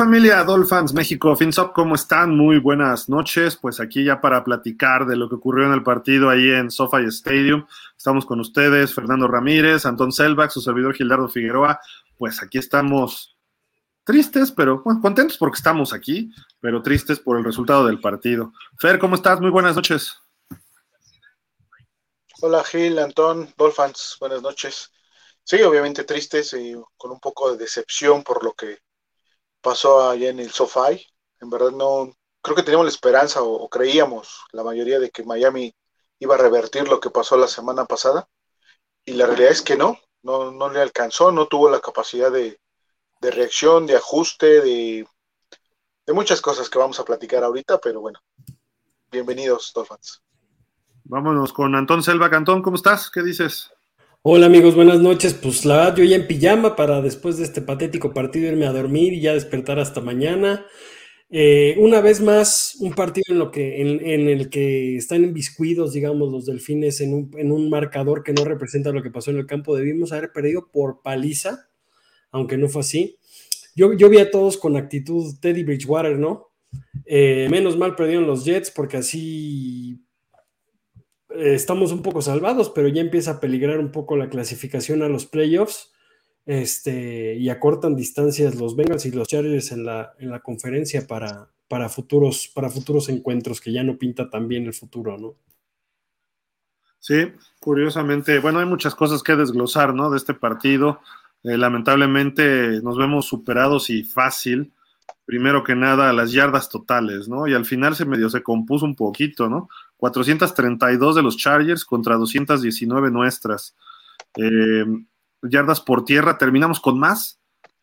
familia Dolphins México FinSop? ¿Cómo están? Muy buenas noches. Pues aquí ya para platicar de lo que ocurrió en el partido ahí en SoFi Stadium. Estamos con ustedes, Fernando Ramírez, Antón Selbach, su servidor Gildardo Figueroa. Pues aquí estamos tristes, pero bueno, contentos porque estamos aquí, pero tristes por el resultado del partido. Fer, ¿cómo estás? Muy buenas noches. Hola Gil, Antón, Dolphins, buenas noches. Sí, obviamente tristes y con un poco de decepción por lo que pasó allá en el SoFi. En verdad no, creo que teníamos la esperanza o, creíamos la mayoría de que Miami iba a revertir lo que pasó la semana pasada y la realidad es que no, no, no le alcanzó, no tuvo la capacidad de, de reacción, de ajuste, de, de muchas cosas que vamos a platicar ahorita, pero bueno, bienvenidos Dolphins. Vámonos con Antón Selva. Cantón, ¿cómo estás? ¿Qué dices? Hola amigos, buenas noches. Pues la verdad, yo ya en pijama para después de este patético partido irme a dormir y ya despertar hasta mañana. Eh, una vez más, un partido en, lo que, en, el que están inviscuidos, digamos, los delfines en un, en un, marcador que no representa lo que pasó en el campo. Debimos haber perdido por paliza, aunque no fue así. Yo, yo vi a todos con actitud Teddy Bridgewater, ¿no? Eh, menos mal perdieron los Jets porque así estamos un poco salvados, pero ya empieza a peligrar un poco la clasificación a los playoffs. Este, y acortan distancias los Bengals y los Chargers en la, en la conferencia para, para, futuros, para futuros encuentros, que ya no pinta tan bien el futuro, ¿no? Sí, curiosamente, bueno, hay muchas cosas que desglosar, ¿no? De este partido. Eh, lamentablemente nos vemos superados y fácil primero que nada las yardas totales, ¿no? Y al final se medio se compuso un poquito, ¿no? 432 de los Chargers contra 219 nuestras. Eh, yardas por tierra, terminamos con más,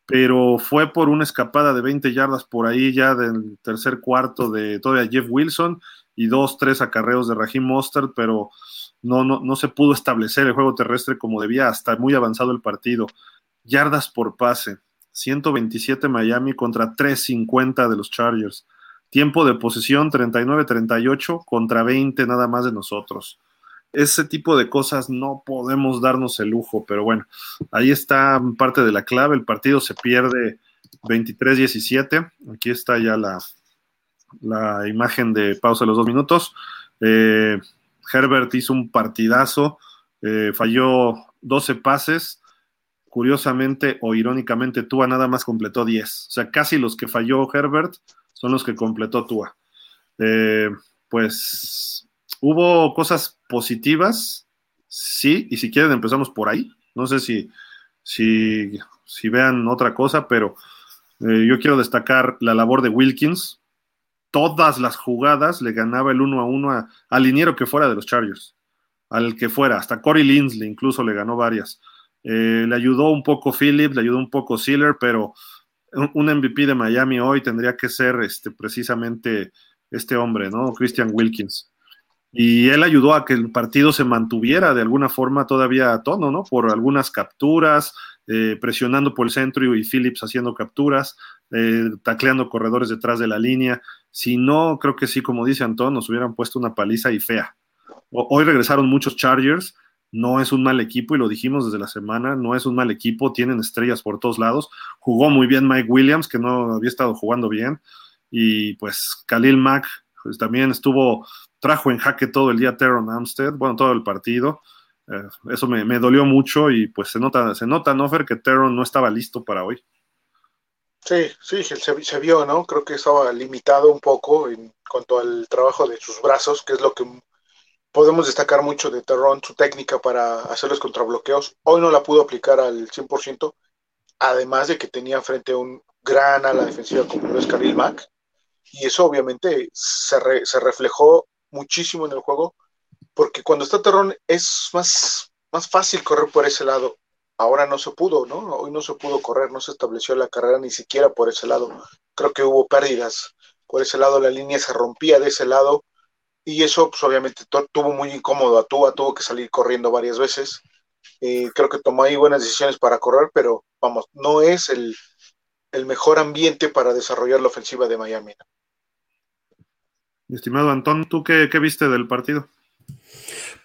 pero fue por una escapada de 20 yardas por ahí ya del tercer cuarto de todavía Jeff Wilson y dos, tres acarreos de Raheem Mostert, pero no, no, no se pudo establecer el juego terrestre como debía hasta muy avanzado el partido. Yardas por pase, 127 Miami contra 350 de los Chargers. Tiempo de posesión 39-38 contra 20 nada más de nosotros. Ese tipo de cosas no podemos darnos el lujo, pero bueno, ahí está parte de la clave. El partido se pierde 23-17. Aquí está ya la, la imagen de pausa de los dos minutos. Eh, Herbert hizo un partidazo, eh, falló 12 pases, curiosamente o irónicamente, Tua nada más completó 10. O sea, casi los que falló Herbert son los que completó Tua. Eh, pues hubo cosas positivas, sí, y si quieren empezamos por ahí. No sé si, si, si vean otra cosa, pero eh, yo quiero destacar la labor de Wilkins. Todas las jugadas le ganaba el uno a uno al liniero que fuera de los Chargers, al que fuera, hasta Corey Linsley incluso le ganó varias. Eh, le ayudó un poco Phillips, le ayudó un poco Sealer, pero un MVP de Miami hoy tendría que ser este, precisamente este hombre, ¿no? Christian Wilkins. Y él ayudó a que el partido se mantuviera de alguna forma todavía a tono, ¿no? Por algunas capturas, eh, presionando por el centro y Phillips haciendo capturas, eh, tacleando corredores detrás de la línea. Si no, creo que sí, como dice Antón, nos hubieran puesto una paliza y fea. hoy regresaron muchos Chargers no es un mal equipo y lo dijimos desde la semana, no es un mal equipo, tienen estrellas por todos lados. Jugó muy bien Mike Williams, que no había estado jugando bien, y pues Khalil Mack pues, también estuvo, trajo en jaque todo el día Teron Amstead, bueno, todo el partido. Eh, eso me, dolió mucho y pues se nota, se nota, Nofer, que Teron no estaba listo para hoy. Sí, sí, se, se, vio, ¿no? Creo que estaba limitado un poco en cuanto al trabajo de sus brazos, que es lo que podemos destacar mucho de Terron, su técnica para hacer los contrabloqueos. Hoy no la pudo aplicar al 100%, además de que tenía frente a un gran ala defensiva como es Khalil Mack. Y eso obviamente se, reflejó muchísimo en el juego, porque cuando está Terron es más, más fácil correr por ese lado. Ahora no se pudo, ¿no? Hoy no se pudo correr, no se estableció la carrera ni siquiera por ese lado. Creo que hubo pérdidas. Por ese lado la línea se rompía de ese lado y eso pues obviamente tuvo muy incómodo a Tua, tuvo que salir corriendo varias veces. Eh, creo que tomó ahí buenas decisiones para correr, pero vamos, no es el, mejor ambiente para desarrollar la ofensiva de Miami. estimado Antón, ¿tú qué, viste del partido?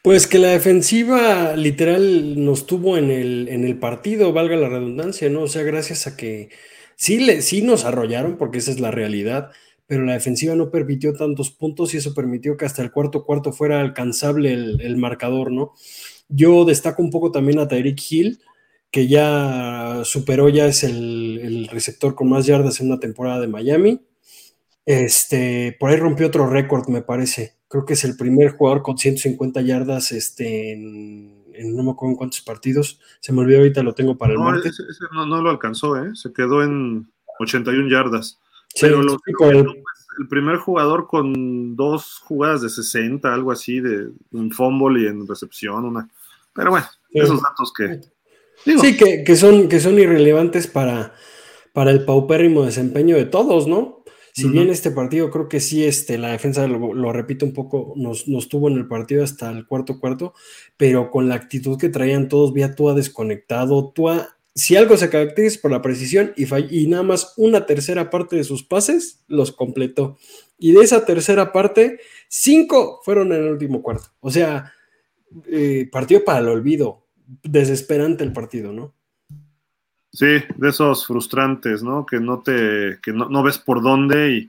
Pues que la defensiva literal nos tuvo en el, en el partido, valga la redundancia, ¿no? O sea, gracias a que Sí, le, sí nos arrollaron, porque esa es la realidad, pero la defensiva no permitió tantos puntos y eso permitió que hasta el cuarto cuarto fuera alcanzable el, marcador, ¿no? Yo destaco un poco también a Tyreek Hill, que ya superó, ya es el, el, receptor con más yardas en una temporada de Miami. Este, por ahí rompió otro récord, me parece. Creo que es el primer jugador con 150 yardas este, en, no me acuerdo en cuántos partidos. Se me olvidó ahorita, lo tengo para el martes. no, no, lo alcanzó, ¿eh? se quedó en 81 yardas. Pero lo, el... el... primer jugador con dos jugadas de 60, algo así, de un fumble y en recepción. Una... Pero bueno, esos datos que. sí, que, que, son, que son irrelevantes para, para el paupérrimo desempeño de todos, ¿no? Si bien este partido creo que sí, este, la defensa, lo, repito un poco, nos, nos, tuvo en el partido hasta el cuarto cuarto, pero con la actitud que traían todos, vía Tua desconectado, Tua, si algo se caracteriza por la precisión y, y nada más una tercera parte de sus pases los completó. Y de esa tercera parte, cinco fueron en el último cuarto. O sea, eh, partido para el olvido. Desesperante el partido, ¿no? Sí, de esos frustrantes, ¿no? Que no te, que no, ves por dónde y,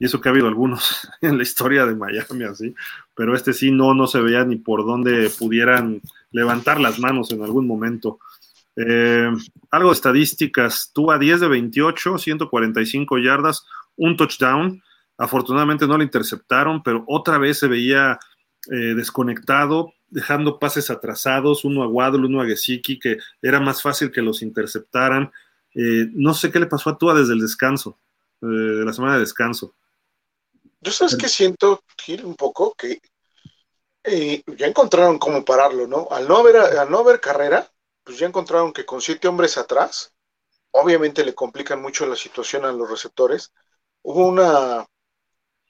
eso que ha habido algunos en la historia de Miami, así, pero este sí no, no se veía ni por dónde pudieran levantar las manos en algún momento. Eh, algo de estadísticas, tú a 10 de 28, 145 yardas, un touchdown. Afortunadamente no le interceptaron, pero otra vez se veía eh, desconectado, dejando pases atrasados, uno a Waddle, uno a Gesicki, que era más fácil que los interceptaran. Eh, no sé qué le pasó a Tua desde el descanso, de la semana de descanso. Yo sabes que siento, Gil, un poco que ya encontraron cómo pararlo, ¿no? Al no, haber, al no haber carrera, pues ya encontraron que con siete hombres atrás, obviamente le complican mucho la situación a los receptores. Hubo una,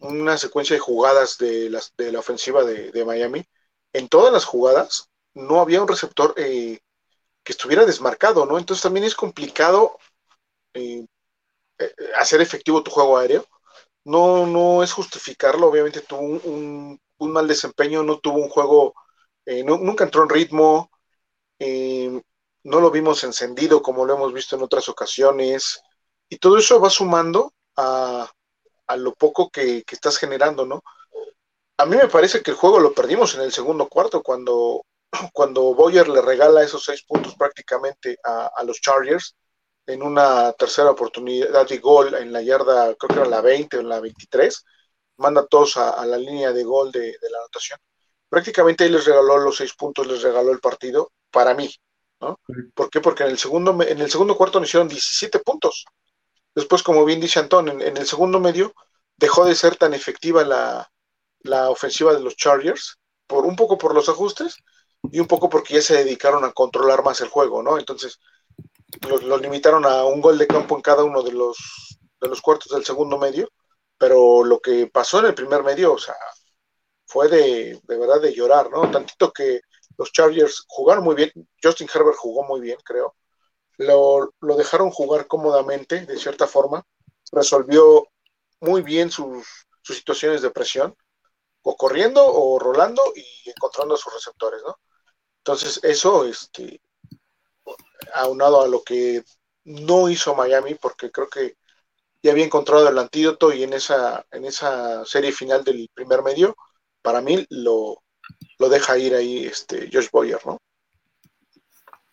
una secuencia de jugadas de, las, de la ofensiva de, Miami en todas las jugadas no había un receptor eh, que estuviera desmarcado, ¿no? Entonces también es complicado eh, eh, hacer efectivo tu juego aéreo. No, no es justificarlo, obviamente tuvo un, mal desempeño, no tuvo un juego, nunca entró en ritmo, no lo vimos encendido como lo hemos visto en otras ocasiones, y todo eso va sumando a, lo poco que, que estás generando, ¿no? a mí me parece que el juego lo perdimos en el segundo cuarto cuando, cuando Boyer le regala esos seis puntos prácticamente a, los Chargers en una tercera oportunidad de gol en la yarda, creo que era la 20 o en la 23, manda a todos a, la línea de gol de, la anotación. Prácticamente ahí les regaló los seis puntos, les regaló el partido para mí, ¿no? ¿Por qué? Porque en el segundo, en el segundo cuarto me hicieron 17 puntos. Después, como bien dice Antón, en el segundo medio dejó de ser tan efectiva la, la ofensiva de los Chargers, por un poco por los ajustes y un poco porque ya se dedicaron a controlar más el juego, ¿no? Entonces, lo, limitaron a un gol de campo en cada uno de los, de los cuartos del segundo medio, pero lo que pasó en el primer medio, o sea, fue de, de verdad de llorar, ¿no? Tantito que los Chargers jugaron muy bien, Justin Herbert jugó muy bien, creo, lo, lo dejaron jugar cómodamente, de cierta forma, resolvió muy bien sus, sus situaciones de presión, o corriendo o rolando y encontrando a sus receptores, ¿no? Entonces, eso, este, aunado a lo que no hizo Miami, porque creo que ya había encontrado el antídoto y en esa, en esa serie final del primer medio, para mí lo, lo deja ir ahí este Josh Boyer, ¿no?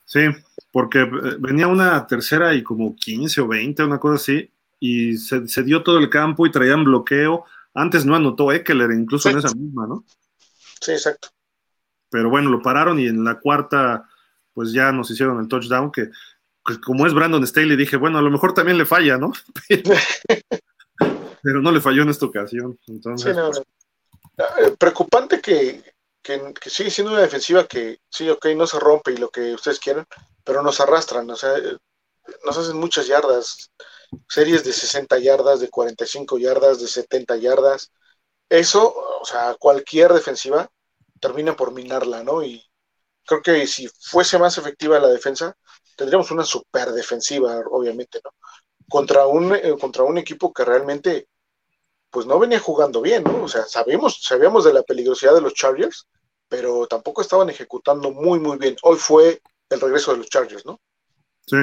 Sí, porque eh, venía una tercera y como 15 o 20, una cosa así, y se, se dio todo el campo y traían bloqueo antes no anotó Eckler, incluso en esa misma, ¿no? Sí, exacto. Pero bueno, lo pararon y en la cuarta, pues ya nos hicieron el touchdown, que como es Brandon Staley, dije, bueno, a lo mejor también le falla, ¿no? Pero, no le falló en esta ocasión. Entonces, sí, no, pues, eh, Preocupante que, que, sigue siendo una defensiva que, sí, ok, no se rompe y lo que ustedes quieran, pero nos arrastran, o sea, nos hacen muchas yardas series de 60 yardas, de 45 yardas, de 70 yardas. Eso, o sea, cualquier defensiva termina por minarla, ¿no? Y creo que si fuese más efectiva la defensa, tendríamos una super defensiva, obviamente, ¿no? Contra un, eh, contra un equipo que realmente, pues no venía jugando bien, ¿no? O sea, sabíamos, sabíamos de la peligrosidad de los Chargers, pero tampoco estaban ejecutando muy, muy bien. Hoy fue el regreso de los Chargers, ¿no? Sí,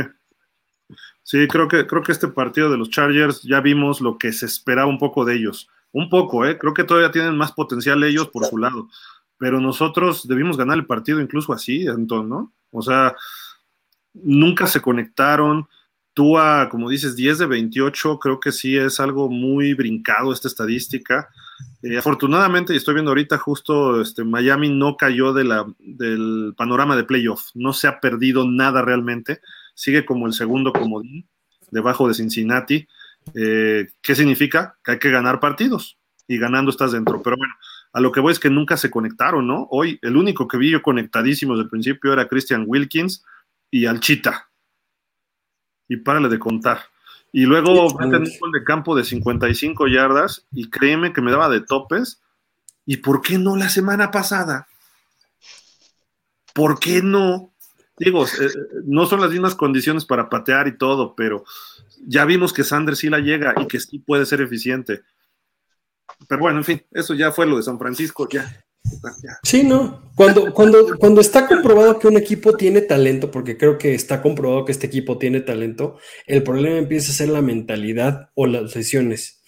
Sí, creo que, creo que este partido de los Chargers ya vimos lo que se esperaba un poco de ellos. Un poco, ¿eh? Creo que todavía tienen más potencial ellos por su lado. Pero nosotros debimos ganar el partido incluso así, entonces, ¿no? O sea, nunca se conectaron. Tú a, como dices, 10 de 28, creo que sí es algo muy brincado esta estadística. Eh, afortunadamente, y estoy viendo ahorita justo, este, Miami no cayó del panorama de playoff, no se ha perdido nada realmente sigue como el segundo comodín, debajo de Cincinnati. Eh, ¿Qué significa? Que hay que ganar partidos y ganando estás dentro. Pero bueno, a lo que voy es que nunca se conectaron, ¿no? Hoy el único que vi yo conectadísimo desde el principio era Christian Wilkins y Alchita. Y párale de contar. Y luego meten un gol de campo de 55 yardas y créeme que me daba de topes. ¿Y por qué no la semana pasada? ¿Por qué no? digo, eh, no son las mismas condiciones para patear y todo, pero ya vimos que Sanders sí la llega y que sí puede ser eficiente. Pero bueno, en fin, eso ya fue lo de San Francisco, ya. Sí, no. Cuando, cuando, cuando está comprobado que un equipo tiene talento, porque creo que está comprobado que este equipo tiene talento, el problema empieza a ser la mentalidad o las lesiones.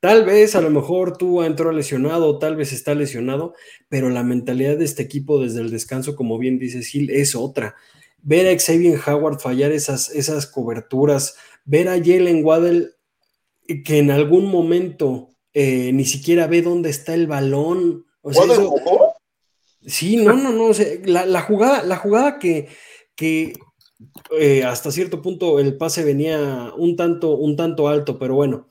Tal vez a lo mejor tú entró lesionado, tal vez está lesionado, pero la mentalidad de este equipo desde el descanso, como bien dice Gil, es otra. Ver a Xavier Howard fallar esas, esas coberturas, ver a Jalen Waddell que en algún momento eh, ni siquiera ve dónde está el balón. O sea, Sí, no, no, no. la, jugada, la jugada que, que eh, hasta cierto punto el pase venía un tanto, un tanto alto, pero bueno,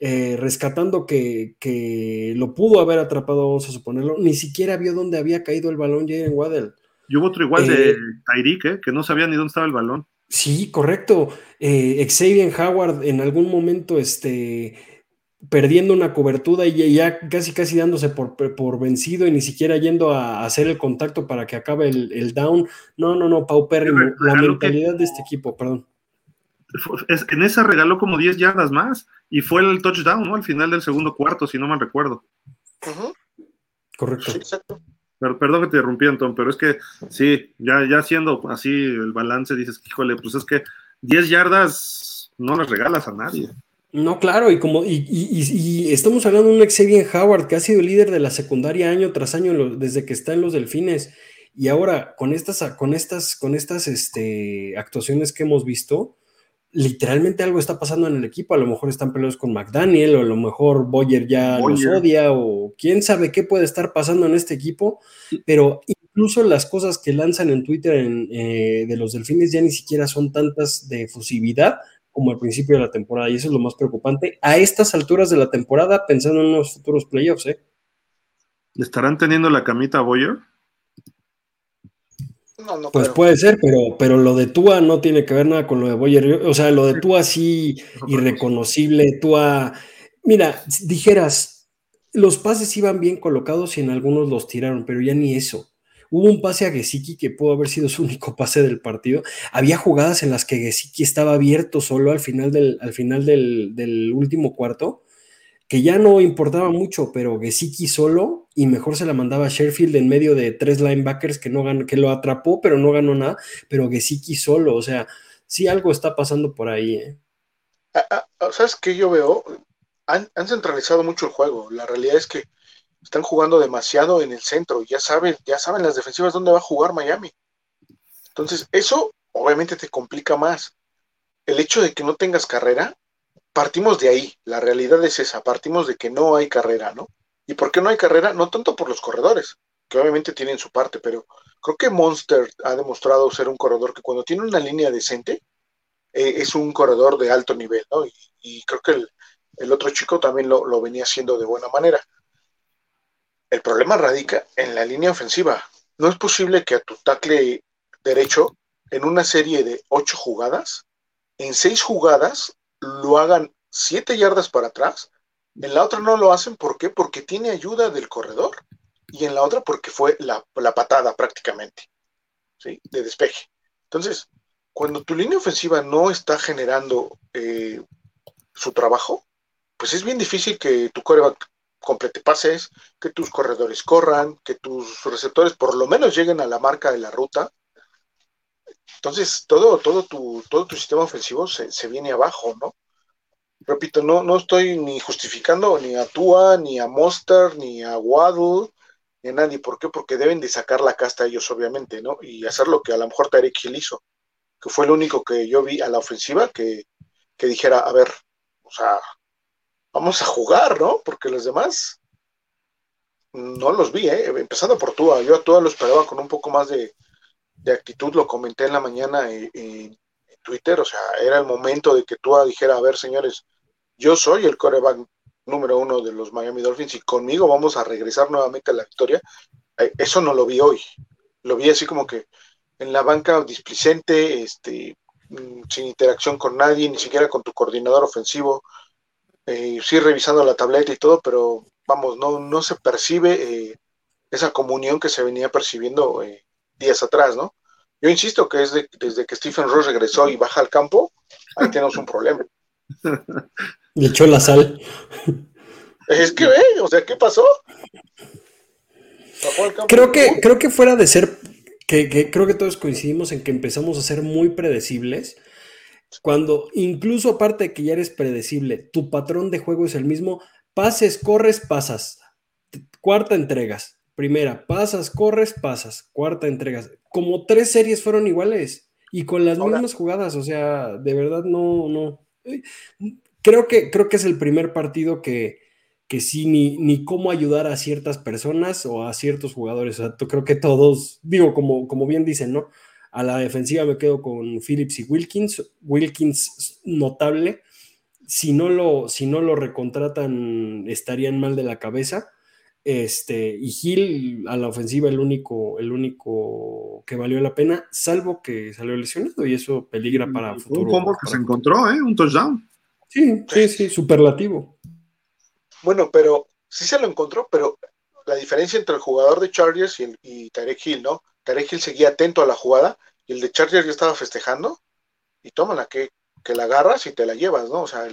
eh, rescatando que, lo pudo haber atrapado, vamos a suponerlo, ni siquiera vio dónde había caído el balón Jalen Waddell. Y hubo otro igual de eh, Tyreek, ¿eh? que no sabía ni dónde estaba el balón. Sí, correcto. Xavier Howard en algún momento, este, perdiendo una cobertura y ya casi casi dándose por, vencido y ni siquiera yendo a, hacer el contacto para que acabe el, down. No, no, no, Pau Perry, la mentalidad de este equipo, perdón. en esa regaló como 10 yardas más y fue el touchdown, ¿no? Al final del segundo cuarto, si no mal recuerdo. Correcto. perdón que te interrumpí, Anton, pero es que sí, ya, ya siendo así el balance, dices, híjole, pues es que 10 yardas no las regalas a nadie. No, claro, y como y, y, estamos hablando de un Xavier Howard que ha sido líder de la secundaria año tras año desde que está en los Delfines. Y ahora, con estas, con estas, con estas este, actuaciones que hemos visto, literalmente algo está pasando en el equipo. A lo mejor están peleados con McDaniel, o a lo mejor Boyer ya los odia, o quién sabe qué puede estar pasando en este equipo. Pero incluso las cosas que lanzan en Twitter eh, de los delfines ya ni siquiera son tantas de efusividad como al principio de la temporada. Y eso es lo más preocupante a estas alturas de la temporada, pensando en unos futuros playoffs. ¿eh? ¿Estarán teniendo la camita a Boyer? pues puede ser, pero, pero lo de Tua no tiene que ver nada con lo de Boyer. O sea, lo de Tua sí irreconocible. Tua, mira, dijeras, los pases iban bien colocados y en algunos los tiraron, pero ya ni eso. Hubo un pase a Gesicki que pudo haber sido su único pase del partido. Había jugadas en las que Gesicki estaba abierto solo al final del, al final del, del último cuarto que ya no importaba mucho, pero Gesicki solo y mejor se la mandaba a Sheffield en medio de tres linebackers que, no ganó, que lo atrapó, pero no ganó nada, pero Gesicki solo, o sea, sí algo está pasando por ahí. ¿eh? Ah, ah, ¿Sabes qué yo veo? Han, centralizado mucho el juego. La realidad es que están jugando demasiado en el centro. Ya saben, ya saben las defensivas dónde va a jugar Miami. Entonces, eso obviamente te complica más. El hecho de que no tengas carrera partimos de ahí, la realidad es esa, partimos de que no hay carrera, ¿no? ¿Y por qué no hay carrera? No tanto por los corredores, que obviamente tienen su parte, pero creo que Monster ha demostrado ser un corredor que cuando tiene una línea decente, eh, es un corredor de alto nivel, ¿no? Y, creo que el, otro chico también lo, lo, venía haciendo de buena manera. El problema radica en la línea ofensiva. No es posible que a tu tackle derecho, en una serie de ocho jugadas, en seis jugadas lo hagan siete yardas para atrás, en la otra no lo hacen, ¿por qué? Porque tiene ayuda del corredor y en la otra porque fue la, patada prácticamente, ¿sí? De despeje. Entonces, cuando tu línea ofensiva no está generando eh, su trabajo, pues es bien difícil que tu coreback complete pases, que tus corredores corran, que tus receptores por lo menos lleguen a la marca de la ruta. Entonces, todo, todo, tu, todo tu sistema ofensivo se, se viene abajo, ¿no? Repito, no, no estoy ni justificando ni a Tua, ni a Monster, ni a Waddle, ni a nadie. ¿Por qué? Porque deben de sacar la casta ellos, obviamente, ¿no? Y hacer lo que a lo mejor Tarek Hill hizo, que fue el único que yo vi a la ofensiva que, que dijera, a ver, o sea, vamos a jugar, ¿no? Porque los demás no los vi, ¿eh? empezando por Tua. Yo a Tua lo esperaba con un poco más de, de actitud, lo comenté en la mañana en, Twitter, o sea, era el momento de que Tua dijera, a ver, señores, yo soy el coreback número uno de los Miami Dolphins y conmigo vamos a regresar nuevamente a la victoria. Eso no lo vi hoy, lo vi así como que en la banca displicente, este, mm, sin interacción con nadie, ni siquiera con tu coordinador ofensivo, eh, sí revisando la tableta y todo, pero vamos, no, no se percibe eh, esa comunión que se venía percibiendo eh, días atrás, ¿no? Yo insisto que es desde que Stephen Ross regresó y baja al campo, ahí tenemos un problema. Le echó la sal. Es que ve, o sea, ¿qué pasó? Creo que, creo que fuera de ser, que, que, creo que todos coincidimos en que empezamos a ser muy predecibles. Cuando incluso aparte de que ya eres predecible, tu patrón de juego es el mismo, pases, corres, pasas. Cuarta entregas. Primera, pasas, corres, pasas. Cuarta entregas. Como tres series fueron iguales y con las mismas jugadas. O sea, de verdad no, no. Creo que, creo que es el primer partido que, que sí, ni, ni cómo ayudar a ciertas personas o a ciertos jugadores. O sea, creo que todos, digo, como, como bien dicen, ¿no? A la defensiva me quedo con Phillips y Wilkins. Wilkins notable si no lo, si no lo recontratan, estarían mal de la cabeza. Este, y Gil a la ofensiva el único, el único que valió la pena, salvo que salió lesionado y eso peligra para un futuro. Un combo que se encontró, ¿eh? Un touchdown. Sí, sí, sí, superlativo. Bueno, pero sí se lo encontró, pero la diferencia entre el jugador de Chargers y, y Tarek Hill, ¿no? Tarek Hill seguía atento a la jugada y el de Chargers ya estaba festejando y tómala, que que la agarras y te la llevas, ¿no? O sea,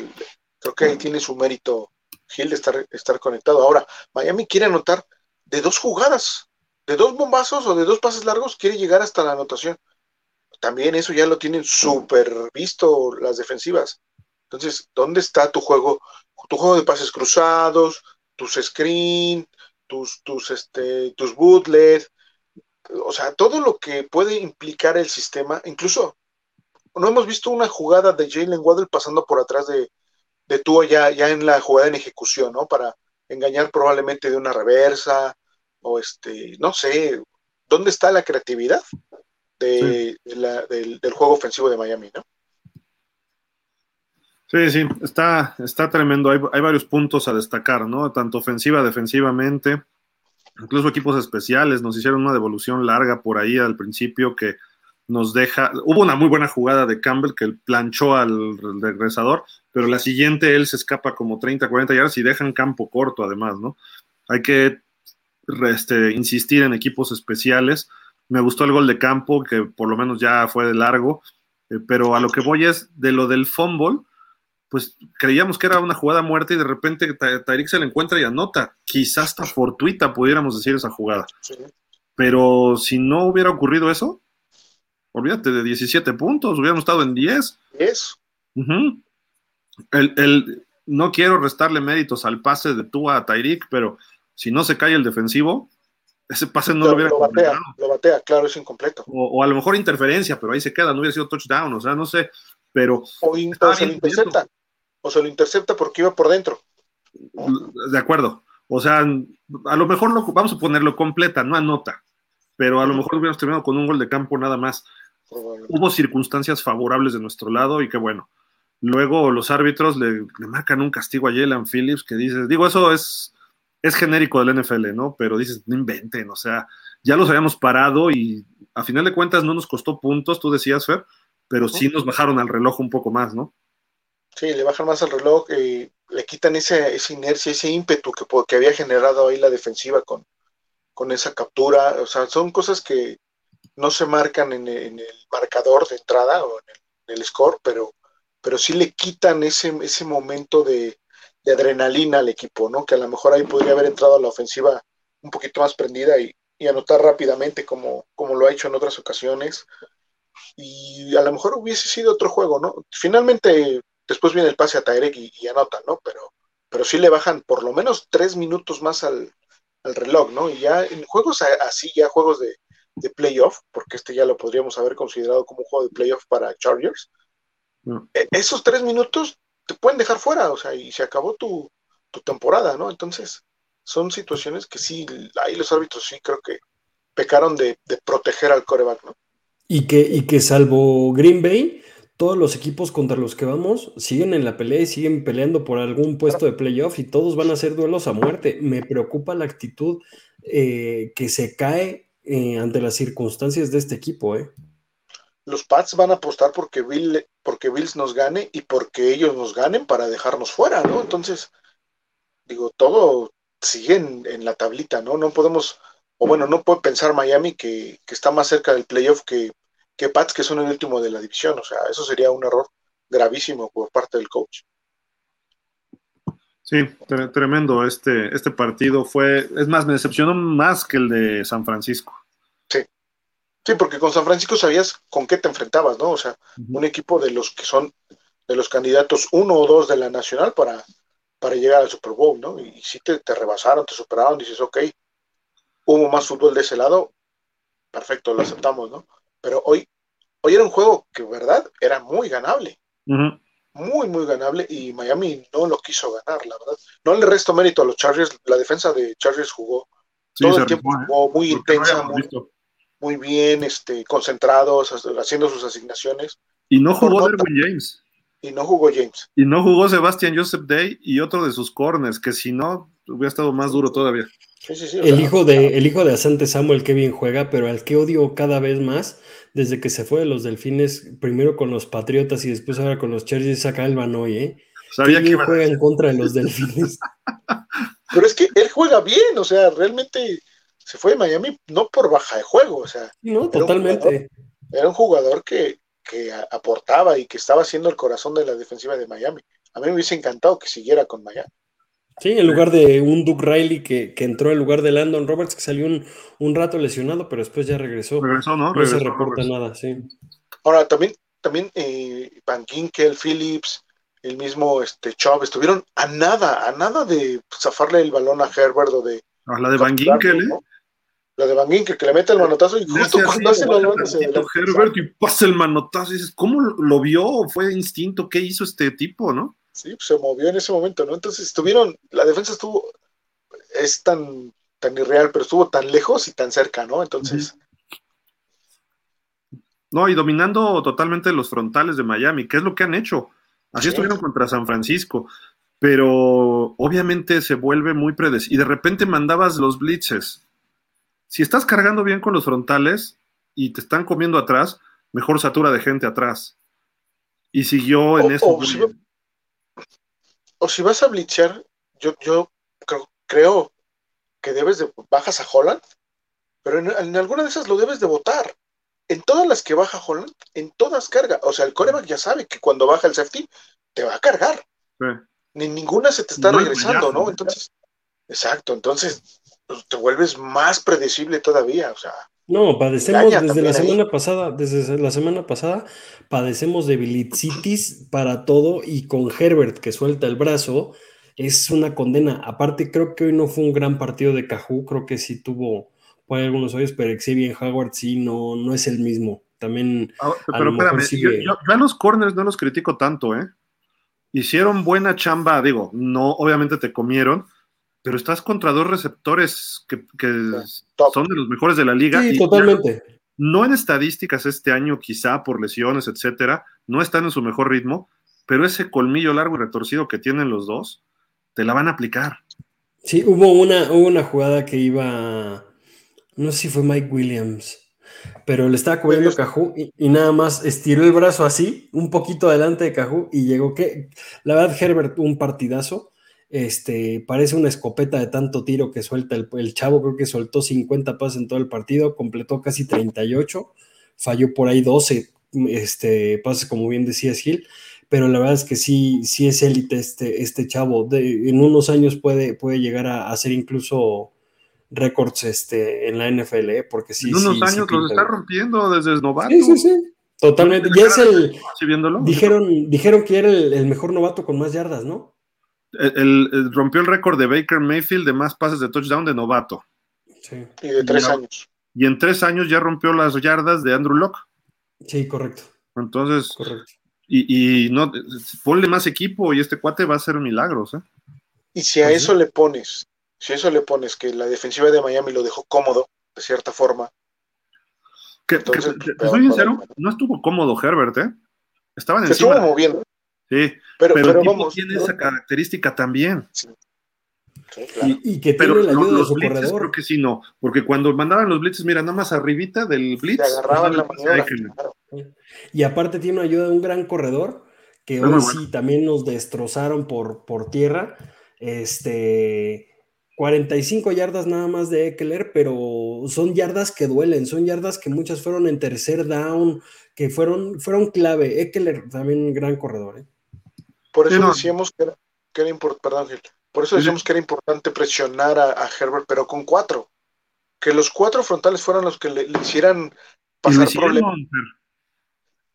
creo que ahí tiene su mérito Gil de estar, estar conectado. Ahora, Miami quiere anotar de dos jugadas, de dos bombazos o de dos pases largos, quiere llegar hasta la anotación. También eso ya lo tienen súper visto las defensivas. Entonces, ¿dónde está tu juego? Tu juego de pases cruzados, tus screen, tus, tus, este, tus bootlet, o sea, todo lo que puede implicar el sistema, incluso no hemos visto una jugada de Jalen Waddle pasando por atrás de, de Tua ya, ya en la jugada en ejecución, ¿no? Para engañar probablemente de una reversa o este, no sé, ¿dónde está la creatividad de, la, del, juego ofensivo de Miami, ¿no? Sí, sí, está, está tremendo. Hay, hay, varios puntos a destacar, ¿no? Tanto ofensiva, defensivamente, incluso equipos especiales. Nos hicieron una devolución larga por ahí al principio que nos deja, hubo una muy buena jugada de Campbell que planchó al regresador, pero la siguiente él se escapa como 30, 40 yardas y deja en campo corto además, ¿no? Hay que este, insistir en equipos especiales. Me gustó el gol de campo, que por lo menos ya fue de largo, eh, pero a lo que voy es de lo del fumble, pues creíamos que era una jugada muerta y de repente Tyreek se la encuentra y anota. Quizás hasta fortuita pudiéramos decir esa jugada. Pero si no hubiera ocurrido eso, olvídate de 17 puntos, hubiéramos estado en 10. 10. el, el, no quiero restarle méritos al pase de Tua a Tyreek, pero si no se cae el defensivo, ese pase no lo, lo hubiera lo batea, lo batea, claro, es incompleto. O, o, a lo mejor interferencia, pero ahí se queda, no hubiera sido touchdown, o sea, no sé, pero... O, in, o se lo o se lo intercepta porque iba por dentro. De acuerdo, o sea, a lo mejor lo, vamos a ponerlo completa, no anota, pero a lo mejor hubiéramos terminado con un gol de campo nada más hubo circunstancias favorables de nuestro lado y que bueno. Luego los árbitros le, le marcan un castigo a Jalen Phillips que dices, digo, eso es, es genérico del NFL, ¿no? Pero dices, no inventen, o sea, ya los habíamos parado y a final de cuentas no nos costó puntos, tú decías, Fer, pero sí nos bajaron al reloj un poco más, ¿no? Sí, le bajan más al reloj y le quitan esa, esa inercia, ese ímpetu que, que había generado ahí la defensiva con, con esa captura. O sea, son cosas que, no se marcan en el, en el marcador de entrada o en el, en el, score, pero, pero sí le quitan ese, ese momento de, de, adrenalina al equipo, ¿no? Que a lo mejor ahí podría haber entrado a la ofensiva un poquito más prendida y, y anotar rápidamente como, como lo ha hecho en otras ocasiones. y a lo mejor hubiese sido otro juego, ¿no? Finalmente, después viene el pase a Tyrek y, y anotan, ¿no? Pero, pero sí le bajan por lo menos tres minutos más al, al reloj, ¿no? Y ya en juegos así, ya juegos de, de playoff, porque este ya lo podríamos haber considerado como un juego de playoff para Chargers, e, esos tres minutos te pueden dejar fuera, o sea, y se acabó tu, tu temporada, ¿no? Entonces, son situaciones que sí, ahí los árbitros sí creo que pecaron de, de proteger al coreback, ¿no? Y que, y que salvo Green Bay, todos los equipos contra los que vamos siguen en la pelea y siguen peleando por algún puesto de playoff y todos van a hacer duelos a muerte. Me preocupa la actitud eh, que se cae eh, ante las circunstancias de este equipo. ¿eh? Los Pats van a apostar porque, Bill, porque Bills nos gane y porque ellos nos ganen para dejarnos fuera, ¿no? Entonces, digo, todo sigue en, la tablita, ¿no? No podemos, o bueno, no puede pensar Miami que, que está más cerca del playoff que, que Pats, que son el último de la división. O sea, eso sería un error gravísimo por parte del coach. Sí, tremendo este, este partido fue, es más, me decepcionó más que el de San Francisco. Sí, sí, porque con San Francisco sabías con qué te enfrentabas, ¿no? O sea, un equipo de los que son de los candidatos uno o dos de la nacional para, para llegar al Super Bowl, ¿no? Y si te, te rebasaron, te superaron, dices, ok, hubo más fútbol de ese lado, perfecto, lo aceptamos, ¿no? Pero hoy, hoy era un juego que, ¿verdad? Era muy ganable muy, muy ganable y Miami no lo quiso ganar, la verdad. No le resto mérito a los Chargers, la defensa de Chargers jugó todo el tiempo, ¿eh? jugó muy intensa, muy, bien, este, concentrados, haciendo sus asignaciones. Y no jugó Derwin James. Y no jugó James. Y no jugó Sebastian Joseph Day y otro de sus corners, que si no, hubiera estado más duro todavía. El, hijo de, el hijo de Asante Samuel que bien juega, pero al que odio cada vez más desde que se fue de los Delfines, primero con los Patriotas y después ahora con los Chargers, saca el Banoy, ¿eh? Sabía que juega en contra de los Delfines. Pero es que él juega bien, o sea, realmente se fue de Miami no por baja de juego, o sea. No, totalmente. era un jugador que, que aportaba y que estaba siendo el corazón de la defensiva de Miami. A mí me hubiese encantado que siguiera con Miami. Sí, en lugar de un Duke Riley que, entró en lugar de Landon Roberts, que salió un, rato lesionado, pero después ya regresó. Regresó, ¿no? No se reporta nada, sí. Ahora, también, también eh, Van Ginkel, Phillips, el mismo este, Chubb, estuvieron a nada, a nada de zafarle el balón a Herbert o de... Ah, la de Van Ginkel, ¿eh? La de Van Ginkel, que le mete el manotazo y justo cuando hace el manotazo... Herbert y pasa el manotazo y dices, ¿cómo lo vio? ¿Fue instinto? ¿Qué hizo este tipo, no? Sí, pues, se movió en ese momento, ¿no? Entonces estuvieron, la defensa estuvo, es tan, tan irreal, pero estuvo tan lejos y tan cerca, ¿no? Entonces. No, y dominando totalmente los frontales de Miami, que es lo que han hecho. Así estuvieron contra San Francisco, pero obviamente se vuelve muy predecible. Y de repente mandabas los blitzes. Si estás cargando bien con los frontales y te están comiendo atrás, mejor satura de gente atrás. Y siguió en eso o si vas a blitzar, yo, yo creo, que debes de, bajas a Holland, pero en, alguna de esas lo debes de votar. En todas las que baja Holland, en todas carga. O sea, el coreback ya sabe que cuando baja el safety, te va a cargar. Ni ninguna se te está regresando, ¿no? Entonces, exacto, entonces pues, te vuelves más predecible todavía, o sea. No, padecemos desde la semana pasada, desde la semana pasada, padecemos de bilicitis para todo y con Herbert que suelta el brazo, es una condena. Aparte, creo que hoy no fue un gran partido de Cajú, creo que sí tuvo por algunos hoyos, pero Xavier Howard sí no, no es el mismo. También. Ah, pero espérame, yo, a los corners no los critico tanto, ¿eh? Hicieron buena chamba, digo, no, obviamente te comieron, pero estás contra dos receptores que, son de los mejores de la liga. Sí, totalmente. no en estadísticas este año, quizá por lesiones, etcétera, no están en su mejor ritmo, pero ese colmillo largo y retorcido que tienen los dos, te la van a aplicar. Sí, hubo una, una jugada que iba, no sé si fue Mike Williams, pero le estaba cubriendo Cajú y, y, nada más estiró el brazo así, un poquito adelante de Cajú y llegó que, la verdad, Herbert, un partidazo este, parece una escopeta de tanto tiro que suelta el, chavo, creo que soltó 50 pases en todo el partido, completó casi 38, falló por ahí 12 este, pases, como bien decía Gil, pero la verdad es que sí, sí es élite este, este chavo. De, en unos años puede, puede llegar a hacer incluso récords este, en la NFL, ¿eh? porque sí. En unos años los está rompiendo desde novato. Sí, sí, sí. Totalmente. Y es el. Dijeron, dijeron que era el, mejor novato con más yardas, ¿no? El, rompió el récord de Baker Mayfield de más pases de touchdown de novato. Sí. Y de tres años. Y en tres años ya rompió las yardas de Andrew Locke. Sí, correcto. Entonces, correcto. Y, y, no, ponle más equipo y este cuate va a hacer milagros. ¿eh? Y si a eso le pones, si a eso le pones que la defensiva de Miami lo dejó cómodo, de cierta forma, que, te soy sincero, no estuvo cómodo Herbert, ¿eh? Estaban Se encima. estuvo moviendo. Sí, pero, pero, pero tiene esa característica también. Sí. y, que tiene la ayuda de su blitzes, corredor. Creo que sí, no. Porque cuando mandaban los blitzes, mira, nada más arribita del blitz. agarraban la maniobra, Y aparte tiene ayuda de un gran corredor, que hoy sí también nos destrozaron por, por tierra. Este 45 yardas nada más de Eckler, pero son yardas que duelen, son yardas que muchas fueron en tercer down, que fueron, fueron clave. Eckler también un gran corredor. ¿eh? Por eso decíamos que era, que importante, por eso decíamos que era importante presionar a, Herbert, pero con cuatro. Que los cuatro frontales fueran los que le, hicieran pasar problemas.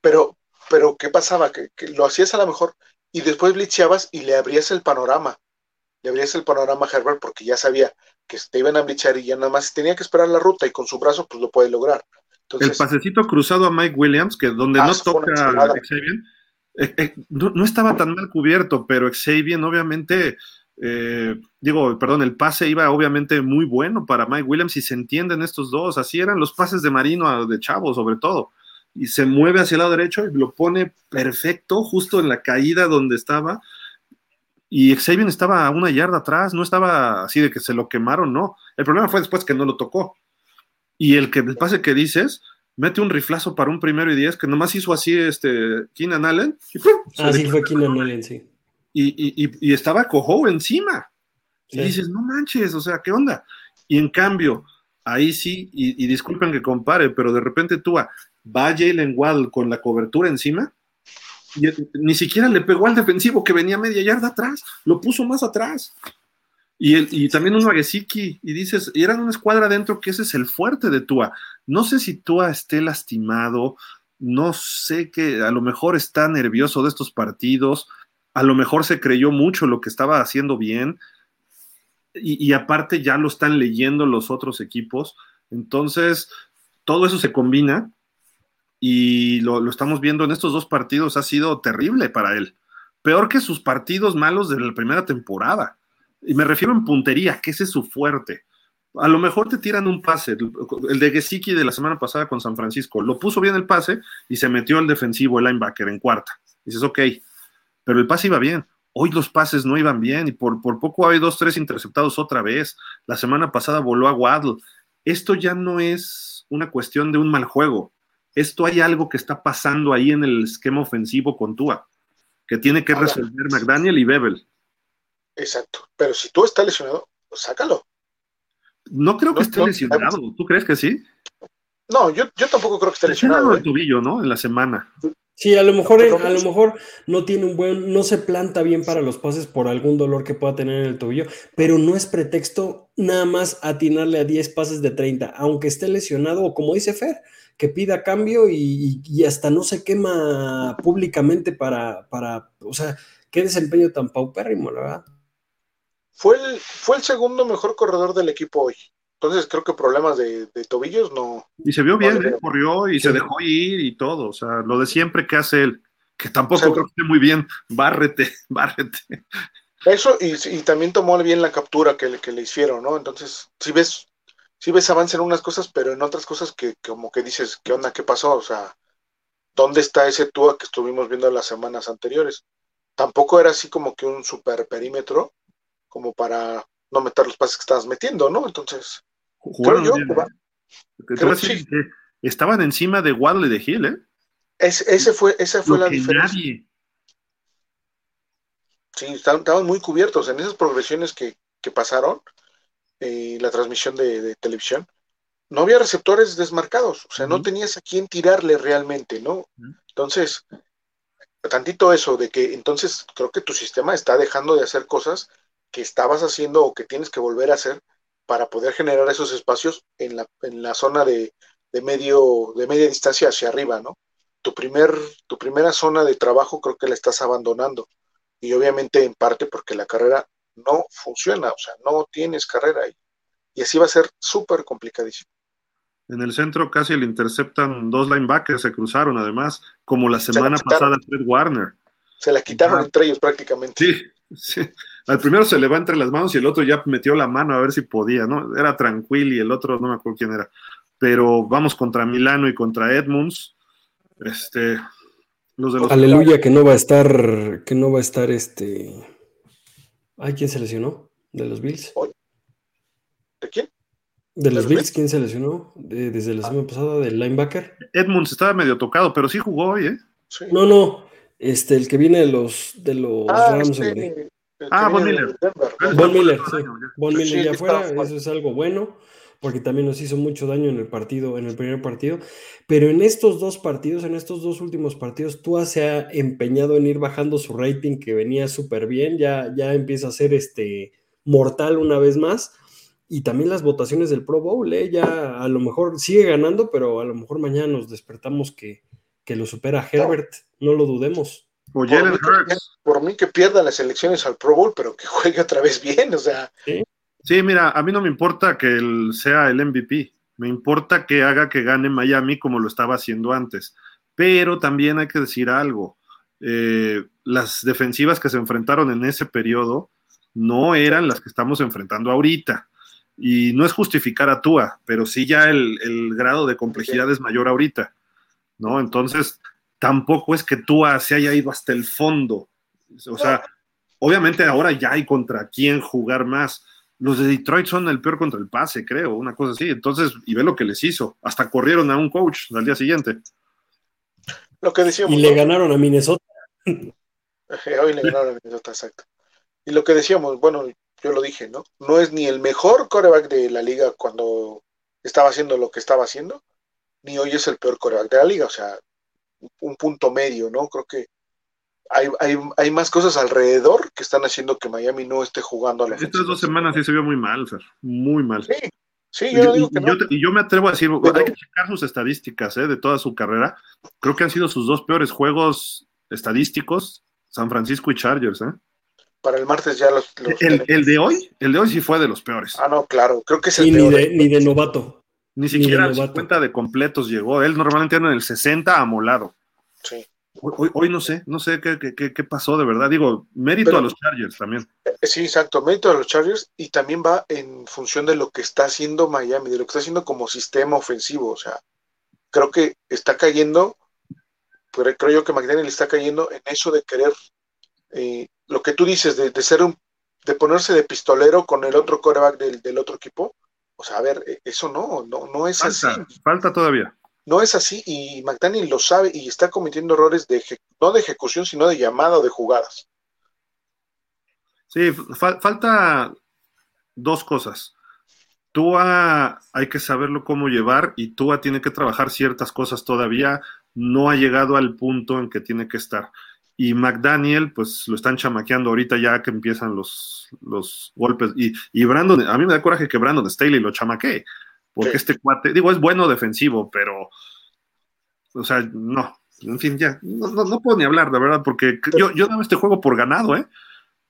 Pero, pero, ¿qué pasaba? Que, que, lo hacías a lo mejor y después blitzeabas y le abrías el panorama le abrías el panorama a Herbert porque ya sabía que te iban a blichar y ya nada más tenía que esperar la ruta y con su brazo pues lo puede lograr. el pasecito cruzado a Mike Williams, que donde ah, no toca Xavier, eh, eh, no, estaba tan mal cubierto, pero Xavier obviamente, eh, digo, perdón, el pase iba obviamente muy bueno para Mike Williams y se entienden estos dos, así eran los pases de Marino de Chavo sobre todo, y se mueve hacia el lado derecho y lo pone perfecto justo en la caída donde estaba y Xavier estaba a una yarda atrás, no estaba así de que se lo quemaron, no. El problema fue después que no lo tocó. Y el que el pase que dices, mete un riflazo para un primero y diez, que nomás hizo así este Keenan Allen. Y ah, sí, fue Keenan Allen, sí. Y, y, estaba Cojo encima. Y dices, no manches, o sea, ¿qué onda? Y en cambio, ahí sí, y, disculpen que compare, pero de repente tú va Jalen Waddle con la cobertura encima ni siquiera le pegó al defensivo que venía media yarda atrás, lo puso más atrás. Y, también un Magesiki, y dices, y eran una escuadra adentro que ese es el fuerte de Tua. No sé si Tua esté lastimado, no sé que a lo mejor está nervioso de estos partidos, a lo mejor se creyó mucho lo que estaba haciendo bien, y aparte ya lo están leyendo los otros equipos. Entonces, todo eso se combina y lo, estamos viendo en estos dos partidos, ha sido terrible para él. Peor que sus partidos malos de la primera temporada. Y me refiero en puntería, que ese es su fuerte. A lo mejor te tiran un pase, el de Gesicki de la semana pasada con San Francisco, lo puso bien el pase y se metió el defensivo, el linebacker, en cuarta. Dices, ok, pero el pase iba bien. Hoy los pases no iban bien y por, por poco hay dos, tres interceptados otra vez. La semana pasada voló a Waddle. Esto ya no es una cuestión de un mal juego esto hay algo que está pasando ahí en el esquema ofensivo con Tua, que tiene que resolver McDaniel y Bebel. Exacto, pero si tú estás lesionado, pues sácalo. No creo que esté lesionado, ¿tú crees que sí? No, yo, tampoco creo que esté lesionado. el ¿eh? tobillo, ¿no? En la semana. Sí, a lo mejor, a lo mejor no tiene un buen, no se planta bien para los pases por algún dolor que pueda tener en el tobillo, pero no es pretexto nada más atinarle a 10 pases de 30, aunque esté lesionado o como dice Fer, que pida cambio y, hasta no se quema públicamente para, para, o sea, qué desempeño tan paupérrimo, la verdad. Fue el, fue el segundo mejor corredor del equipo hoy. Entonces creo que problemas de, tobillos no. Y se vio bien, ¿eh? corrió y se dejó ir y todo. O sea, lo de siempre que hace él, que tampoco creo que esté muy bien. Bárrete, bárrete. Eso, y, y, también tomó bien la captura que le, que le hicieron, ¿no? Entonces, si ves sí ves avance en unas cosas, pero en otras cosas que, como que dices, ¿qué onda? ¿Qué pasó? O sea, ¿dónde está ese Tua que estuvimos viendo las semanas anteriores? Tampoco era así como que un super perímetro, como para no meter los pases que estabas metiendo, ¿no? Entonces, creo yo que estaban encima de Wadley de Hill, ¿eh? ese fue, esa fue la diferencia. Sí, estaban, muy cubiertos en esas progresiones que, que pasaron eh, la transmisión de, televisión, no había receptores desmarcados, o sea, no tenías a quién tirarle realmente, ¿no? Entonces, tantito eso de que entonces creo que tu sistema está dejando de hacer cosas que estabas haciendo o que tienes que volver a hacer para poder generar esos espacios en la, en la zona de, medio, de media distancia hacia arriba, ¿no? Tu, primer, tu primera zona de trabajo creo que la estás abandonando. Y obviamente en parte porque la carrera no funciona, o sea, no tienes carrera ahí. Y así va a ser súper complicadísimo. En el centro casi le interceptan dos linebackers, se cruzaron además, como la semana pasada Fred Warner. Se la quitaron entre ellos prácticamente. Sí, sí. Al primero se le va entre las manos y el otro ya metió la mano a ver si podía, ¿no? Era tranquilo y el otro no me acuerdo quién era. Pero vamos contra Milano y contra Edmunds. Este, los de los Aleluya que no va a estar, que no va a estar este. Ay, ¿quién se lesionó? ¿De los Bills? ¿De quién? ¿De los Bills? ¿Quién se lesionó? desde la semana pasada, del linebacker. Edmunds estaba medio tocado, pero sí jugó hoy, ¿eh? No, no. Este, el que viene de los, de los ah, Rams, este, Ah, Von Miller. Von Miller, sí. Von Miller ya afuera, eso es algo bueno, porque también nos hizo mucho daño en el partido, en el primer partido. Pero en estos dos partidos, en estos dos últimos partidos, Tua se ha empeñado en ir bajando su rating, que venía súper bien, ya, ya empieza a ser este mortal una vez más. Y también las votaciones del Pro Bowl, ¿eh? ya a lo mejor sigue ganando, pero a lo mejor mañana nos despertamos que, que lo supera Herbert, no lo dudemos por, mí que, pierda las elecciones al Pro Bowl, pero que juegue otra vez bien, o sea. Sí, mira, a mí no me importa que él sea el MVP, me importa que haga que gane Miami como lo estaba haciendo antes. Pero también hay que decir algo, eh, las defensivas que se enfrentaron en ese periodo no eran las que estamos enfrentando ahorita. Y no es justificar a Tua, pero sí ya el, el grado de complejidad es mayor ahorita, ¿no? Entonces, tampoco es que tú se haya ido hasta el fondo. O sea, obviamente ahora ya hay contra quién jugar más. Los de Detroit son el peor contra el pase, creo, una cosa así. Entonces, y ve lo que les hizo. Hasta corrieron a un coach al día siguiente. Lo que decíamos. Y le ganaron a Minnesota. Hoy le ganaron a Minnesota, exacto. Y lo que decíamos, bueno, yo lo dije, ¿no? No es ni el mejor coreback de la liga cuando estaba haciendo lo que estaba haciendo, ni hoy es el peor coreback de la liga. O sea, un punto medio, ¿no? Creo que hay, hay, hay, más cosas alrededor que están haciendo que Miami no esté jugando a la Estas dos semanas sí se vio muy mal, Fer, muy mal. Sí, sí, yo digo que y, yo, y yo me atrevo a decir, hay que checar sus estadísticas ¿eh? de toda su carrera. Creo que han sido sus dos peores juegos estadísticos, San Francisco y Chargers, ¿eh? Para el martes ya los... el, el, de hoy, el de hoy sí fue de los peores. Ah, no, claro, creo que es el y ni, de, ni de novato. Ni siquiera a 50 de completos llegó. Él normalmente anda en el 60 amolado. Sí. Hoy, hoy, no sé, no sé qué, qué, qué, pasó de verdad. Digo, mérito a los Chargers también. Eh, sí, exacto, mérito a los Chargers y también va en función de lo que está haciendo Miami, de lo que está haciendo como sistema ofensivo. O sea, creo que está cayendo, pero creo yo que McDaniel está cayendo en eso de querer, eh, lo que tú dices, de, de, ser un, de ponerse de pistolero con el otro coreback del, del otro equipo o sea, a ver, e, eso no, no, no es así. Falta todavía. No es así y McDaniel lo sabe y está cometiendo errores de no de ejecución, sino de llamada o de jugadas. Sí, falta dos cosas. Tua hay que saberlo cómo llevar y Tua tiene que trabajar ciertas cosas todavía. No ha llegado al punto en que tiene que estar. Y McDaniel, pues lo están chamaqueando ahorita ya que empiezan los, los golpes. Y, y Brandon, a mí me da coraje que Brandon Staley lo chamaquee, porque este cuate, digo, es bueno defensivo, pero, o sea, no, en fin, ya, no, no, puedo ni hablar, de verdad, porque yo, yo daba este juego por ganado, ¿eh?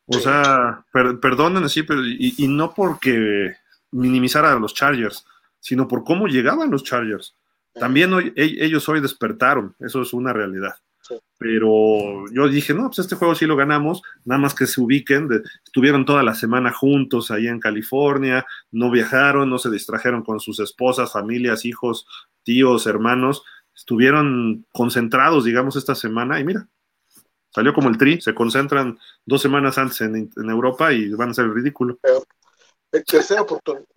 O sea, perdonen así, pero, y, y, no porque minimizara a los Chargers, sino por cómo llegaban los Chargers. También hoy, e, ellos hoy despertaron, eso es una realidad. Pero yo dije, no, pues este juego sí lo ganamos, nada más que se ubiquen, estuvieron toda la semana juntos ahí en California, no viajaron, no se distrajeron con sus esposas, familias, hijos, tíos, hermanos, estuvieron concentrados, digamos, esta semana y mira, salió como el tri, se concentran dos semanas antes en, Europa y van a ser ridículo. Tercera,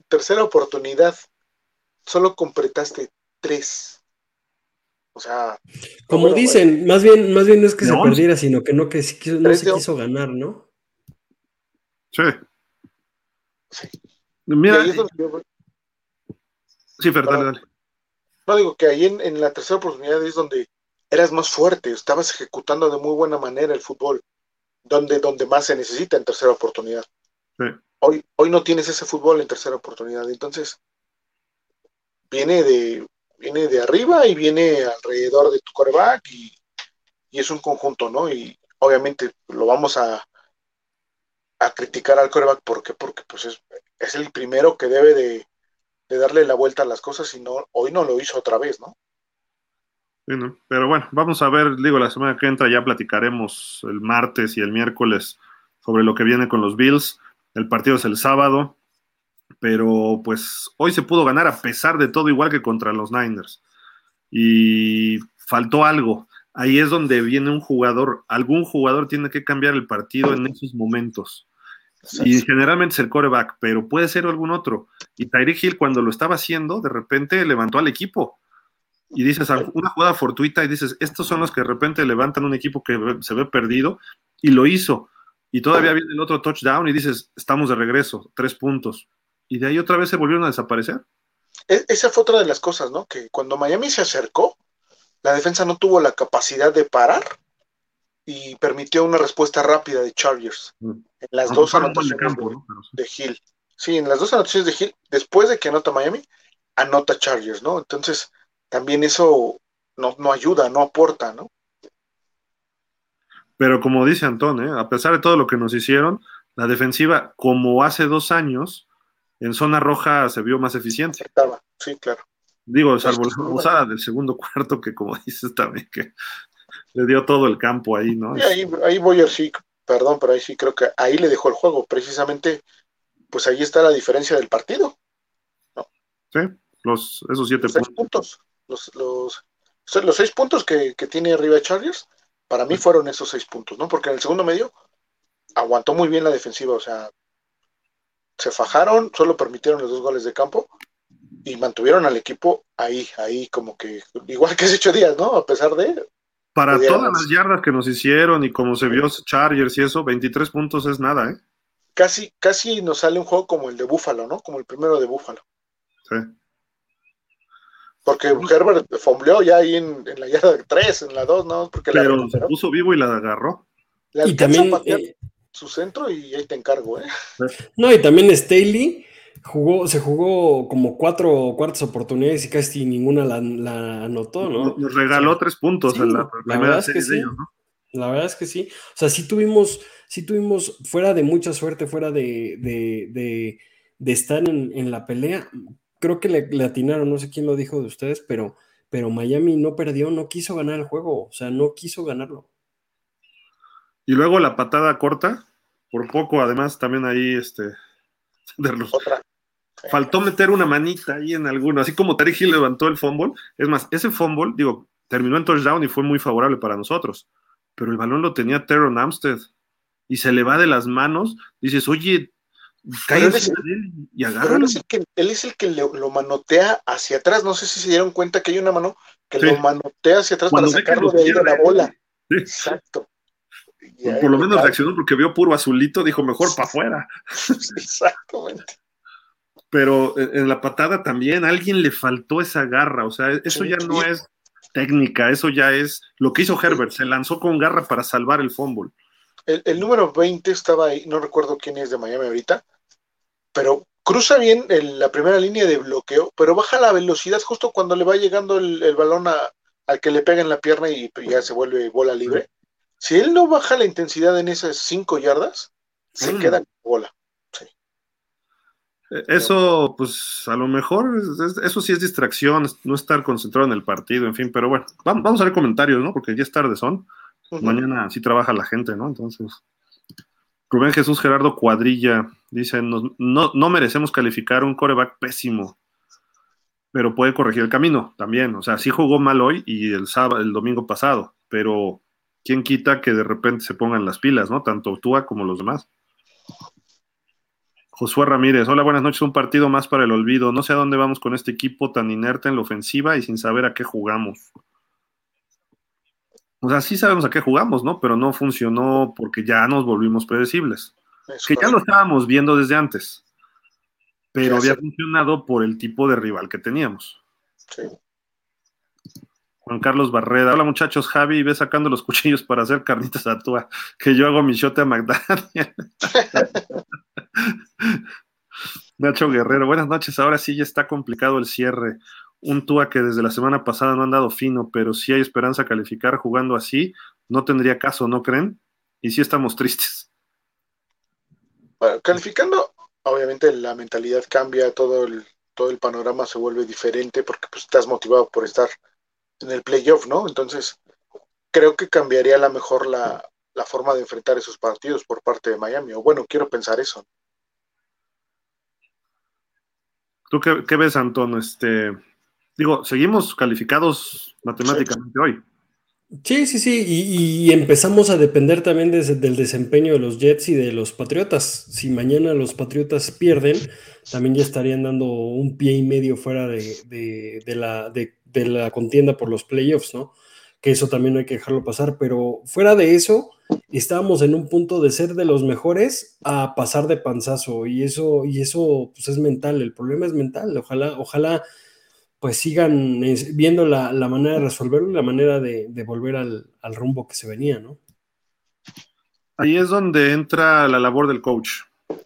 tercera oportunidad, solo completaste tres. O sea. Como dicen, más bien, más bien no es que se perdiera, sino que no, que no se quiso ganar, ¿no? Sí. Sí. Mira. Sí, Fernando, dale. No digo que ahí en, la tercera oportunidad es donde eras más fuerte, estabas ejecutando de muy buena manera el fútbol, donde, donde más se necesita en tercera oportunidad. Sí. Hoy, hoy no tienes ese fútbol en tercera oportunidad, entonces viene de Viene de arriba y viene alrededor de tu coreback y, es un conjunto, ¿no? Y obviamente lo vamos a, a criticar al coreback porque porque pues es, es el primero que debe de, de, darle la vuelta a las cosas y no hoy no lo hizo otra vez, ¿no? Bueno, pero bueno, vamos a ver, digo, la semana que entra ya platicaremos el martes y el miércoles sobre lo que viene con los Bills. El partido es el sábado, pero pues hoy se pudo ganar a pesar de todo, igual que contra los Niners. Y faltó algo. Ahí es donde viene un jugador, algún jugador tiene que cambiar el partido en esos momentos. Y generalmente es el coreback, pero puede ser algún otro. Y Tyreek Hill, cuando lo estaba haciendo, de repente levantó al equipo y dices una jugada fortuita y dices, estos son los que de repente levantan un equipo que se ve perdido y lo hizo. Y todavía viene el otro touchdown y dices, estamos de regreso, tres puntos. Y de ahí otra vez se volvieron a desaparecer. E-, esa fue otra de las cosas, ¿no? Que cuando Miami se acercó, la defensa no tuvo la capacidad de parar y permitió una respuesta rápida de Chargers. Mm. En las dos anotaciones de, de Hill. Sí, en las dos anotaciones de Hill, después de que anota Miami, anota Chargers, ¿no? Entonces, también eso no, no ayuda, no aporta, ¿no? Pero como dice Antón, ¿eh? a pesar de todo lo que nos hicieron, la defensiva, como hace dos años, en zona roja se vio más eficiente. Sí, claro. Digo, salvo la usada del segundo cuarto, que como dices también, que le dio todo el campo ahí, ¿no? Y ahí, ahí Boyer sí, perdón, pero ahí sí creo que ahí le dejó el juego. Precisamente, pues ahí está la diferencia del partido. ¿no? Sí, los, esos siete puntos los, los, los seis puntos que, tiene arriba Chargers, para mí fueron esos seis puntos, ¿no? Porque en el segundo medio aguantó muy bien la defensiva, o sea, se fajaron, solo permitieron los dos goles de campo y mantuvieron al equipo ahí, ahí como que, igual que hace ocho días, ¿no? A pesar de... Para todas las yardas que nos hicieron y como se vio Chargers y eso, 23 puntos es nada, ¿eh? Casi, casi nos sale un juego como el de Búfalo, ¿no? Como el primero de Búfalo. Sí. Porque Herbert fombleó ya ahí en, la yarda 3, en la 2, ¿no? Porque Pero se puso vivo y la agarró. y también eh, su centro y ahí te encargo, ¿eh? No, y también Staley jugó, se jugó como cuatro o cuartas oportunidades y casi ninguna la, anotó, ¿no? Nos regaló tres puntos en la primera serie de ellos, ¿no? La verdad es que sí. O sea, sí tuvimos, sí tuvimos, fuera de mucha suerte, fuera de, de, de, estar en, en, la pelea, creo que le, atinaron, no sé quién lo dijo de ustedes, pero, pero Miami no perdió, no quiso ganar el juego, o sea, no quiso ganarlo. Y luego la patada corta, por poco, además, también ahí, este, Otra. Faltó meter una manita ahí en alguno, así como Terry Hill levantó el fumble. Es más, ese fumble, digo, terminó en touchdown y fue muy favorable para nosotros, pero el balón lo tenía Teron Amstead y se le va de las manos. Dices, oye, es, y él es el que, él es el que lo manotea hacia atrás. No sé si se dieron cuenta que hay una mano que lo manotea hacia atrás para sacarlo de ahí de la bola. Exacto. Por lo menos reaccionó porque vio puro azulito, dijo mejor para afuera. Exactamente. Pero en la patada también a alguien le faltó esa garra, o sea, eso ya no es técnica, eso ya es lo que hizo Herbert, se lanzó con garra para salvar el fútbol. El, el, número 20 estaba ahí, no recuerdo quién es de Miami ahorita, pero cruza bien la primera línea de bloqueo, pero baja la velocidad justo cuando le va llegando el, balón al que le pega en la pierna y ya se vuelve bola libre. Si él no baja la intensidad en esas cinco yardas, se queda con bola. E, eso, pues a lo mejor, eso sí es distracción, no estar concentrado en el partido, en fin, pero bueno, vamos a ver comentarios, ¿no? Porque ya es tarde son. Mañana sí trabaja la gente, ¿no? Entonces, Rubén Jesús Gerardo Cuadrilla dice, no, no merecemos calificar un coreback pésimo, pero puede corregir el camino también. O sea, sí jugó mal hoy y el sábado, el domingo pasado, pero ¿quién quita que de repente se pongan las pilas, ¿no? Tanto Tua como los demás. Josué Ramírez, hola, buenas noches. Un partido más para el olvido. No sé a dónde vamos con este equipo tan inerte en la ofensiva y sin saber a qué jugamos. O sea, sí sabemos a qué jugamos, ¿no? Pero no funcionó porque ya nos volvimos predecibles. que ya lo estábamos viendo desde antes. Pero había funcionado por el tipo de rival que teníamos. Sí. Juan Carlos Barreda. Hola muchachos, Javi, ve sacando los cuchillos para hacer carnitas a tua, que yo hago mi shote a McDaniel. Nacho Guerrero, buenas noches. Ahora sí ya está complicado el cierre. un Tua que desde la semana pasada no han dado fino, pero si hay esperanza de calificar jugando así, no tendría caso, ¿no creen? Y sí estamos tristes. calificando, obviamente la mentalidad cambia, todo el, todo el panorama se vuelve diferente porque pues, estás motivado por estar en el playoff, ¿no? Entonces, creo que cambiaría a lo mejor la, forma de enfrentar esos partidos por parte de Miami, o bueno, quiero pensar eso. ¿Tú qué, ves, Antón? Este, digo, seguimos calificados matemáticamente hoy. Sí, sí, sí, y, empezamos a depender también del desempeño de los Jets y de los Patriotas. Si mañana los Patriotas pierden, también ya estarían dando un pie y medio fuera de, la, de, la contienda por los playoffs, ¿no? Que eso también no hay que dejarlo pasar, pero fuera de eso, estábamos en un punto de ser de los mejores a pasar de panzazo, y eso, y eso pues es mental, el problema es mental, ojalá, ojalá pues sigan viendo la, manera de resolverlo y la manera de, volver al, rumbo que se venía, ¿no? Ahí es donde entra la labor del coach,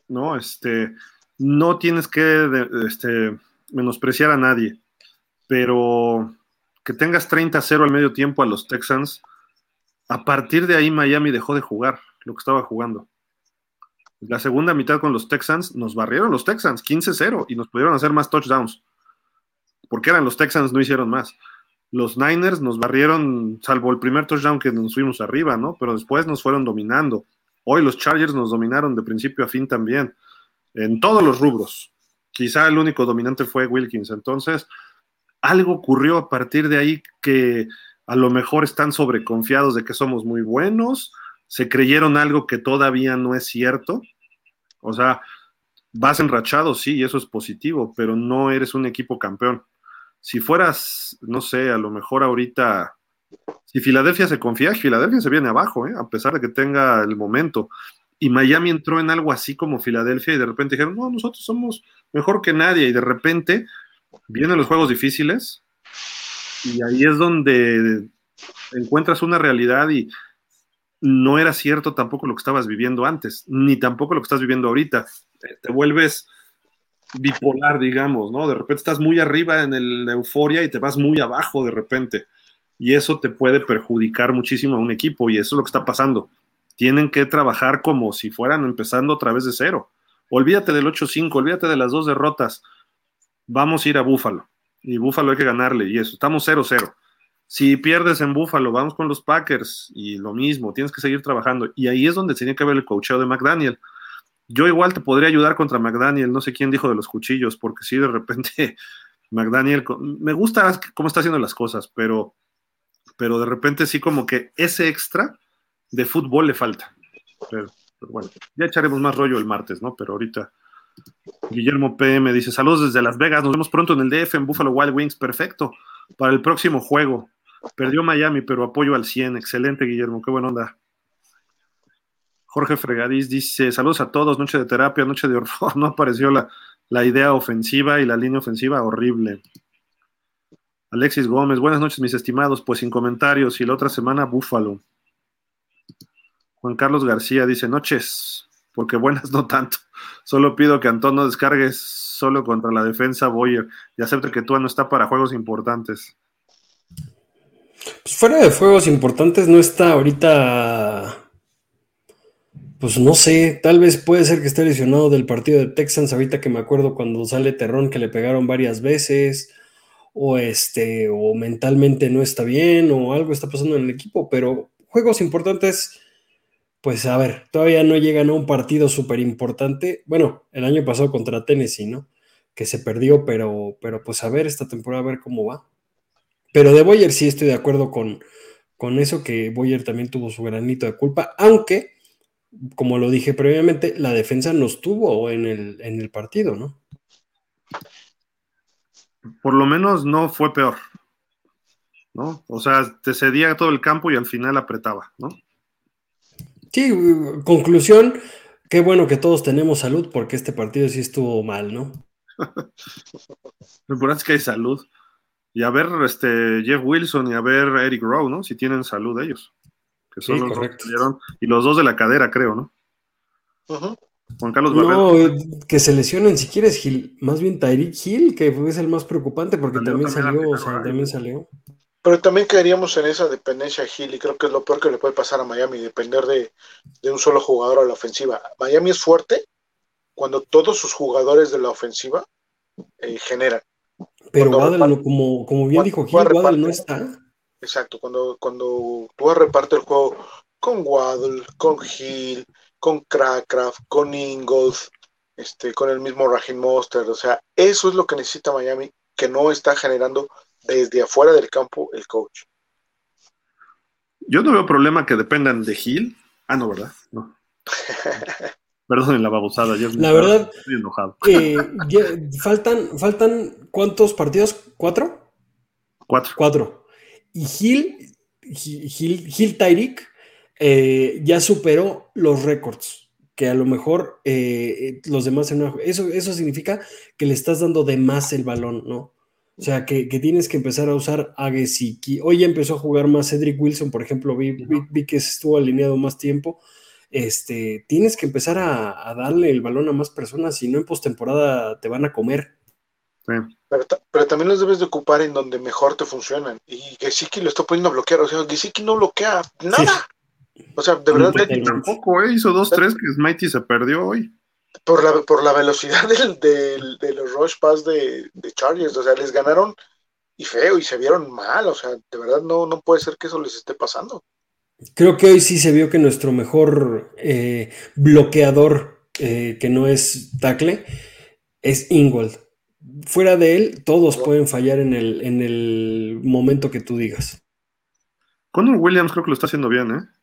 ¿no? Este, no tienes que este, menospreciar a nadie, pero que tengas 30-0 al medio tiempo a los Texans, a partir de ahí Miami dejó de jugar lo que estaba jugando. La segunda mitad con los Texans nos barrieron los Texans 15-0 y nos pudieron hacer más touchdowns porque eran los Texans, no hicieron más. Los Niners nos barrieron, salvo el primer touchdown que nos fuimos arriba, ¿no? Pero después nos fueron dominando. Hoy los Chargers nos dominaron de principio a fin también, en todos los rubros. Quizá el único dominante fue Wilkins. Entonces, algo ocurrió a partir de ahí que a lo mejor están sobreconfiados de que somos muy buenos, se creyeron algo que todavía no es cierto. O sea, vas enrachado, sí, y eso es positivo, pero no eres un equipo campeón si fueras, no sé, a lo mejor ahorita, si Filadelfia se confía, Filadelfia se viene abajo, ¿eh? a pesar de que tenga el momento. Y Miami entró en algo así como Filadelfia y de repente dijeron, no, nosotros somos mejor que nadie. Y de repente vienen los juegos difíciles y ahí es donde encuentras una realidad y no era cierto tampoco lo que estabas viviendo antes, ni tampoco lo que estás viviendo ahorita. Te vuelves bipolar, digamos, ¿no? De repente estás muy arriba en la euforia y te vas muy abajo de repente. Y eso te puede perjudicar muchísimo a un equipo y eso es lo que está pasando. Tienen que trabajar como si fueran empezando otra vez de cero. Olvídate del 8-5, olvídate de las dos derrotas. Vamos a ir a Búfalo. Y Búfalo hay que ganarle y eso. Estamos 0-0. Si pierdes en Búfalo, vamos con los Packers y lo mismo, tienes que seguir trabajando. Y ahí es donde tiene que ver el coacheo de McDaniel yo igual te podría ayudar contra McDaniel, no sé quién dijo de los cuchillos, porque si de repente McDaniel, me gusta cómo está haciendo las cosas, pero, pero de repente sí como que ese extra de fútbol le falta. Pero, bueno, ya echaremos más rollo el martes, ¿no? Pero ahorita Guillermo PM dice, saludos desde Las Vegas, nos vemos pronto en el DF en Buffalo Wild Wings, perfecto, para el próximo juego. Perdió Miami, pero apoyo al 100, excelente Guillermo, qué buena onda. Jorge Fregadís dice: Saludos a todos, noche de terapia, noche de horror. No apareció la, la idea ofensiva y la línea ofensiva horrible. Alexis Gómez, buenas noches, mis estimados. Pues sin comentarios. Y la otra semana, Búfalo. Juan Carlos García dice: Noches, porque buenas no tanto. Solo pido que Antón no descargues solo contra la defensa Boyer y acepte que tú no está para juegos importantes. Pues fuera de juegos importantes, no está ahorita pues no sé, tal vez puede ser que esté lesionado del partido de Texans, ahorita que me acuerdo cuando sale Terrón que le pegaron varias veces, o este, o mentalmente no está bien, o algo está pasando en el equipo, pero juegos importantes, pues a ver, todavía no llegan a un partido súper importante. Bueno, el año pasado contra Tennessee, ¿no? Que se perdió, pero, pero pues a ver esta temporada, a ver cómo va. Pero de Boyer sí estoy de acuerdo con, con eso, que Boyer también tuvo su granito de culpa, aunque como lo dije previamente, la defensa no estuvo en el, en el partido, ¿no? Por lo menos no fue peor, ¿no? O sea, te cedía todo el campo y al final apretaba, ¿no? Sí, conclusión, qué bueno que todos tenemos salud porque este partido sí estuvo mal, ¿no? Lo importante es que hay salud. Y a ver este Jeff Wilson y a ver Eric Rowe, ¿no? Si tienen salud ellos y los dos de la cadera, creo, ¿no? Juan Carlos No, que se lesionen si quieres Gil, más bien Tyreek Hill, que es el más preocupante porque también, salió, o sea, también salió. Pero también caeríamos en esa dependencia Hill y creo que es lo peor que le puede pasar a Miami, depender de, un solo jugador a la ofensiva. Miami es fuerte cuando todos sus jugadores de la ofensiva eh, generan. Pero Waddle, como, como bien dijo Gil, Waddle no está. Exacto, cuando, cuando tú repartes el juego con Waddle, con Hill, con Crackraft, con Ingalls, este, con el mismo Raheem Monster. O sea, eso es lo que necesita Miami, que no está generando desde afuera del campo el coach. Yo no veo problema que dependan de Hill. Ah, no, ¿verdad? No. Perdón la babosada. la verdad, estoy enojado. Eh, faltan, faltan, ¿cuántos partidos? ¿Cuatro? Cuatro. Cuatro. Y Hill, Hill, Hill Tyreek eh, ya superó los récords, que a lo mejor eh, los demás en eso, eso significa que le estás dando de más el balón, ¿no? O sea, que, tienes que empezar a usar a Gesicki. Hoy ya empezó a jugar más Cedric Wilson, por ejemplo, vi, que estuvo alineado más tiempo. Este, tienes que empezar a, darle el balón a más personas, si no en postemporada te van a comer. Pero, también los debes de ocupar en donde mejor te funcionan. Y Gesicki lo está poniendo a bloquear. O sea, Gesicki no bloquea nada. O sea, de verdad. Tampoco, ¿eh? Hizo dos, tres que Smitey se perdió hoy. Por la, por la velocidad del, de los rush pass de, de, Chargers. O sea, les ganaron y feo y se vieron mal. O sea, de verdad no, no puede ser que eso les esté pasando. Creo que hoy sí se vio que nuestro mejor eh, bloqueador, eh, que no es tackle, es Ingold. Fuera de él, todos pueden fallar en el, en el momento que tú digas. Conor Williams creo que lo está haciendo bien, ¿eh?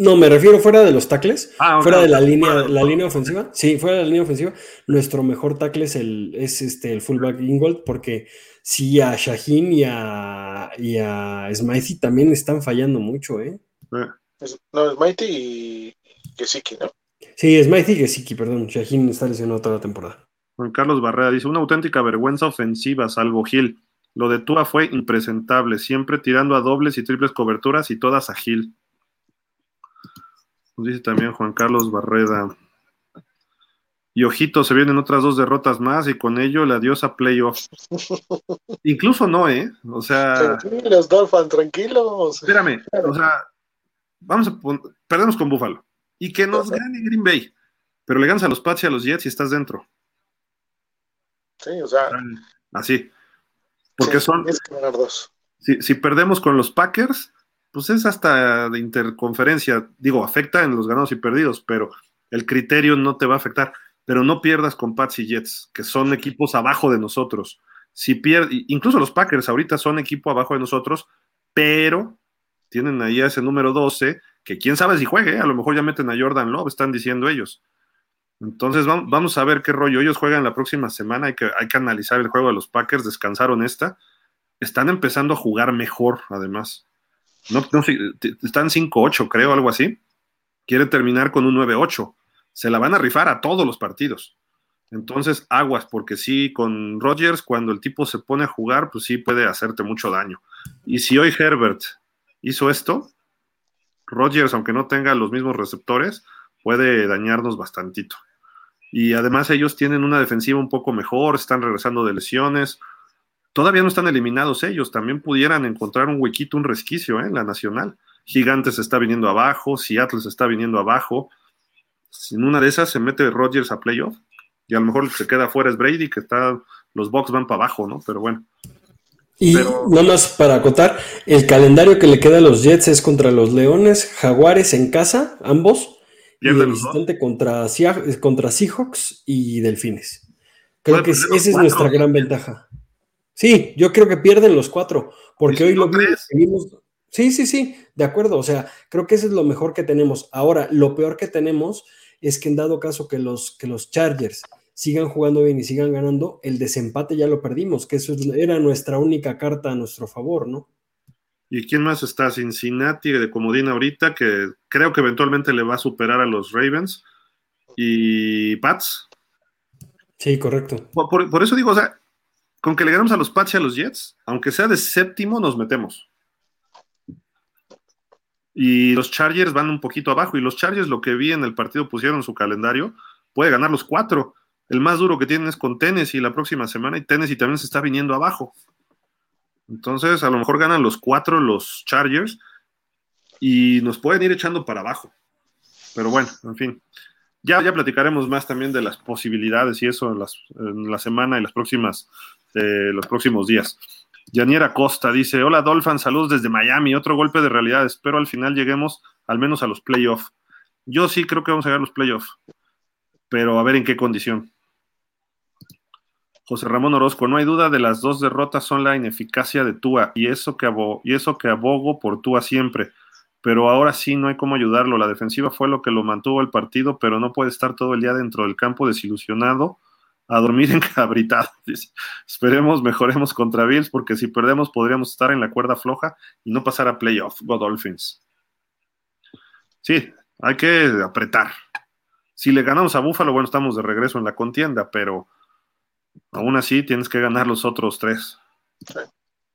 No, me refiero fuera de los tackles, ah, fuera de la línea, la línea ofensiva. Sí, fuera de la línea ofensiva, nuestro mejor tackle es el, es este, el fullback Ingold, porque sí a Shaheen y a, y a Smithy también están fallando mucho, ¿eh? No, Smithy y Gesicki, ¿no? Sí, Smithy y Gesicki, perdón. Shaheen está lesionado toda la temporada. Juan Carlos Barrera dice: una auténtica vergüenza ofensiva, salvo Gil. Lo de Tua fue impresentable, siempre tirando a dobles y triples coberturas y todas a Gil dice también Juan Carlos Barreda. Y ojito, se vienen otras dos derrotas más y con ello la diosa playoff. Incluso no, ¿eh? O sea. Tranquilos, Dolphin, tranquilos. Espérame, o sea, vamos a perdemos con Buffalo. Y que nos gane Green Bay. Pero le ganas a los Pats y a los Jets y estás dentro. Sí, o sea. Así. Porque son. Si, si perdemos con los Packers, pues es hasta de interconferencia, digo, afecta en los ganados y perdidos, pero el criterio no te va a afectar. Pero no pierdas con Pats y Jets, que son equipos abajo de nosotros. Si pierde, incluso los Packers ahorita son equipo abajo de nosotros, pero tienen ahí a ese número 12, que quién sabe si juegue, a lo mejor ya meten a Jordan Love, están diciendo ellos. Entonces vamos a ver qué rollo. Ellos juegan la próxima semana, hay que, hay que analizar el juego de los Packers, descansaron esta. Están empezando a jugar mejor, además. No, están 5-8, creo, algo así. Quiere terminar con un 9-8. Se la van a rifar a todos los partidos. Entonces, aguas, porque sí, con Rodgers, cuando el tipo se pone a jugar, pues sí puede hacerte mucho daño. Y si hoy Herbert hizo esto, Rodgers, aunque no tenga los mismos receptores, puede dañarnos bastantito. Y además ellos tienen una defensiva un poco mejor, están regresando de lesiones. Todavía no están eliminados ellos, también pudieran encontrar un huequito, un resquicio ¿eh? en la nacional. Gigantes está viniendo abajo, Seattle se está viniendo abajo. Sin una de esas se mete Rodgers a playoff y a lo mejor se queda fuera es Brady, que está, los Bucks van para abajo, ¿no? Pero bueno. Y nada más para acotar, el calendario que le queda a los Jets es contra los Leones, Jaguares en casa, ambos, y el visitante contra, contra Seahawks y Delfines. Creo que esa es nuestra gran ventaja. Sí, yo creo que pierden los cuatro, porque hoy lo vimos. Sí, sí, sí, de acuerdo. O sea, creo que eso es lo mejor que tenemos. Ahora, lo peor que tenemos es que en dado caso que los, que los Chargers sigan jugando bien y sigan ganando, el desempate ya lo perdimos, que eso era nuestra única carta a nuestro favor, ¿no? ¿Y quién más está? Cincinnati de Comodín ahorita, que creo que eventualmente le va a superar a los Ravens. Y Pats. Sí, correcto. Por, por eso digo, o sea, con que le ganamos a los Pats y a los Jets, aunque sea de séptimo, nos metemos. Y los Chargers van un poquito abajo. Y los Chargers, lo que vi en el partido, pusieron su calendario. puede ganar los cuatro. El más duro que tienen es con Tennessee la próxima semana y Tennessee también se está viniendo abajo. Entonces, a lo mejor ganan los cuatro los Chargers y nos pueden ir echando para abajo. Pero bueno, en fin. Ya, ya platicaremos más también de las posibilidades y eso en, las, en la semana y las próximas, los próximos días. Yaniera Costa dice: Hola Dolphin, saludos desde Miami. Otro golpe de realidad. Espero al final lleguemos al menos a los playoffs. Yo sí creo que vamos a llegar a los playoffs, pero a ver en qué condición. José Ramón Orozco, no hay duda de las dos derrotas son la ineficacia de Tua y eso que, y eso que abogo por Tua siempre pero ahora sí no hay cómo ayudarlo. La defensiva fue lo que lo mantuvo el partido, pero no puede estar todo el día dentro del campo desilusionado a dormir encabritado. Esperemos mejoremos contra Bills, porque si perdemos podríamos estar en la cuerda floja y no pasar a playoff. Go Dolphins. Sí, hay que apretar. Si le ganamos a Buffalo, bueno, estamos de regreso en la contienda, pero aún así tienes que ganar los otros tres.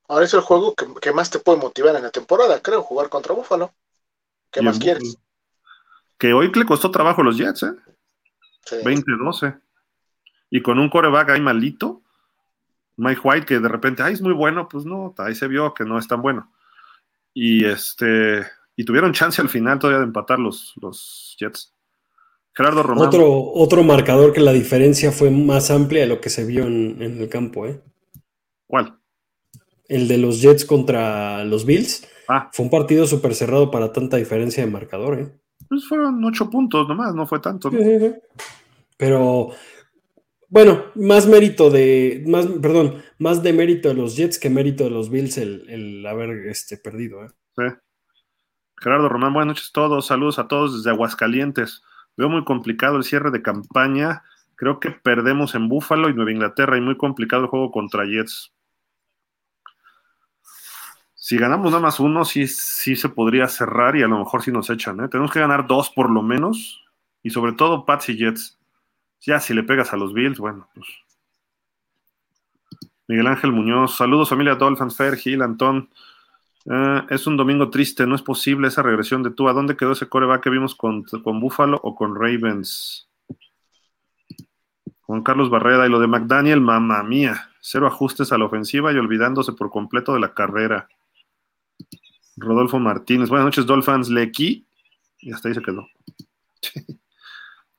Ahora es el juego que, más te puede motivar en la temporada, creo, jugar contra Buffalo. ¿Qué más quieres? Que hoy le costó trabajo a los Jets, ¿eh? 20-12. Y con un coreback ahí malito, Mike White, que de repente, ay, es muy bueno, pues no, ahí se vio que no es tan bueno. Y este, y tuvieron chance al final todavía de empatar los, los Jets. Gerardo Román. Otro, otro marcador que la diferencia fue más amplia de lo que se vio en, en el campo, ¿eh? ¿Cuál? el de los Jets contra los Bills. Ah. Fue un partido súper cerrado para tanta diferencia de marcador, ¿eh? Pues fueron ocho puntos nomás, no fue tanto. Pero, bueno, más mérito de, más, perdón, más de mérito de los Jets que mérito de los Bills el, haber este, perdido, ¿eh? Sí. Gerardo Román, buenas noches a todos, saludos a todos desde Aguascalientes. Veo muy complicado el cierre de campaña. Creo que perdemos en Búfalo y Nueva Inglaterra y muy complicado el juego contra Jets si ganamos nada más uno, sí, sí se podría cerrar y a lo mejor sí nos echan. ¿eh? Tenemos que ganar dos por lo menos. Y sobre todo Pats y Jets. Ya si le pegas a los Bills, bueno, pues. Miguel Ángel Muñoz, saludos familia Dolphins, Fair, Gil, Antón. Eh, es un domingo triste, no es posible esa regresión de tú. ¿A dónde quedó ese coreback que vimos con, con Buffalo o con Ravens? Juan Carlos Barrera y lo de McDaniel, mamá mía. Cero ajustes a la ofensiva y olvidándose por completo de la carrera. Rodolfo Martínez. Buenas noches, Dolphins. Lecky. Y hasta ahí se quedó.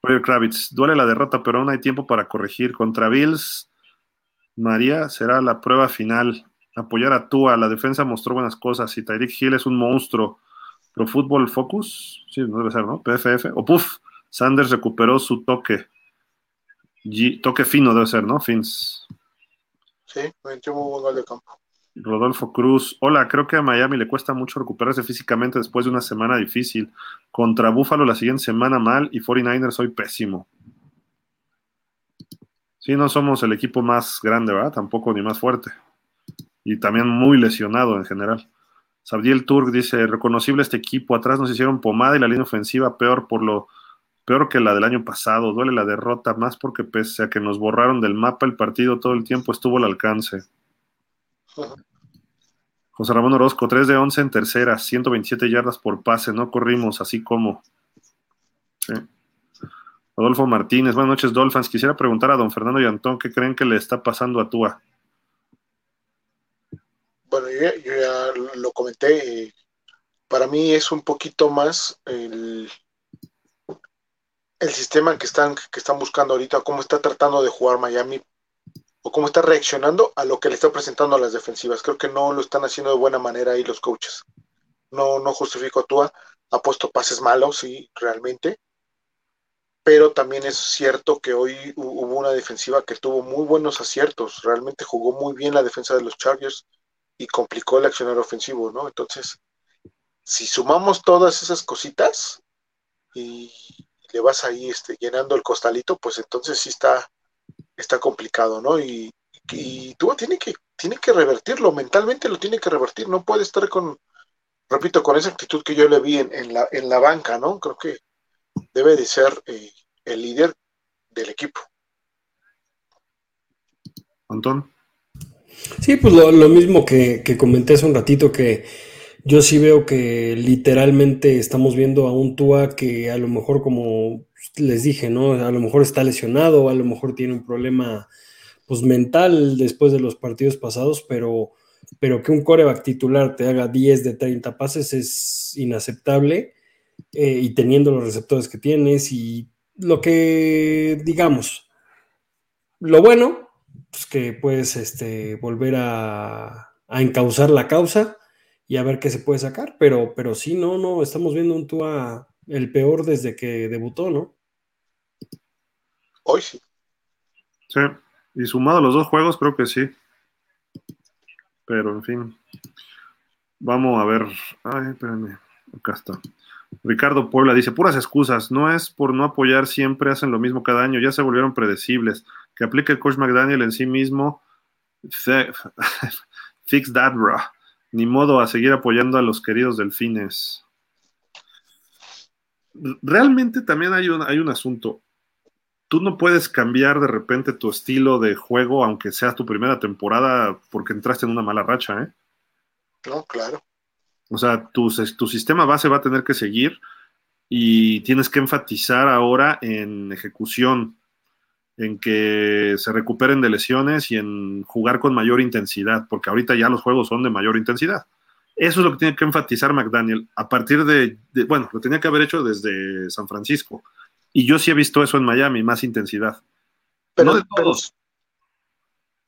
Roger Kravitz. Duele la derrota, pero aún hay tiempo para corregir. Contra Bills, María será la prueba final. Apoyar a Tua. La defensa mostró buenas cosas. Y Tyreek Hill es un monstruo. Pro Football Focus. Sí, no debe ser, ¿no? PFF. O Puff. Sanders recuperó su toque. toque fino debe ser, ¿no? Fins. Sí, 21 gol de campo. Rodolfo Cruz, hola, creo que a Miami le cuesta mucho recuperarse físicamente después de una semana difícil. Contra Búfalo la siguiente semana mal y 49ers hoy pésimo. Sí, no somos el equipo más grande, ¿verdad? Tampoco ni más fuerte. Y también muy lesionado en general. Sabdiel Turk dice, reconocible este equipo, atrás nos hicieron pomada y la línea ofensiva peor por lo peor que la del año pasado. Duele la derrota, más porque pese a que nos borraron del mapa el partido todo el tiempo estuvo al alcance. José Ramón Orozco, 3 de 11 en tercera, 127 yardas por pase, no corrimos así como. Adolfo Martínez, buenas noches, Dolphins. Quisiera preguntar a don Fernando y Antón qué creen que le está pasando a Tua. Bueno, yo, ya lo comenté. Para mí es un poquito más el, el sistema que están, que están buscando ahorita, cómo está tratando de jugar Miami o cómo está reaccionando a lo que le está presentando a las defensivas. Creo que no lo están haciendo de buena manera ahí los coaches. No, no justifico a Tua, ha puesto pases malos, sí, realmente. Pero también es cierto que hoy hubo una defensiva que tuvo muy buenos aciertos. Realmente jugó muy bien la defensa de los Chargers y complicó el accionar ofensivo, ¿no? Entonces, si sumamos todas esas cositas y le vas ahí este, llenando el costalito, pues entonces sí está, está complicado, ¿no? Y, y tú tiene que, tiene que revertirlo, mentalmente lo tiene que revertir, no puede estar con, repito, con esa actitud que yo le vi en, la, en la banca, ¿no? Creo que debe de ser eh, el líder del equipo. Antón. Sí, pues lo, mismo que, que, comenté hace un ratito, que yo sí veo que literalmente estamos viendo a un Tua que a lo mejor como les dije, ¿no? A lo mejor está lesionado, a lo mejor tiene un problema pues mental después de los partidos pasados, pero, pero que un coreback titular te haga 10 de 30 pases es inaceptable eh, y teniendo los receptores que tienes y lo que digamos, lo bueno, pues que puedes este, volver a, encauzar la causa y a ver qué se puede sacar, pero, pero sí, no, no, estamos viendo un Tua el peor desde que debutó, ¿no? Hoy sí. Sí, y sumado a los dos juegos, creo que sí. Pero en fin. Vamos a ver. Ay, espérame. Acá está. Ricardo Puebla dice, puras excusas, no es por no apoyar, siempre hacen lo mismo cada año, ya se volvieron predecibles. Que aplique el coach McDaniel en sí mismo. Fix that, bro. Ni modo a seguir apoyando a los queridos delfines. Realmente también hay un, hay un asunto. Tú no puedes cambiar de repente tu estilo de juego, aunque sea tu primera temporada, porque entraste en una mala racha, ¿eh? No, claro. O sea, tu, tu sistema base va a tener que seguir y tienes que enfatizar ahora en ejecución, en que se recuperen de lesiones y en jugar con mayor intensidad, porque ahorita ya los juegos son de mayor intensidad. Eso es lo que tiene que enfatizar McDaniel a partir de, bueno, lo tenía que haber hecho desde San Francisco. Y yo sí he visto eso en Miami, más intensidad. Pero, no de todos.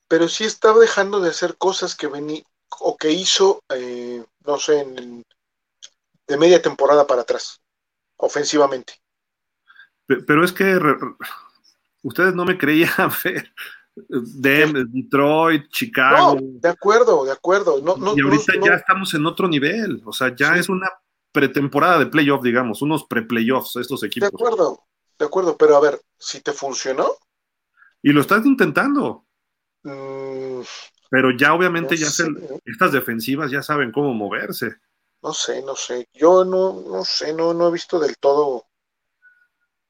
Pero, sí estaba dejando de hacer cosas que venía o que hizo, eh, no sé, en, de media temporada para atrás, ofensivamente. Pero es que ustedes no me creían ver. De Detroit, Chicago. No, de acuerdo, de acuerdo. No, y ahorita ya estamos en otro nivel. O sea, ya es una pretemporada de playoff, digamos, unos pre-playoffs estos equipos. De acuerdo, de acuerdo. Pero a ver, si te funcionó. Y lo estás intentando. Mm, pero ya obviamente ya estas defensivas ya saben cómo moverse. No sé, no sé. Yo no, no sé, no, no he visto del todo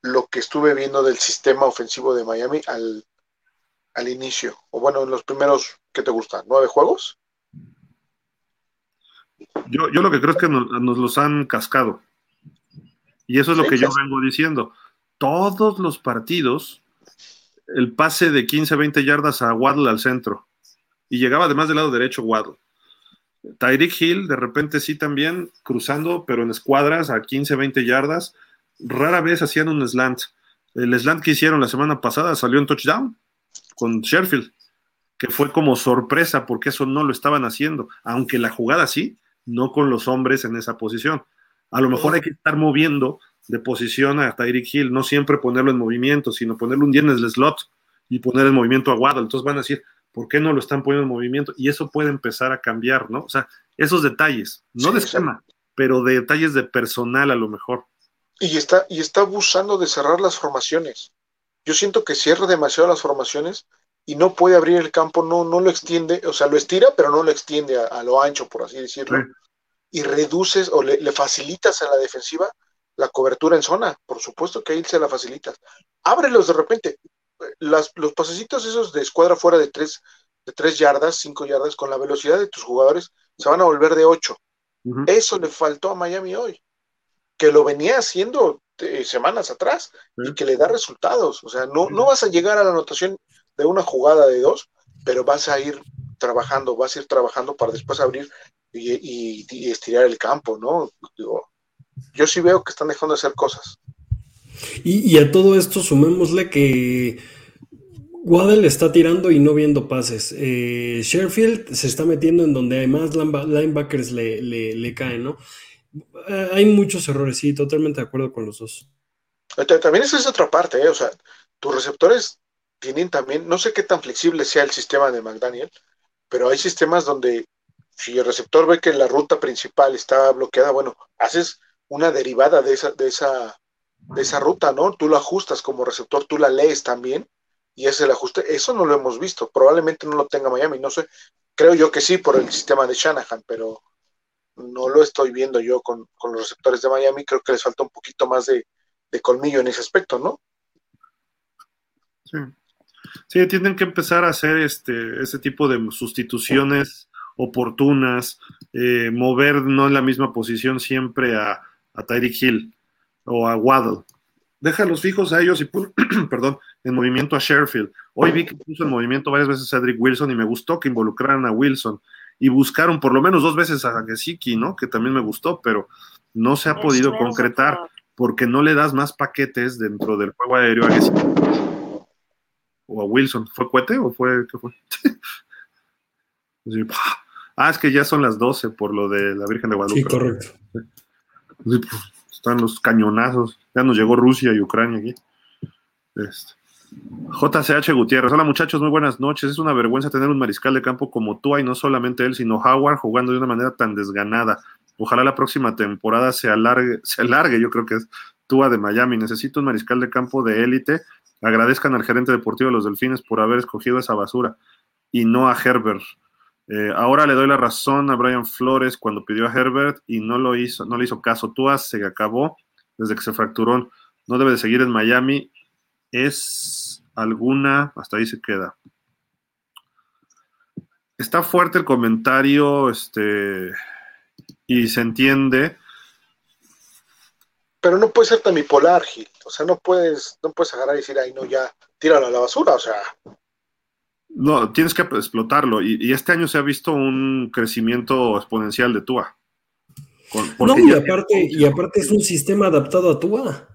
lo que estuve viendo del sistema ofensivo de Miami al, al inicio. O bueno, en los primeros, ¿qué te gusta? ¿Nueve juegos? Yo, yo lo que creo es que nos, los han cascado. Y eso es lo que yo vengo diciendo. Todos los partidos, el pase de 15, 20 yardas a Waddle al centro. Y llegaba además del lado derecho Waddle. Tyreek Hill, de repente sí también, cruzando, pero en escuadras a 15, 20 yardas rara vez hacían un slant. El slant que hicieron la semana pasada salió en touchdown con Sheffield, que fue como sorpresa porque eso no lo estaban haciendo, aunque la jugada sí, no con los hombres en esa posición. A lo mejor hay que estar moviendo de posición a Tyreek Hill, no siempre ponerlo en movimiento, sino ponerlo un día en el slot y poner en movimiento a Waddle. Entonces van a decir, ¿por qué no lo están poniendo en movimiento? Y eso puede empezar a cambiar, ¿no? O sea, esos detalles, no de esquema, pero de detalles de personal a lo mejor. Y está, y está abusando de cerrar las formaciones. Yo siento que cierra demasiado las formaciones y no puede abrir el campo, no, no lo extiende, o sea, lo estira, pero no lo extiende a, lo ancho, por así decirlo. Y reduces o le, facilitas a la defensiva la cobertura en zona. Por supuesto que ahí se la facilitas. Ábrelos de repente. Las, los pasecitos esos de escuadra fuera de tres, de tres yardas, cinco yardas, con la velocidad de tus jugadores, se van a volver de ocho. Eso le faltó a Miami hoy que lo venía haciendo eh, semanas atrás y que le da resultados. O sea, no, no vas a llegar a la anotación de una jugada de dos, pero vas a ir trabajando, vas a ir trabajando para después abrir y, estirar el campo, ¿no? Yo sí veo que están dejando de hacer cosas. Y, a todo esto sumémosle que Waddell está tirando y no viendo pases. Eh, Sheffield se está metiendo en donde además linebackers le, le, le caen, ¿no? Eh, hay muchos errores, sí, totalmente de acuerdo con los dos. También esa es otra parte, ¿eh? o sea, tus receptores tienen también, no sé qué tan flexible sea el sistema de McDaniel, pero hay sistemas donde si el receptor ve que la ruta principal está bloqueada, bueno, haces una derivada de esa, de esa, de esa ruta, ¿no? Tú lo ajustas como receptor, tú la lees también y es el ajuste. Eso no lo hemos visto, probablemente no lo tenga Miami, no sé, creo yo que sí por el sistema de Shanahan, pero no lo estoy viendo yo con, los receptores de Miami, creo que les falta un poquito más de, colmillo en ese aspecto, ¿no? Sí. Sí, tienen que empezar a hacer este, ese tipo de sustituciones oportunas, eh, mover no en la misma posición siempre a, a Tyreek Hill o a Waddle. deja los fijos a ellos y perdón, en movimiento a Sheffield. Hoy vi que puso en movimiento varias veces a Cedric Wilson y me gustó que involucraran a Wilson y buscaron por lo menos dos veces a Gesicki, ¿no? Que también me gustó, pero no se ha podido concretar porque no le das más paquetes dentro del juego aéreo a Gesicki. O a Wilson. ¿Fue Cuete o fue qué fue? ah, es que ya son las 12 por lo de la Virgen de Guadalupe. Sí, correcto. Pues, están los cañonazos. Ya nos llegó Rusia y Ucrania aquí. Este. JCH Gutiérrez. Hola muchachos, muy buenas noches. Es una vergüenza tener un mariscal de campo como tú y no solamente él, sino Howard jugando de una manera tan desganada. Ojalá la próxima temporada se alargue, se alargue yo creo que es Tua de Miami. Necesito un mariscal de campo de élite. Agradezcan al gerente deportivo de los Delfines por haber escogido esa basura y no a Herbert. Eh, ahora le doy la razón a Brian Flores cuando pidió a Herbert y no lo hizo, no le hizo caso. Tua se acabó desde que se fracturó. No debe de seguir en Miami es alguna, hasta ahí se queda. Está fuerte el comentario, este, y se entiende. Pero no puede ser tan bipolar, Gil. O sea, no puedes, no puedes agarrar y decir, ay, no, ya, tíralo a la basura, o sea. No, tienes que explotarlo. Y, este año se ha visto un crecimiento exponencial de Tua. no, y aparte, y aparte es un sistema adaptado a Tua.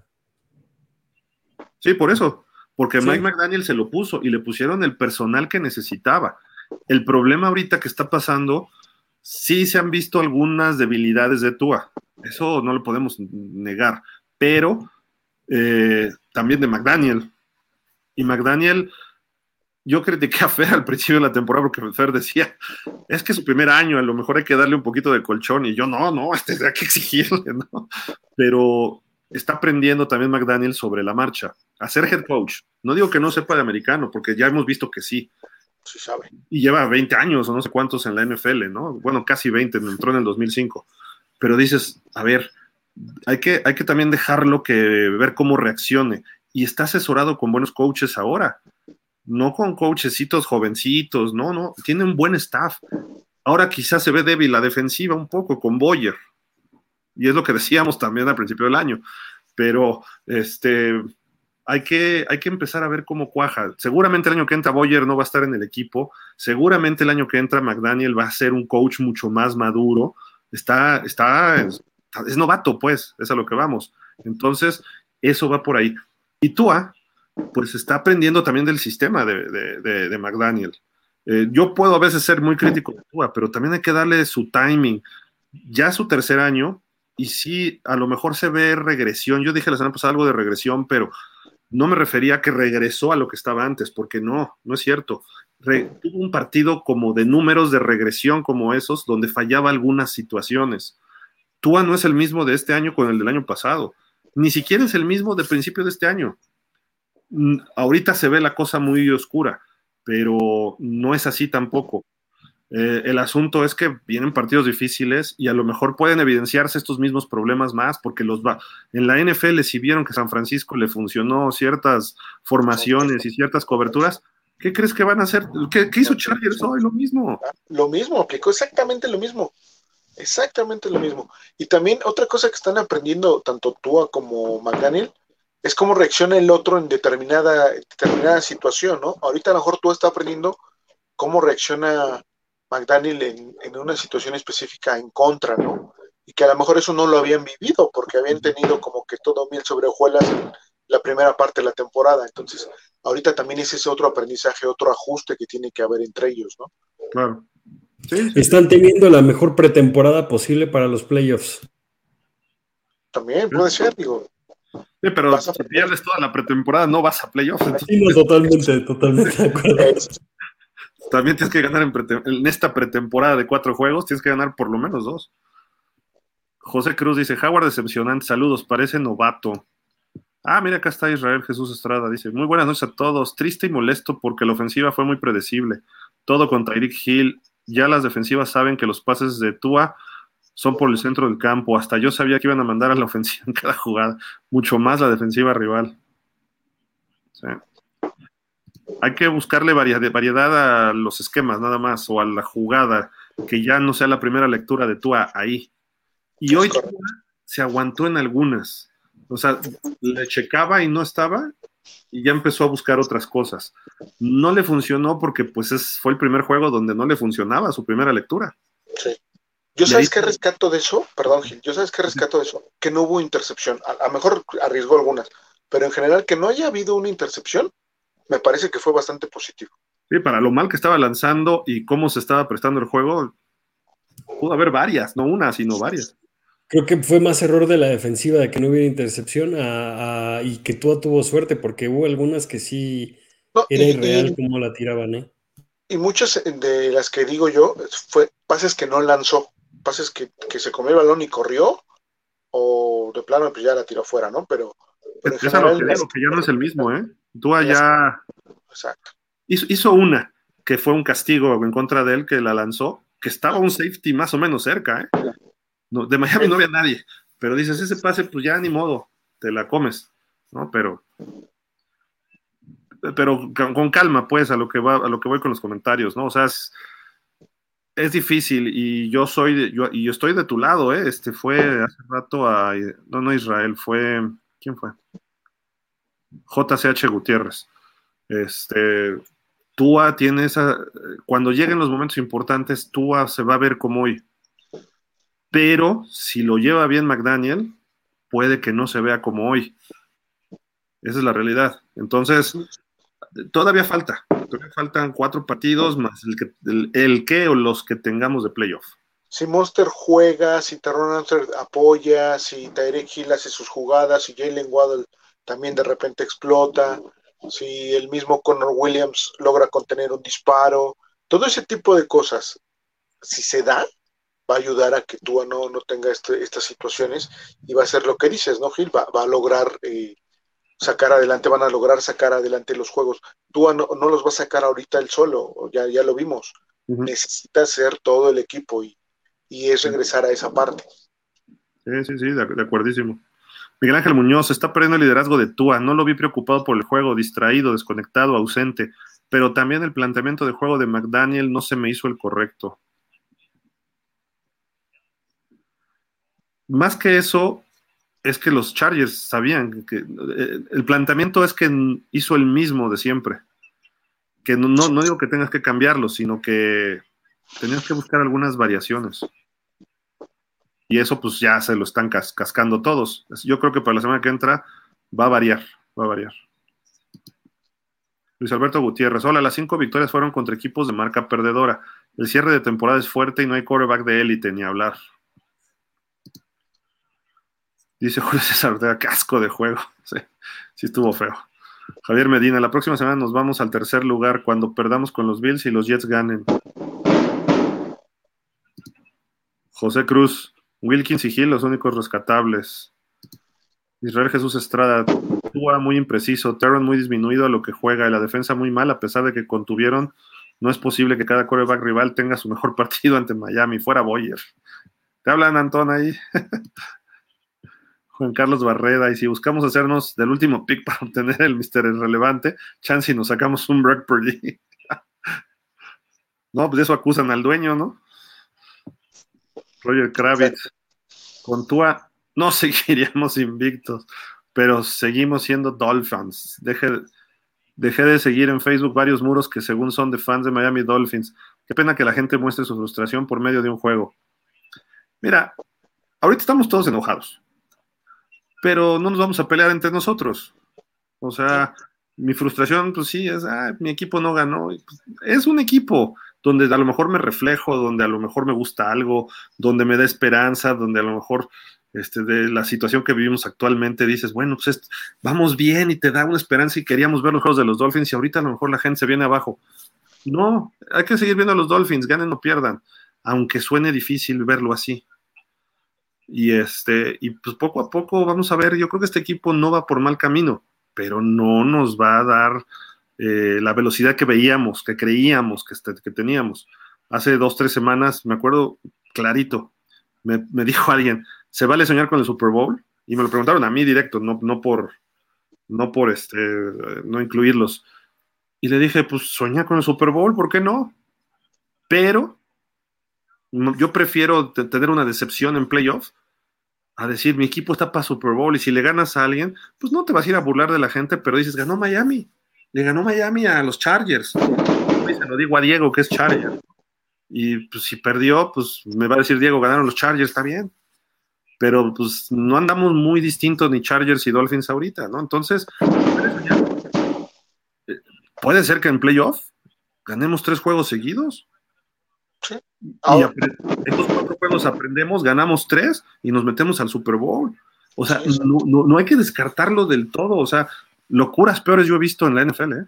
Sí, por eso, porque Mike McDaniel se lo puso y le pusieron el personal que necesitaba. El problema ahorita que está pasando, sí se han visto algunas debilidades de Tua, eso no lo podemos negar, pero eh, también de McDaniel. Y McDaniel, yo critiqué a Fer al principio de la temporada porque Fer decía, es que su primer año, a lo mejor hay que darle un poquito de colchón, y yo no, no, este hay que exigirle, ¿no? Pero está aprendiendo también McDaniel sobre la marcha, a ser head coach. No digo que no sepa de americano, porque ya hemos visto que sí. Sí sabe. Y lleva 20 años o no sé cuántos en la NFL, ¿no? Bueno, casi 20, entró en el 2005. Pero dices, a ver, hay que, hay que también dejarlo que ver cómo reaccione. Y está asesorado con buenos coaches ahora, no con coachecitos jovencitos, no, no, tiene un buen staff. Ahora quizás se ve débil la defensiva un poco con Boyer, y es lo que decíamos también al principio del año. Pero este, hay, que, hay que empezar a ver cómo cuaja. Seguramente el año que entra Boyer no va a estar en el equipo. Seguramente el año que entra McDaniel va a ser un coach mucho más maduro. Está, está, es, novato, pues, es a lo que vamos. Entonces, eso va por ahí. Y Tua, pues está aprendiendo también del sistema de, McDaniel. Eh, yo puedo a veces ser muy crítico de pero también hay que darle su timing. Ya su tercer año, y sí, a lo mejor se ve regresión. Yo dije la semana pasada algo de regresión, pero no me refería a que regresó a lo que estaba antes, porque no, no es cierto. tuvo un partido como de números de regresión como esos, donde fallaba algunas situaciones. Tua no es el mismo de este año con el del año pasado. Ni siquiera es el mismo de principio de este año. Ahorita se ve la cosa muy oscura, pero no es así tampoco. Eh, el asunto es que vienen partidos difíciles y a lo mejor pueden evidenciarse estos mismos problemas más, porque los va. En la NFL, si vieron que San Francisco le funcionó ciertas formaciones y ciertas coberturas, ¿qué crees que van a hacer? ¿Qué, hizo Chargers hoy? Lo mismo. Lo mismo, aplicó exactamente lo mismo. Exactamente lo mismo. Y también otra cosa que están aprendiendo tanto Tua como McDaniel es cómo reacciona el otro en determinada, determinada situación, ¿no? Ahorita a lo mejor Tua está aprendiendo cómo reacciona McDaniel en, una situación específica en contra, ¿no? Y que a lo mejor eso no lo habían vivido porque habían tenido como que todo miel sobre hojuelas en la primera parte de la temporada. Entonces, ahorita también es ese otro aprendizaje, otro ajuste que tiene que haber entre ellos, ¿no? Claro. Están teniendo la mejor pretemporada posible para los playoffs. También puede ser, digo. Sí, pero si pierdes toda la pretemporada, no vas a playoffs. Sí, totalmente, totalmente de acuerdo. También tienes que ganar en, esta pretemporada de cuatro juegos, tienes que ganar por lo menos dos. José Cruz dice, Howard decepcionante, saludos, parece novato. Ah, mira, acá está Israel Jesús Estrada, dice, muy buenas noches a todos, triste y molesto porque la ofensiva fue muy predecible, todo con Tyreek Hill, ya las defensivas saben que los pases de Tua son por el centro del campo, hasta yo sabía que iban a mandar a la ofensiva en cada jugada, mucho más la defensiva rival. Sí hay que buscarle variedad a los esquemas nada más o a la jugada, que ya no sea la primera lectura de Tua ahí. Y hoy se aguantó en algunas, O sea, le checaba y no estaba y ya empezó a buscar otras cosas. No le funcionó porque pues es, fue el primer juego donde no le funcionaba su primera lectura. Sí. Yo sabes qué rescato de eso, perdón Gil, yo sabes qué rescato de eso, que no hubo intercepción, a lo mejor arriesgó algunas, pero en general que no haya habido una intercepción, me parece que fue bastante positivo. Sí, para lo mal que estaba lanzando y cómo se estaba prestando el juego, pudo haber varias, no una, sino varias. Creo que fue más error de la defensiva de que no hubiera intercepción y que tú tuvo suerte, porque hubo algunas que sí era irreal cómo la tiraban, ¿eh? Y muchas de las que digo yo fue pases que no lanzó, pases que, se comió el balón y corrió, o de plano pues ya la tiró fuera, ¿no? Pero, pero que, ya no es el mismo, ¿eh? Tú allá Exacto. Hizo, hizo una que fue un castigo en contra de él que la lanzó, que estaba un safety más o menos cerca, ¿eh? de Miami no había nadie, pero dices, ese pase, pues ya ni modo, te la comes, ¿no? Pero, pero con calma, pues, a lo que va, a lo que voy con los comentarios, ¿no? O sea, es, difícil y yo soy, yo, y yo estoy de tu lado, ¿eh? Este fue hace rato a, no, no Israel, fue, ¿quién fue? JCH Gutiérrez. Este, Tua tiene esa, cuando lleguen los momentos importantes, Tua se va a ver como hoy pero si lo lleva bien McDaniel, puede que no se vea como hoy. Esa es la realidad. Entonces, todavía falta. Todavía faltan cuatro partidos más el que, el, que o los que tengamos de playoff. Si Monster juega, si Terron apoya, si Tyreek Hill hace sus jugadas, si Jalen Waddle también de repente explota, si el mismo Connor Williams logra contener un disparo, todo ese tipo de cosas, si se da, va a ayudar a que Tua no, no tenga este, estas situaciones y va a ser lo que dices, ¿no, Gil? Va, a lograr eh, sacar adelante, van a lograr sacar adelante los juegos. Tua no, no los va a sacar ahorita él solo, ya, ya lo vimos. Necesita ser todo el equipo y, y es regresar a esa parte. Sí, sí, sí, de, de acuerdísimo. Miguel Ángel Muñoz está perdiendo el liderazgo de Tua. No lo vi preocupado por el juego, distraído, desconectado, ausente. Pero también el planteamiento de juego de McDaniel no se me hizo el correcto. más que eso, es que los Chargers sabían que eh, el planteamiento es que hizo el mismo de siempre. Que no, no, digo que tengas que cambiarlo, sino que tenías que buscar algunas variaciones. Y eso pues ya se lo están cascando todos. Yo creo que para la semana que entra va a variar, va a variar. Luis Alberto Gutiérrez, hola, las cinco victorias fueron contra equipos de marca perdedora. El cierre de temporada es fuerte y no hay quarterback de élite ni hablar. Dice Julio César Ortega, casco de juego. Sí, sí estuvo feo. Javier Medina, la próxima semana nos vamos al tercer lugar cuando perdamos con los Bills y los Jets ganen. José Cruz, Wilkins y Gil, los únicos rescatables. Israel Jesús Estrada, Tua muy impreciso, Terron muy disminuido a lo que juega y la defensa muy mal, a pesar de que contuvieron. No es posible que cada quarterback rival tenga su mejor partido ante Miami. Fuera Boyer. ¿Te hablan, Antón, ahí? Juan Carlos Barreda, y si buscamos hacernos del último pick para obtener el Mister Irrelevante, chance y nos sacamos un break per no, pues eso acusan al dueño, ¿no? Roger Kravitz. Con Tua no seguiríamos invictos, pero seguimos siendo Dolphins. Deje, dejé de seguir en Facebook varios muros que según son de fans de Miami Dolphins. Qué pena que la gente muestre su frustración por medio de un juego. Mira, ahorita estamos todos enojados pero no nos vamos a pelear entre nosotros. O sea, mi frustración, pues sí, es, ah, mi equipo no ganó. Pues, es un equipo donde a lo mejor me reflejo, donde a lo mejor me gusta algo, donde me da esperanza, donde a lo mejor este, de la situación que vivimos actualmente dices, bueno, pues vamos bien y te da una esperanza y queríamos ver los juegos de los Dolphins y ahorita a lo mejor la gente se viene abajo. No, hay que seguir viendo a los Dolphins, ganen o pierdan, aunque suene difícil verlo así. Y este, y pues poco a poco vamos a ver, yo creo que este equipo no va por mal camino, pero no nos va a dar eh, la velocidad que veíamos, que creíamos que, este, que teníamos. Hace dos, tres semanas, me acuerdo clarito, me, dijo alguien, ¿se vale soñar con el Super Bowl? Y me lo preguntaron a mí directo, no, no por, no por este, no incluirlos. Y le dije, pues soñar con el Super Bowl, ¿por qué no? Pero yo prefiero tener una decepción en playoff a decir, mi equipo está para Super Bowl y si le ganas a alguien, pues no te vas a ir a burlar de la gente, pero dices, ganó Miami, le ganó Miami a los Chargers. Se lo digo a Diego que es Charger. Y pues si perdió, pues me va a decir Diego, ganaron los Chargers, está bien. Pero pues no andamos muy distintos ni Chargers y Dolphins ahorita, ¿no? Entonces, eh, puede ser que en playoff ganemos tres juegos seguidos. Y estos cuatro juegos aprendemos, ganamos tres y nos metemos al Super Bowl. O sea, no, hay que descartarlo del todo. O sea, locuras peores yo he visto en la NFL, ¿eh?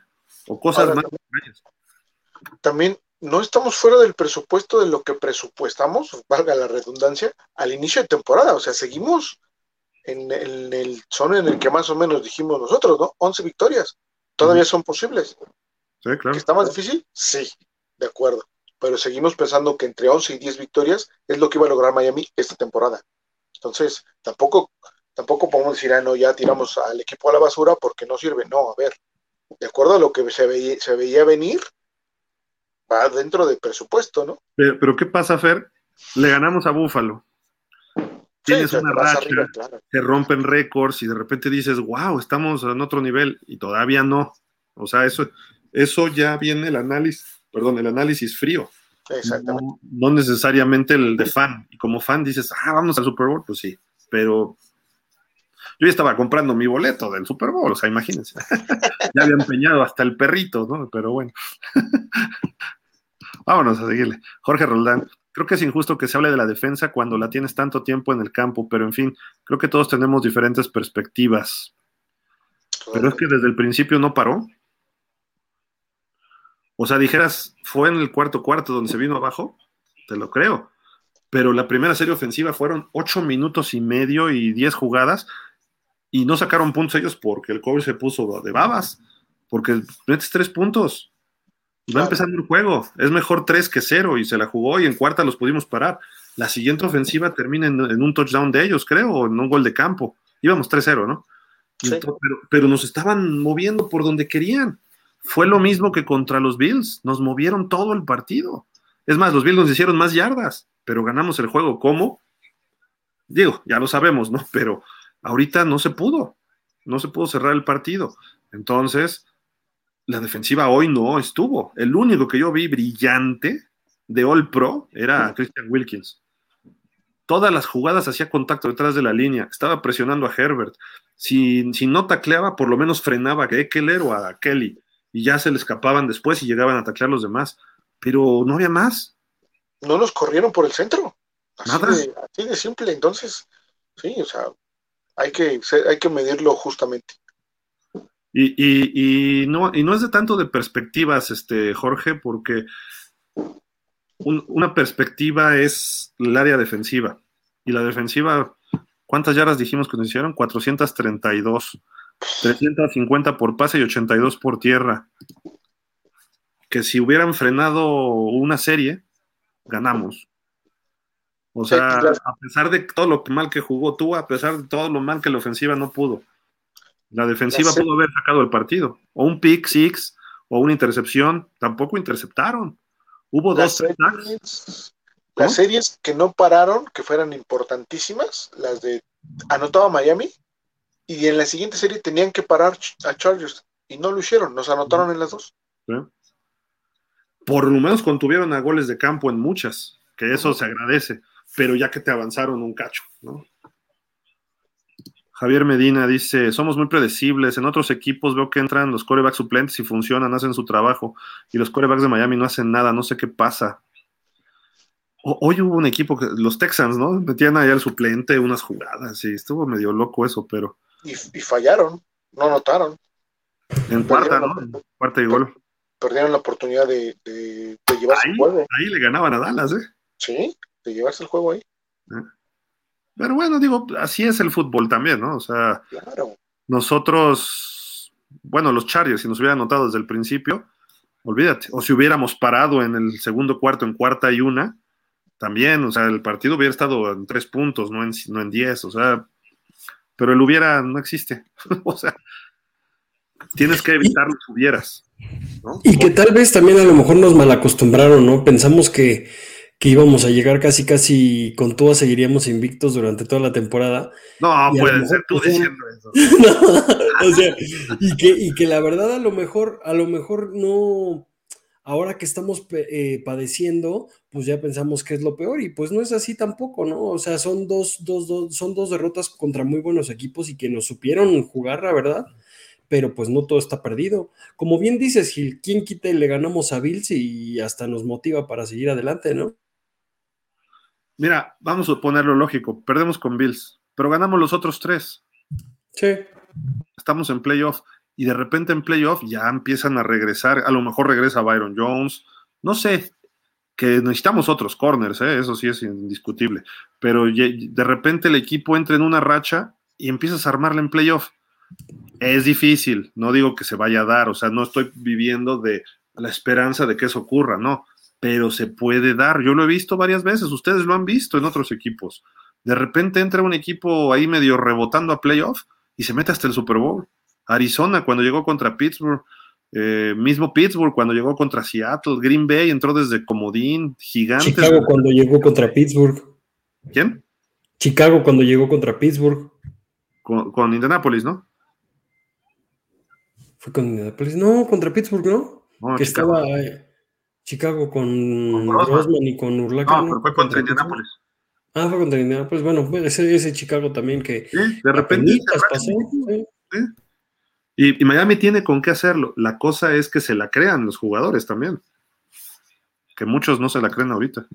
O cosas más. También no estamos fuera del presupuesto de lo que presupuestamos, valga la redundancia, al inicio de temporada. O sea, seguimos en el, son en el que más o menos dijimos nosotros, ¿no? 11 victorias. Todavía son posibles. Sí, claro. ¿Está más difícil? Sí, de acuerdo. Pero seguimos pensando que entre 11 y 10 victorias es lo que iba a lograr Miami esta temporada. Entonces, tampoco, tampoco podemos decir, ah, no, ya tiramos al equipo a la basura porque no sirve. No, a ver, de acuerdo a lo que se veía, se veía venir, va dentro del presupuesto, ¿no? Pero, ¿qué pasa, Fer? Le ganamos a Búfalo. Tienes una racha, se rompen récords y de repente dices, wow, estamos en otro nivel y todavía no. O sea, eso, eso ya viene el análisis, perdón, el análisis frío. Exactamente. No, necesariamente el de fan. Y como fan dices, ah, vamos al Super Bowl, pues sí. Pero yo ya estaba comprando mi boleto del Super Bowl, o sea, imagínense. ya había empeñado hasta el perrito, ¿no? Pero bueno. Vámonos a seguirle. Jorge Roldán, creo que es injusto que se hable de la defensa cuando la tienes tanto tiempo en el campo, pero en fin, creo que todos tenemos diferentes perspectivas. Pero es que desde el principio no paró. O sea, dijeras, fue en el cuarto cuarto donde se vino abajo, te lo creo. Pero la primera serie ofensiva fueron ocho minutos y medio y diez jugadas y no sacaron puntos ellos porque el cobre se puso de babas, porque metes tres puntos. Va empezando el juego. Es mejor 3 que 0 y se la jugó y en cuarta los pudimos parar. La siguiente ofensiva termina en, un touchdown de ellos, creo, o en un gol de campo. Íbamos 3-0, ¿no? pero, nos estaban moviendo por donde querían. Fue lo mismo que contra los Bills. Nos movieron todo el partido. Es más, los Bills nos hicieron más yardas, pero ganamos el juego. ¿Cómo? Digo, ya lo sabemos, ¿no? Pero ahorita no se pudo. No se pudo cerrar el partido. Entonces, la defensiva hoy no estuvo. El único que yo vi brillante de All Pro era Christian Wilkins. Todas las jugadas hacía contacto detrás de la línea, estaba presionando a Herbert. Si, si no tacleaba, por lo menos frenaba a Eckler o a Kelly y ya se le escapaban después y llegaban a taclear los demás. Pero no había más. No nos corrieron por el centro. Así Nada. De, así de simple. Entonces, sí, o sea, hay que, hay que medirlo justamente. Y, no, y no es de tanto de perspectivas, este, Jorge, porque una perspectiva es el área defensiva. Y la defensiva, ¿cuántas yardas dijimos que nos hicieron? 432. 350 por pase y 82 por tierra. Que si hubieran frenado una serie, ganamos. O sea, a pesar de todo lo mal que jugó tú, a pesar de todo lo mal que la ofensiva no pudo. La defensiva pudo haber sacado el partido. O un pick six o una intercepción. Tampoco interceptaron. Hubo dos series, Las series que no pararon, que fueran importantísimas, las de anotaba Miami, y en la siguiente serie tenían que parar a Chargers, y no lo hicieron, nos anotaron en las dos. Por lo menos contuvieron a goles de campo en muchas, que eso se agradece, pero ya que te avanzaron un cacho, ¿no? Javier Medina dice, somos muy predecibles, en otros equipos veo que entran los corebacks suplentes y funcionan, hacen su trabajo, y los corebacks de Miami no hacen nada, no sé qué pasa. hoy hubo un equipo, que, los Texans, ¿no? Metían ahí al suplente unas jugadas, y estuvo medio loco eso, pero... Y, fallaron, no notaron. En cuarta, ¿no? cuarta y gol. Perdieron la oportunidad de, llevarse el juego. Ahí le ganaban a Dallas, ¿eh? Sí, de llevarse el juego ahí. ¿Eh? Pero bueno, digo, así es el fútbol también, ¿no? O sea, nosotros, bueno, los Chargers, si nos hubieran notado desde el principio, olvídate. O si hubiéramos parado en el segundo cuarto, en cuarta y una, también, o sea, el partido hubiera estado en tres puntos, no en, no en diez, o sea, pero el hubiera no existe. o sea, tienes que evitar los hubieras. Y que tal vez también a lo mejor nos malacostumbraron, ¿no? Pensamos que que íbamos a llegar casi casi con todo, seguiríamos invictos durante toda la temporada. No, puede ser tú diciendo eso. o sea, y que, y que la verdad a lo mejor, a lo mejor no, ahora que estamos eh, padeciendo, pues ya pensamos que es lo peor y pues no es así tampoco, ¿no? O sea, son dos, dos, dos, son dos derrotas contra muy buenos equipos y que nos supieron jugar, la verdad pero pues no todo está perdido. Como bien dices, Gil, ¿quién quita y le ganamos a Bills y hasta nos motiva para seguir adelante, ¿no? Mira, vamos a ponerlo lógico, perdemos con Bills, pero ganamos los otros tres. Sí. Estamos en playoff y de repente en playoff ya empiezan a regresar, a lo mejor regresa Byron Jones, no sé, que necesitamos otros corners, ¿eh? eso sí es indiscutible, pero de repente el equipo entra en una racha y empiezas a armarla en playoff es difícil, no digo que se vaya a dar, o sea, no estoy viviendo de la esperanza de que eso ocurra, no, pero se puede dar. Yo lo he visto varias veces, ustedes lo han visto en otros equipos. De repente entra un equipo ahí medio rebotando a playoff y se mete hasta el Super Bowl. Arizona cuando llegó contra Pittsburgh, eh, mismo Pittsburgh cuando llegó contra Seattle, Green Bay entró desde comodín, gigante. Chicago cuando llegó contra Pittsburgh. ¿Quién? Chicago cuando llegó contra Pittsburgh. Con, con Indianapolis, ¿no? Fue con Indianapolis. No, contra Pittsburgh, ¿no? que estaba eh, Chicago con, con y con Urlacher. No, pero fue contra, Indianapolis. Ah, fue contra Indianapolis. Bueno, ese, ese Chicago también que. Sí, de repente. pasó, Y, Miami tiene con qué hacerlo. La cosa es que se la crean los jugadores también. Que muchos no se la creen ahorita.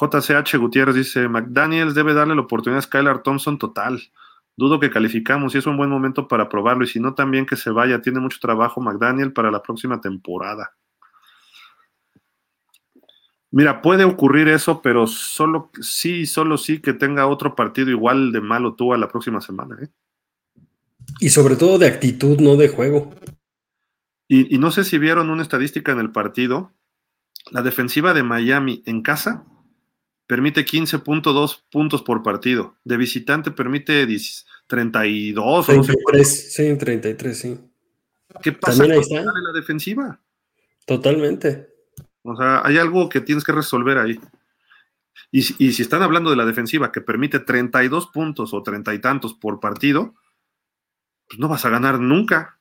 JCH Gutiérrez dice: McDaniels debe darle la oportunidad a Skylar Thompson total. Dudo que calificamos y es un buen momento para probarlo. Y si no, también que se vaya. Tiene mucho trabajo McDaniel para la próxima temporada. Mira, puede ocurrir eso, pero solo sí, solo sí que tenga otro partido igual de malo tú a la próxima semana. ¿eh? Y sobre todo de actitud, no de juego. Y, y no sé si vieron una estadística en el partido. La defensiva de Miami en casa permite 15.2 puntos por partido. De visitante permite 32 33, sí, 33, sí. ¿Qué pasa con la defensiva? Totalmente. O sea, hay algo que tienes que resolver ahí. Y, y, si están hablando de la defensiva que permite 32 puntos o treinta y tantos por partido, pues no vas a ganar nunca.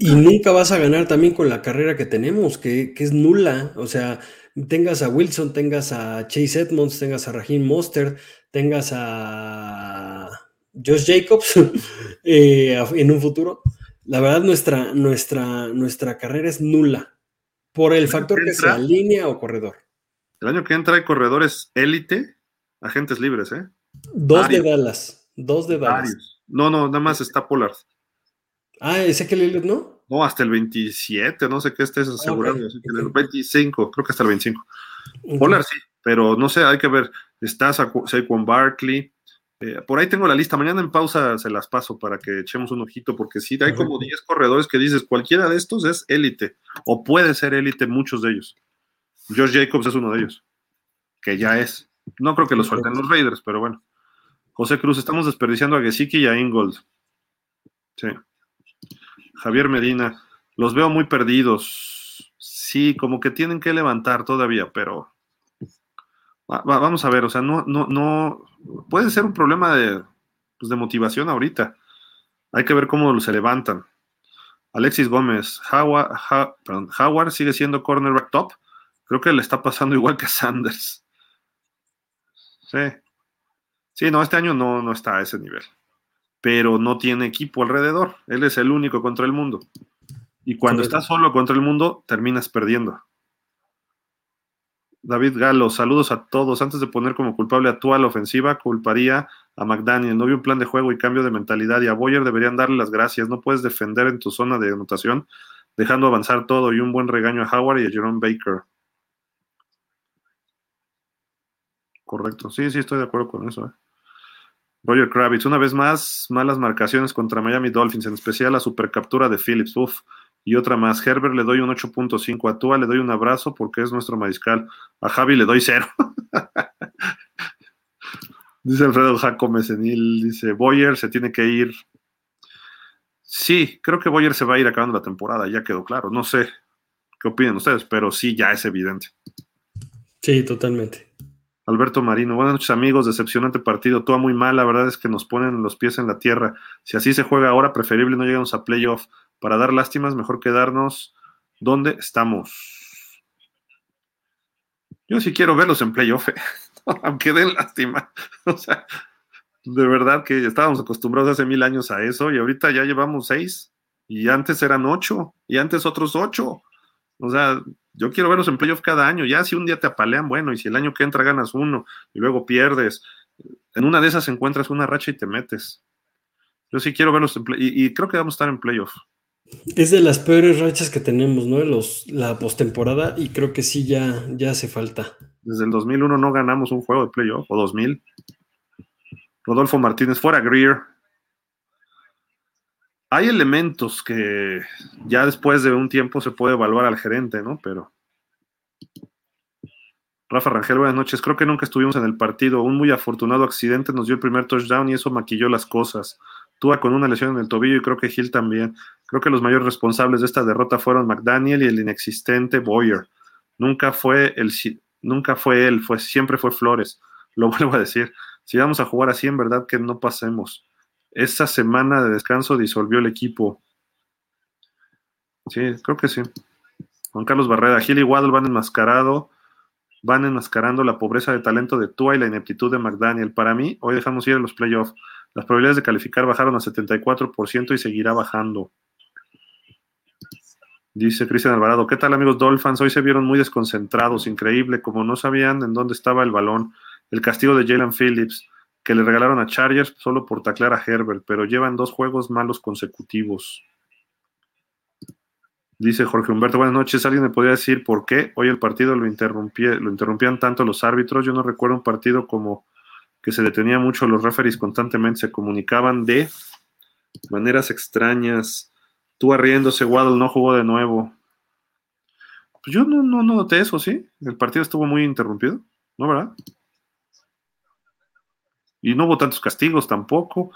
Y nunca vas a ganar también con la carrera que tenemos, que, que es nula. O sea, tengas a Wilson, tengas a Chase Edmonds, tengas a Raheem Mostert, tengas a Josh Jacobs eh, en un futuro. La verdad, nuestra, nuestra, nuestra carrera es nula por el factor que, sea línea o corredor. El año que entra hay corredores élite, agentes libres, ¿eh? Dos de Dallas. Dos de Dallas. No, no, nada más está Pollard. Ah, ese que Lillard, ¿no? No, hasta el 27, no sé qué estés asegurando. el 25, creo que hasta el 25. Polar sí, pero no sé, hay que ver. Está Saquon Barkley. Eh, por ahí tengo la lista. Mañana en pausa se las paso para que echemos un ojito, porque sí, hay como 10 corredores que dices, cualquiera de estos es élite, o puede ser élite muchos de ellos. George Jacobs es uno de ellos, que ya es. No creo que lo suelten los Raiders, pero bueno. José Cruz, estamos desperdiciando a Gesicki y a Ingold. Sí. Javier Medina, los veo muy perdidos. Sí, como que tienen que levantar todavía, pero vamos a ver, o sea, no, no, no, puede ser un problema de, pues, de motivación ahorita. Hay que ver cómo se levantan. Alexis Gómez, Howard, Howard sigue siendo cornerback top. Creo que le está pasando igual que Sanders. Sí. Sí, no, este año no, no está a ese nivel pero no tiene equipo alrededor. Él es el único contra el mundo. Y cuando estás solo contra el mundo, terminas perdiendo. David Galo, saludos a todos. Antes de poner como culpable a la ofensiva, culparía a McDaniel. No vi un plan de juego y cambio de mentalidad. Y a Boyer deberían darle las gracias. No puedes defender en tu zona de anotación, dejando avanzar todo. Y un buen regaño a Howard y a Jerome Baker. Correcto. Sí, sí, estoy de acuerdo con eso. ¿eh? Roger Kravitz, una vez más, malas marcaciones contra Miami Dolphins, en especial la supercaptura de Phillips. Uf. Y otra más. Herbert le doy un 8.5. A Tua le doy un abrazo porque es nuestro mariscal. A Javi le doy cero. dice Alfredo Jacome Senil. Dice: Boyer se tiene que ir. Sí, creo que Boyer se va a ir acabando la temporada. Ya quedó claro. No sé qué opinan ustedes, pero sí, ya es evidente. Sí, totalmente. Alberto Marino, buenas noches amigos, decepcionante partido, todo muy mal, la verdad es que nos ponen los pies en la tierra. Si así se juega ahora, preferible no llegamos a playoff. Para dar lástimas, mejor quedarnos donde estamos. Yo sí quiero verlos en playoff, eh. aunque den lástima. O sea, de verdad que estábamos acostumbrados hace mil años a eso y ahorita ya llevamos seis y antes eran ocho y antes otros ocho. O sea, yo quiero verlos en playoff cada año. Ya si un día te apalean, bueno, y si el año que entra ganas uno y luego pierdes, en una de esas encuentras una racha y te metes. Yo sí quiero verlos en playoff y, creo que vamos a estar en playoff. Es de las peores rachas que tenemos, ¿no? Los, la postemporada y creo que sí ya, ya hace falta. Desde el 2001 no ganamos un juego de playoff, o 2000. Rodolfo Martínez, fuera Greer, hay elementos que ya después de un tiempo se puede evaluar al gerente, ¿no? Pero. Rafa Rangel, buenas noches. Creo que nunca estuvimos en el partido. Un muy afortunado accidente nos dio el primer touchdown y eso maquilló las cosas. Tua con una lesión en el tobillo y creo que Hill también. Creo que los mayores responsables de esta derrota fueron McDaniel y el inexistente Boyer. Nunca fue el nunca fue él, fue siempre fue Flores. Lo vuelvo a decir. Si vamos a jugar así, en verdad que no pasemos. Esa semana de descanso disolvió el equipo. Sí, creo que sí. Juan Carlos Barrera, Gil y Waddle van enmascarado, van enmascarando la pobreza de talento de Tua y la ineptitud de McDaniel. Para mí, hoy dejamos ir a los playoffs. Las probabilidades de calificar bajaron a 74% y seguirá bajando. Dice Cristian Alvarado, ¿qué tal amigos Dolphins? Hoy se vieron muy desconcentrados, increíble, como no sabían en dónde estaba el balón. El castigo de Jalen Phillips que le regalaron a Chargers solo por taclear a Herbert, pero llevan dos juegos malos consecutivos. Dice Jorge Humberto, buenas noches. ¿Alguien me podría decir por qué hoy el partido lo, lo interrumpían tanto los árbitros? Yo no recuerdo un partido como que se detenía mucho, los referees constantemente se comunicaban de maneras extrañas. Tú arriéndose, Waddle no jugó de nuevo. Pues yo no, no, no noté eso, ¿sí? El partido estuvo muy interrumpido, ¿no, verdad? Y no hubo tantos castigos tampoco.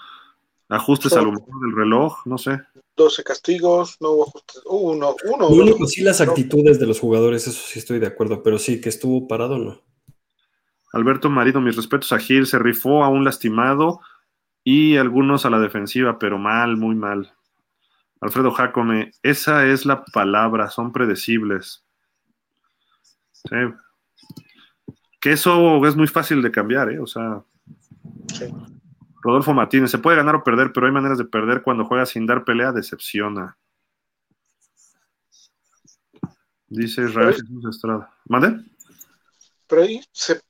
Ajustes a lo mejor del reloj, no sé. 12 castigos, no hubo ajustes. Uno, uno. Lo único, sí, las actitudes de los jugadores, eso sí estoy de acuerdo, pero sí, que estuvo parado, no. Alberto Marido, mis respetos a Gil, se rifó a un lastimado y algunos a la defensiva, pero mal, muy mal. Alfredo Jacome, esa es la palabra, son predecibles. Sí. Que eso es muy fácil de cambiar, ¿eh? O sea, Rodolfo Martínez, se puede ganar o perder, pero hay maneras de perder cuando juega sin dar pelea, decepciona. Dice Israel Jesús Estrada. ¿Mande? Pero ahí se,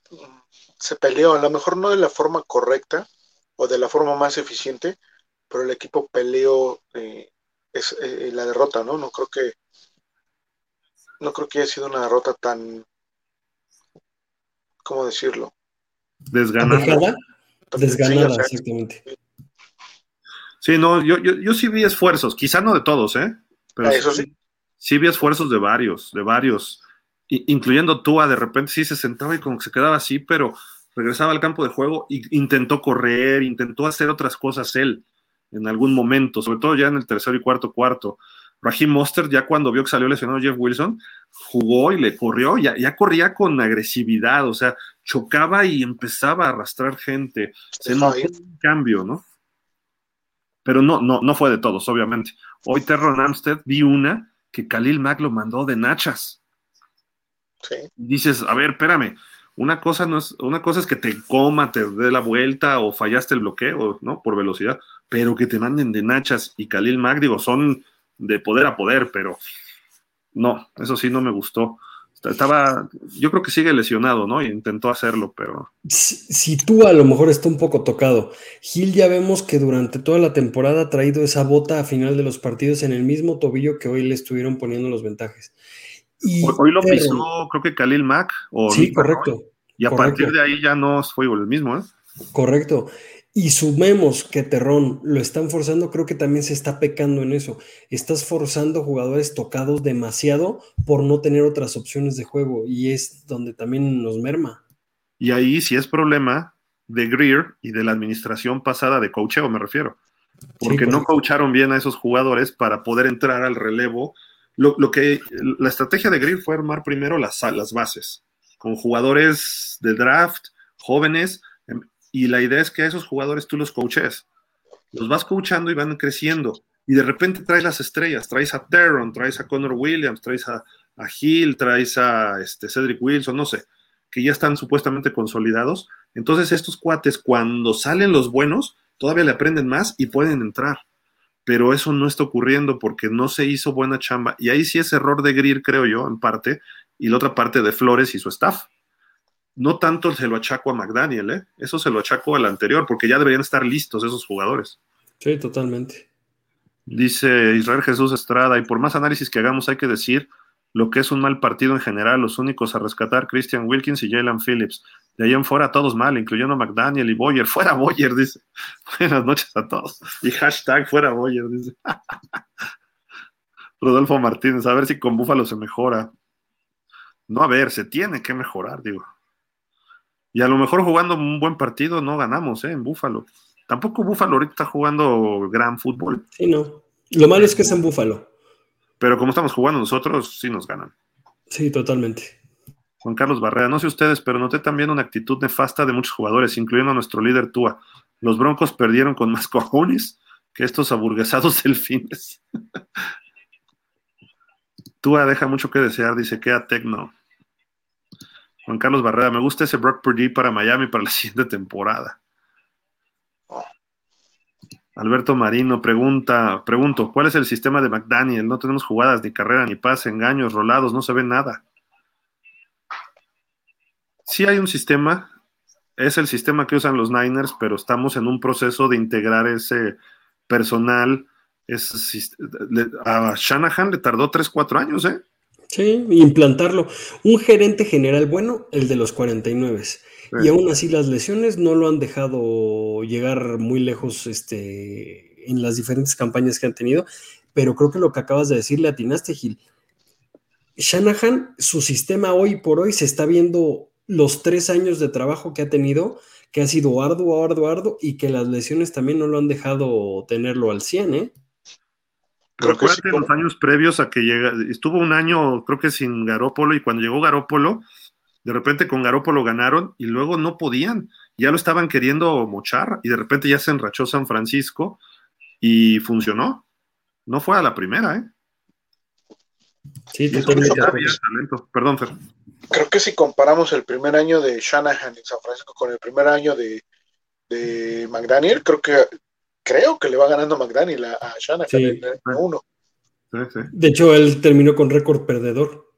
peleó, a lo mejor no de la forma correcta o de la forma más eficiente, pero el equipo peleó eh, es, eh, la derrota, ¿no? No creo que no creo que haya sido una derrota tan ¿cómo decirlo? Desganada. Desganada, exactamente. Sí, no, yo, yo, sí vi esfuerzos, quizá no de todos, ¿eh? Pero Eso sí. Sí vi esfuerzos de varios, de varios, incluyendo Tua, de repente sí se sentaba y como que se quedaba así, pero regresaba al campo de juego e intentó correr, intentó hacer otras cosas él en algún momento, sobre todo ya en el tercer y cuarto cuarto. Raheem Monster, ya cuando vio que salió lesionado Jeff Wilson, jugó y le corrió, ya, ya corría con agresividad, o sea, chocaba y empezaba a arrastrar gente. Se notó un cambio, ¿no? Pero no, no, no fue de todos, obviamente. Hoy Terron Amstead vi una que Khalil Mack lo mandó de nachas. Sí. Dices, a ver, espérame, una cosa no es, una cosa es que te coma, te dé la vuelta o fallaste el bloqueo, ¿no? Por velocidad, pero que te manden de nachas y Khalil Mack, digo, son de poder a poder, pero no, eso sí no me gustó. Estaba, yo creo que sigue lesionado, ¿no? intentó hacerlo, pero. Si, tú a lo mejor está un poco tocado. Gil ya vemos que durante toda la temporada ha traído esa bota a final de los partidos en el mismo tobillo que hoy le estuvieron poniendo los ventajes. Y, hoy lo pisó, creo que Khalil Mack. O sí, correcto. Y a partir de ahí ya no fue el mismo, ¿eh? Correcto y sumemos que Terrón lo están forzando, creo que también se está pecando en eso. Estás forzando jugadores tocados demasiado por no tener otras opciones de juego y es donde también nos merma. Y ahí sí es problema de Greer y de la administración pasada de coacheo, me refiero. Porque no coacharon bien a esos jugadores para poder entrar al relevo. Lo, que la estrategia de Greer fue armar primero las, las bases con jugadores de draft, jóvenes, y la idea es que a esos jugadores tú los coaches. Los vas coachando y van creciendo. Y de repente traes las estrellas, traes a Teron, traes a Connor Williams, traes a, a Hill, traes a este, Cedric Wilson, no sé, que ya están supuestamente consolidados. Entonces estos cuates, cuando salen los buenos, todavía le aprenden más y pueden entrar. Pero eso no está ocurriendo porque no se hizo buena chamba. Y ahí sí es error de Greer, creo yo, en parte, y la otra parte de Flores y su staff. No tanto se lo achaco a McDaniel, ¿eh? eso se lo achaco al anterior, porque ya deberían estar listos esos jugadores. Sí, totalmente. Dice Israel Jesús Estrada, y por más análisis que hagamos hay que decir lo que es un mal partido en general, los únicos a rescatar Christian Wilkins y Jalen Phillips. De ahí en fuera todos mal, incluyendo McDaniel y Boyer. Fuera Boyer, dice. Buenas noches a todos. Y hashtag fuera Boyer, dice. Rodolfo Martínez, a ver si con Búfalo se mejora. No, a ver, se tiene que mejorar, digo. Y a lo mejor jugando un buen partido no ganamos, ¿eh? En Búfalo. Tampoco Búfalo ahorita está jugando gran fútbol. Sí, no. Lo malo es que es en Búfalo. Pero como estamos jugando nosotros, sí nos ganan. Sí, totalmente. Juan Carlos Barrera, no sé ustedes, pero noté también una actitud nefasta de muchos jugadores, incluyendo a nuestro líder Tua. Los Broncos perdieron con más cojones que estos aburguesados delfines. Tua deja mucho que desear, dice que a Tecno. Juan Carlos Barrera, me gusta ese Brock Purdy para Miami para la siguiente temporada. Alberto Marino pregunta, pregunto, ¿cuál es el sistema de McDaniel? No tenemos jugadas, ni carrera, ni pase, engaños, rolados, no se ve nada. Sí hay un sistema, es el sistema que usan los Niners, pero estamos en un proceso de integrar ese personal. a Shanahan le tardó 3, 4 años, ¿eh? Sí, implantarlo. Un gerente general bueno, el de los 49. Y aún así las lesiones no lo han dejado llegar muy lejos este, en las diferentes campañas que han tenido, pero creo que lo que acabas de decir le atinaste, Gil. Shanahan, su sistema hoy por hoy se está viendo los tres años de trabajo que ha tenido, que ha sido arduo, arduo, arduo, y que las lesiones también no lo han dejado tenerlo al 100, ¿eh? Creo que los años previos a que llega, estuvo un año, creo que sin Garópolo, y cuando llegó Garópolo, de repente con Garópolo ganaron y luego no podían, ya lo estaban queriendo mochar y de repente ya se enrachó San Francisco y funcionó. No fue a la primera, ¿eh? Sí, totalmente. Perdón, Fer. Creo que si comparamos el primer año de Shanahan en San Francisco con el primer año de, de McDaniel, creo que creo que le va ganando McDaniel a, Shanahan en el uno. De hecho, él terminó con récord perdedor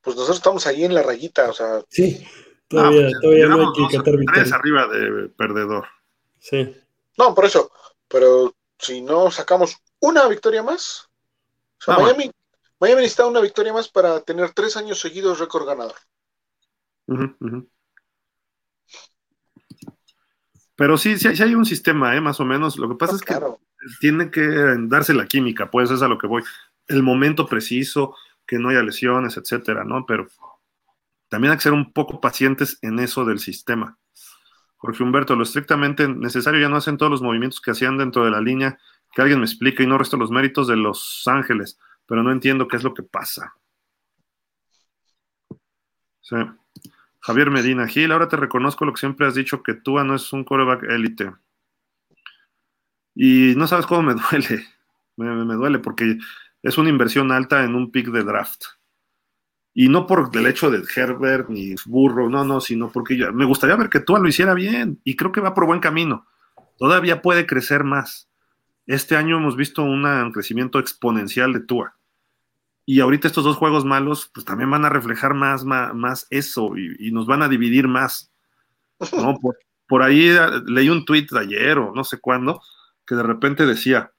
pues nosotros estamos ahí en la rayita, o sea. Sí, todavía, pues, todavía no hay que catar Tres arriba de perdedor. Sí. No, por eso, pero si no sacamos una victoria más, o sea, ah, Miami, Miami necesita una victoria más para tener tres años seguidos récord ganador. Pero sí, sí, hay un sistema, ¿eh? más o menos. Lo que pasa es que tiene que darse la química, pues es a lo que voy. El momento preciso, que no haya lesiones, etcétera, ¿no? Pero también hay que ser un poco pacientes en eso del sistema. Jorge Humberto, lo estrictamente necesario ya no hacen todos los movimientos que hacían dentro de la línea, que alguien me explique y no resto los méritos de Los Ángeles, pero no entiendo qué es lo que pasa. Sí. Javier Medina, Gil, ahora te reconozco lo que siempre has dicho, que tú no es un coreback élite. Y no sabes cómo me duele, me duele, porque es una inversión alta en un pick de draft. Y no por el hecho de Herbert ni Burro, no, no, sino porque me gustaría ver que Tua lo hiciera bien y creo que va por buen camino. Todavía puede crecer más. Este año hemos visto un crecimiento exponencial de Tua. Y ahorita estos dos juegos malos, pues también van a reflejar más, más, eso y, nos van a dividir más. Por, por ahí eh, leí un tweet de ayer o no sé cuándo, que de repente decía,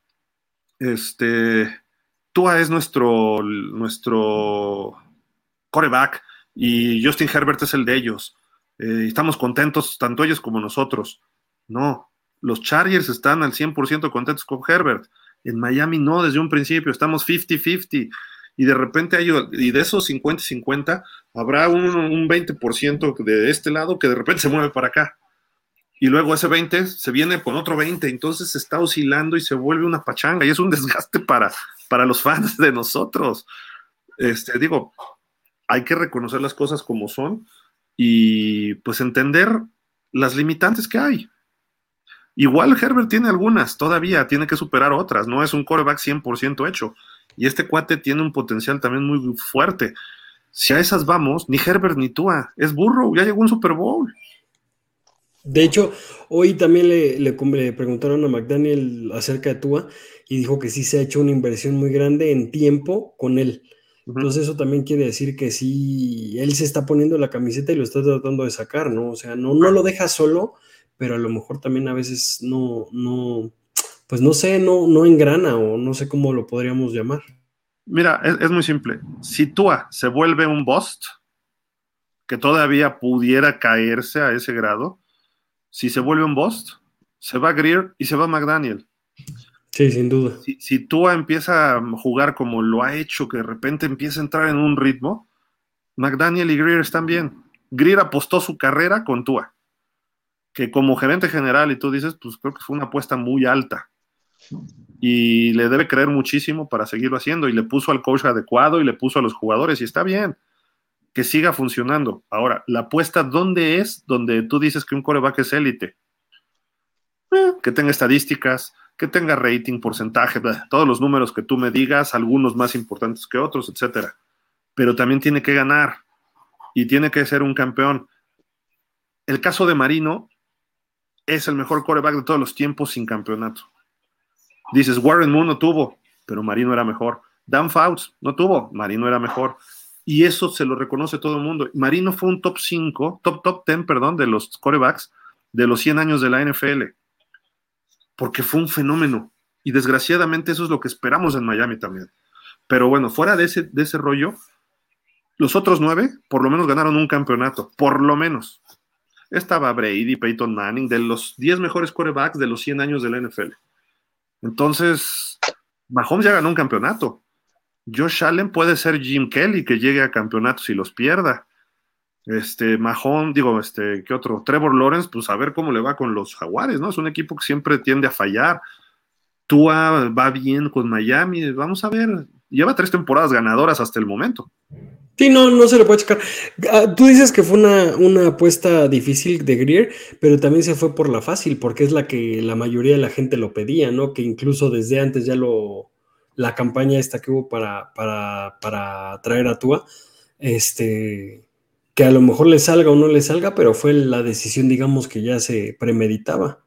este, Tua es nuestro, nuestro coreback y Justin Herbert es el de ellos. Eh, estamos contentos, tanto ellos como nosotros. No, los Chargers están al 100% contentos con Herbert. En Miami no, desde un principio, estamos 50-50. Y de repente hay, y de esos 50-50, habrá un, un 20% de este lado que de repente se mueve para acá. Y luego ese 20 se viene con otro 20, entonces se está oscilando y se vuelve una pachanga y es un desgaste para, para los fans de nosotros. Este, digo, hay que reconocer las cosas como son y pues entender las limitantes que hay. Igual Herbert tiene algunas, todavía tiene que superar otras, no es un coreback 100% hecho. Y este cuate tiene un potencial también muy fuerte. Si a esas vamos, ni Herbert ni Tua, es burro, ya llegó un Super Bowl. De hecho, hoy también le, preguntaron a McDaniel acerca de Tua y dijo que sí se ha hecho una inversión muy grande en tiempo con él. Entonces eso también quiere decir que sí, él se está poniendo la camiseta y lo está tratando de sacar, ¿no? O sea, no, no lo deja solo, pero a lo mejor también a veces no, no, pues no sé, no, no engrana o no sé cómo lo podríamos llamar. Mira, es, es muy simple. Si Tua se vuelve un bust, que todavía pudiera caerse a ese grado, si se vuelve un bust, se va Greer y se va McDaniel. Sí, sin duda. Si, si Tua empieza a jugar como lo ha hecho, que de repente empieza a entrar en un ritmo, McDaniel y Greer están bien. Greer apostó su carrera con Tua, que como gerente general, y tú dices, pues creo que fue una apuesta muy alta. Y le debe creer muchísimo para seguirlo haciendo. Y le puso al coach adecuado y le puso a los jugadores, y está bien que siga funcionando. Ahora, la apuesta, ¿dónde es? Donde tú dices que un coreback es élite. Eh, que tenga estadísticas, que tenga rating, porcentaje, todos los números que tú me digas, algunos más importantes que otros, etcétera. Pero también tiene que ganar y tiene que ser un campeón. El caso de Marino es el mejor coreback de todos los tiempos sin campeonato. Dices, Warren Moon no tuvo, pero Marino era mejor. Dan Fouts no tuvo, Marino era mejor y eso se lo reconoce todo el mundo. Marino fue un top 5, top, top 10, perdón, de los corebacks de los 100 años de la NFL, porque fue un fenómeno. Y desgraciadamente eso es lo que esperamos en Miami también. Pero bueno, fuera de ese, de ese rollo, los otros nueve por lo menos ganaron un campeonato, por lo menos. Estaba Brady, Peyton Manning, de los 10 mejores corebacks de los 100 años de la NFL. Entonces, Mahomes ya ganó un campeonato. Josh Allen puede ser Jim Kelly que llegue a campeonatos y los pierda. Este, Mahon, digo, este, ¿qué otro? Trevor Lawrence, pues a ver cómo le va con los Jaguares, ¿no? Es un equipo que siempre tiende a fallar. Tua va bien con Miami, vamos a ver. Lleva tres temporadas ganadoras hasta el momento. Sí, no, no se le puede checar. Ah, tú dices que fue una, una, apuesta difícil de Greer, pero también se fue por la fácil, porque es la que la mayoría de la gente lo pedía, ¿no? Que incluso desde antes ya lo, la campaña esta que hubo para, para, traer a Tua, este, que a lo mejor le salga o no le salga, pero fue la decisión, digamos, que ya se premeditaba.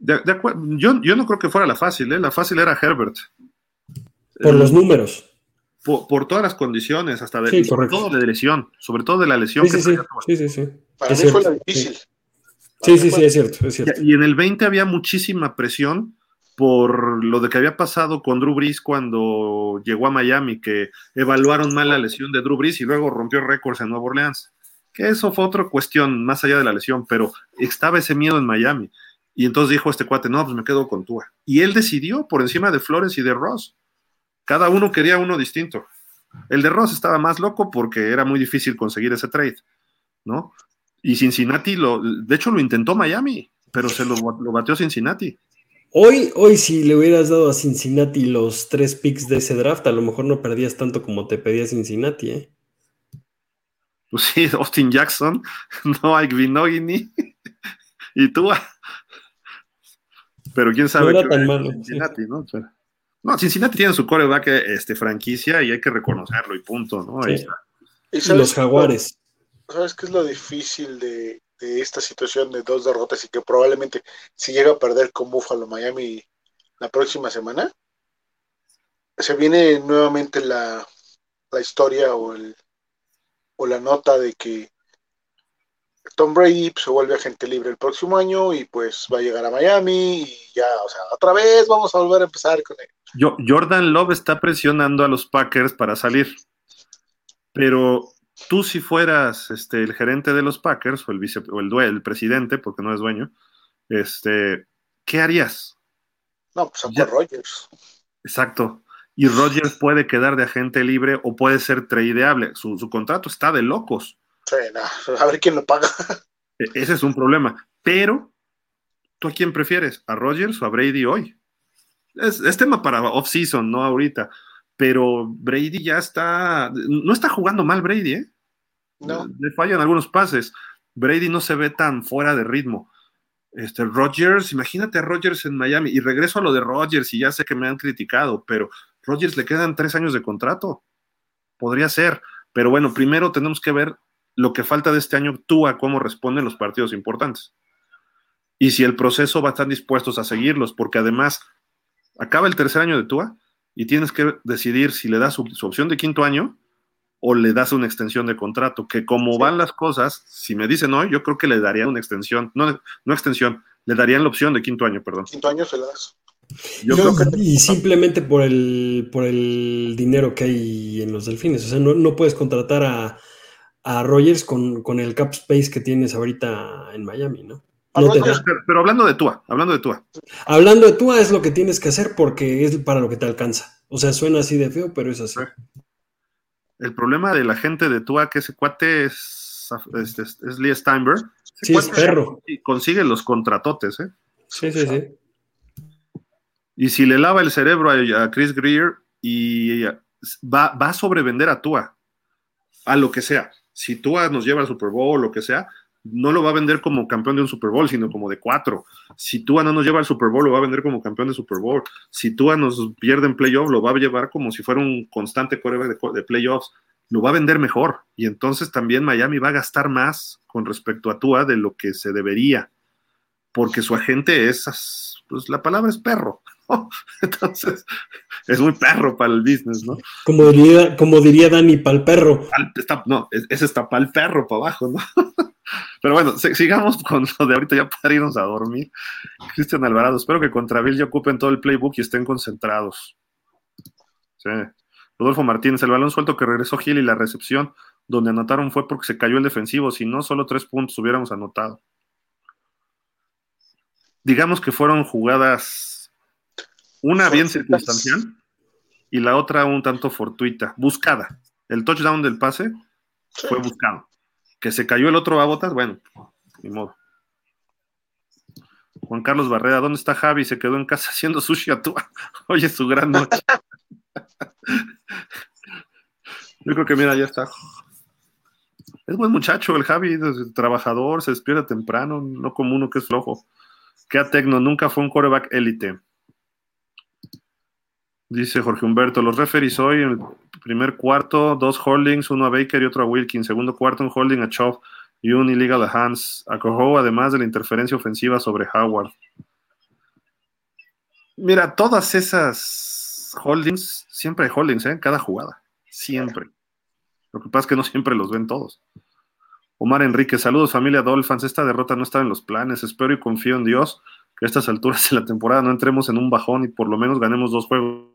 De, yo, no creo que fuera la fácil, ¿eh? la fácil era Herbert. Por los números. Por, todas las condiciones, hasta de, todo de lesión, sobre todo de la lesión. Sí, sí, sí, sí, Para mí fue la difícil. Sí, sí, sí, es cierto, es cierto. Y en el 20 había muchísima presión por lo de que había pasado con Drew Brees cuando llegó a Miami, que evaluaron mal la lesión de Drew Brees y luego rompió récords en Nueva Orleans. Que eso fue otra cuestión más allá de la lesión, pero estaba ese miedo en Miami. Y entonces dijo este cuate, no, pues me quedo con Tua. Y él decidió por encima de Flores y de Ross. Cada uno quería uno distinto. El de Ross estaba más loco porque era muy difícil conseguir ese trade, ¿no? Y Cincinnati, lo, de hecho lo intentó Miami, pero se lo, lo batió Cincinnati. Hoy, hoy, si le hubieras dado a Cincinnati los tres picks de ese draft, a lo mejor no perdías tanto como te pedía Cincinnati, ¿eh? Pues sí, Austin Jackson, no hay Vinogini y tú. Pero quién sabe. No era tan malo. Cincinnati, ¿no? No, Cincinnati tiene su coreback este, franquicia y hay que reconocerlo y punto, ¿no? Ahí está. ¿Y los jaguares. ¿Sabes qué es lo difícil de, de esta situación de dos derrotas y que probablemente si llega a perder con Buffalo Miami la próxima semana, se viene nuevamente la, la historia o, el, o la nota de que Tom Brady se vuelve agente libre el próximo año y pues va a llegar a Miami y ya, o sea, otra vez vamos a volver a empezar con él. Yo, Jordan Love está presionando a los Packers para salir, pero tú si fueras este, el gerente de los Packers o el, vice, o el, el presidente, porque no es dueño, este, ¿qué harías? No, pues a Rogers. Exacto. Y Rogers puede quedar de agente libre o puede ser tradeable. Su, su contrato está de locos. Sí, no. a ver quién lo paga. E, ese es un problema. Pero, ¿tú a quién prefieres? ¿A Rogers o a Brady hoy? Es, es tema para off-season, no ahorita. pero Brady ya está, no está jugando mal Brady, ¿eh? No. Le fallan algunos pases. Brady no se ve tan fuera de ritmo. Este, Rodgers, imagínate a Rodgers en Miami, y regreso a lo de Rodgers, y ya sé que me han criticado, pero Rodgers le quedan tres años de contrato. Podría ser, pero bueno, primero tenemos que ver lo que falta de este año, tú a cómo responden los partidos importantes. Y si el proceso va a estar dispuestos a seguirlos, porque además acaba el tercer año de Tua y tienes que decidir si le das su, opción de quinto año o le das una extensión de contrato, que como van las cosas, si me dicen hoy, yo creo que le daría una extensión, no, no extensión, le darían la opción de quinto año, perdón. Quinto año se la das. Y simplemente por el, por el dinero que hay en los delfines, o sea, no, puedes contratar a, a Rogers con, con el cap space que tienes ahorita en Miami, ¿no? pero, hablando de Tua, hablando de Tua. Hablando de Tua es lo que tienes que hacer porque es para lo que te alcanza. O sea, suena así de feo, pero es así. El problema de la gente de Tua, que ese cuate es, es, Lee Steinberg. Sí, es perro. Y consigue los contratotes, ¿eh? Sí, sí, sí. Y si le lava el cerebro a, Chris Greer y va, va a sobrevender a Tua, a lo que sea. Si Tua nos lleva al Super Bowl o lo que sea, no lo va a vender como campeón de un Super Bowl, sino como de cuatro. Si Tua no nos lleva al Super Bowl, lo va a vender como campeón de Super Bowl. Si Tua nos pierde en playoff, lo va a llevar como si fuera un constante coreo de, playoffs. Lo va a vender mejor. Y entonces también Miami va a gastar más con respecto a Tua de lo que se debería. Porque su agente es, pues la palabra es perro. Entonces, es muy perro para el business, ¿no? Como diría, como diría Dani, para el perro. no, ese está para el perro, para abajo, ¿no? Pero bueno, sigamos con lo de ahorita ya para irnos a dormir. Cristian Alvarado, espero que contra Bill ya ocupen todo el playbook y estén concentrados. Sí. Rodolfo Martínez, el balón suelto que regresó Gil y la recepción donde anotaron fue porque se cayó el defensivo, si no, solo tres puntos hubiéramos anotado. Digamos que fueron jugadas, una bien circunstancial y la otra un tanto fortuita, buscada. El touchdown del pase fue buscado. Que se cayó el otro a botas, bueno, ni modo. Juan Carlos Barrera, ¿dónde está Javi? Se quedó en casa haciendo sushi a tu. Oye, su gran noche. Yo creo que mira, ya está. Es buen muchacho el Javi, es trabajador, se despierta temprano, no como uno que es flojo. Que a Tecno, nunca fue un coreback élite. Dice Jorge Humberto, los referees hoy en el primer cuarto, dos holdings, uno a Baker y otro a Wilkins. Segundo cuarto, un holding a Chop y un illegal a Hans. Acojo además de la interferencia ofensiva sobre Howard. Mira, todas esas holdings, siempre hay holdings, ¿eh? En cada jugada. Siempre. Lo que pasa es que no siempre los ven todos. Omar Enrique, saludos familia Dolphins. Esta derrota no estaba en los planes. Espero y confío en Dios que a estas alturas de la temporada no entremos en un bajón y por lo menos ganemos dos juegos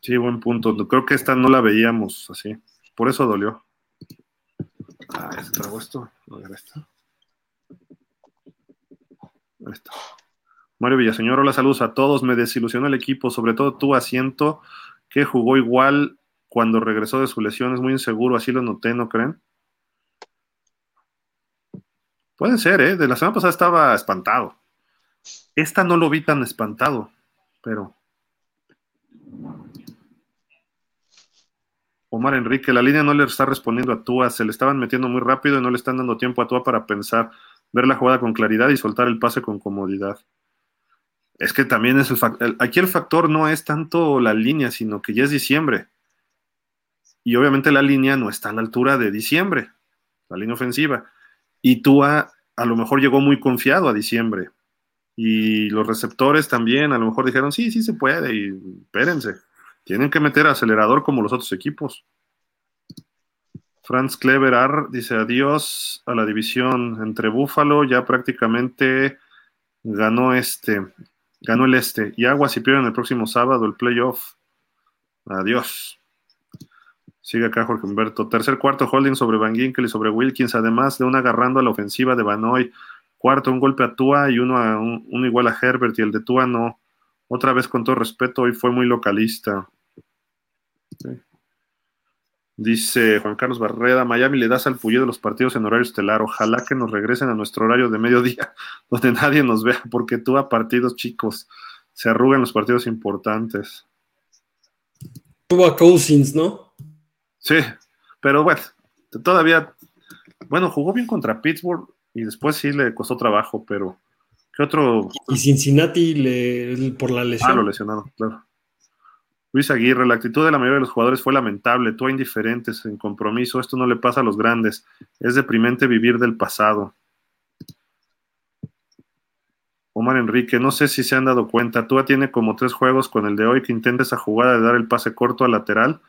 Sí, buen punto. Creo que esta no la veíamos así. Por eso dolió. Ah, ¿se esto. esto. Mario Villaseñor, hola, saludos a todos. Me desilusionó el equipo, sobre todo tu asiento, que jugó igual cuando regresó de su lesión. Es muy inseguro, así lo noté, ¿no creen? Puede ser, ¿eh? De la semana pasada estaba espantado. Esta no lo vi tan espantado pero. Omar Enrique, la línea no le está respondiendo a Tua, se le estaban metiendo muy rápido y no le están dando tiempo a Tua para pensar, ver la jugada con claridad y soltar el pase con comodidad. Es que también es el factor, aquí el factor no es tanto la línea, sino que ya es diciembre. Y obviamente la línea no está a la altura de diciembre, la línea ofensiva. Y Tua a lo mejor llegó muy confiado a diciembre, y los receptores también a lo mejor dijeron, sí, sí se puede, y espérense, tienen que meter acelerador como los otros equipos. Franz Kleber dice adiós a la división entre Búfalo, ya prácticamente ganó este, ganó el este, y Aguas y pierden el próximo sábado el playoff. Adiós. Sigue acá Jorge Humberto. Tercer cuarto holding sobre Van Ginkel y sobre Wilkins, además de un agarrando a la ofensiva de Banoy Cuarto, un golpe a Tua y uno, a, igual a Herbert y el de Tua no. Otra vez, con todo respeto, hoy fue muy localista. Dice Juan Carlos Barreda, Miami le das al puyo de los partidos en horario estelar. Ojalá que nos regresen a nuestro horario de mediodía, donde nadie nos vea, porque tú partidos chicos se arrugan los partidos importantes. tuvo Cousins, ¿no? Sí, pero bueno, todavía, bueno, jugó bien contra Pittsburgh y después sí le costó trabajo, pero ¿qué otro? Y Cincinnati le, por la lesión. Ah, lo lesionaron, claro. Luis Aguirre, la actitud de la mayoría de los jugadores fue lamentable, tú indiferentes, en compromiso, esto no le pasa a los grandes, es deprimente vivir del pasado. Omar Enrique, no sé si se han dado cuenta, Tua tiene como tres juegos con el de hoy que intenta esa jugada de dar el pase corto al lateral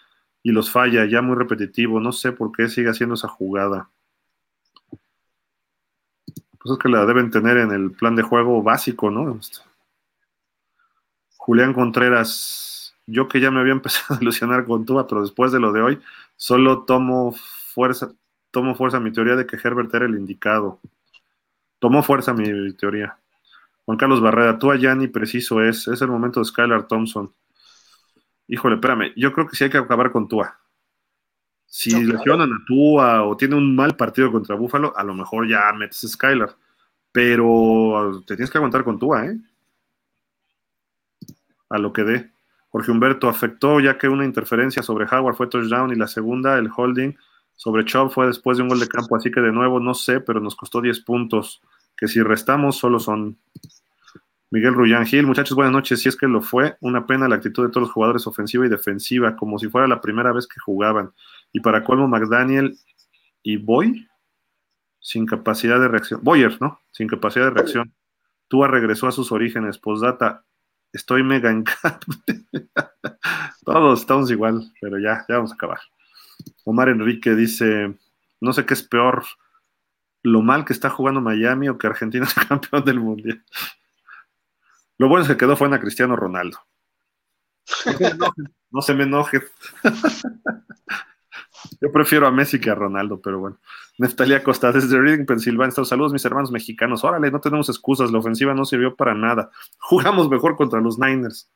y los falla, ya muy repetitivo, no sé por qué sigue haciendo esa jugada. Pues es que la deben tener en el plan de juego básico, ¿no? Julián Contreras, yo que ya me había empezado a ilusionar con Tua, pero después de lo de hoy, solo tomo fuerza, tomo fuerza mi teoría de que Herbert era el indicado. Tomó fuerza mi teoría. Juan Carlos Barrera, Tua ya ni preciso es, es el momento de Skylar Thompson. Híjole, espérame, yo creo que sí hay que acabar con Tua. Si lesionan a Tua o tiene un mal partido contra Búfalo, a lo mejor ya metes a Skylar. Pero te tienes que aguantar con Tua, ¿eh? A lo que dé. Jorge Humberto afectó ya que una interferencia sobre Howard fue touchdown y la segunda, el holding sobre Chubb fue después de un gol de campo, así que de nuevo no sé, pero nos costó 10 puntos, que si restamos solo son. Miguel Rullán Gil, muchachos, buenas noches. Si es que lo fue, una pena la actitud de todos los jugadores ofensiva y defensiva, como si fuera la primera vez que jugaban. Y para colmo, McDaniel y Boy, sin capacidad de reacción. Boyer, ¿no? Sin capacidad de reacción. Tua regresó a sus orígenes. Postdata, Estoy mega en Todos estamos igual, pero ya, ya vamos a acabar. Omar Enrique dice, no sé qué es peor, lo mal que está jugando Miami o que Argentina es campeón del Mundial. Lo bueno es que quedó fue a Cristiano Ronaldo. No se me enoje. Yo prefiero a Messi que a Ronaldo, pero bueno. Neftalia Costa, desde Reading, Pensilvania. Saludos, mis hermanos mexicanos. Órale, no tenemos excusas. La ofensiva no sirvió para nada. Jugamos mejor contra los Niners.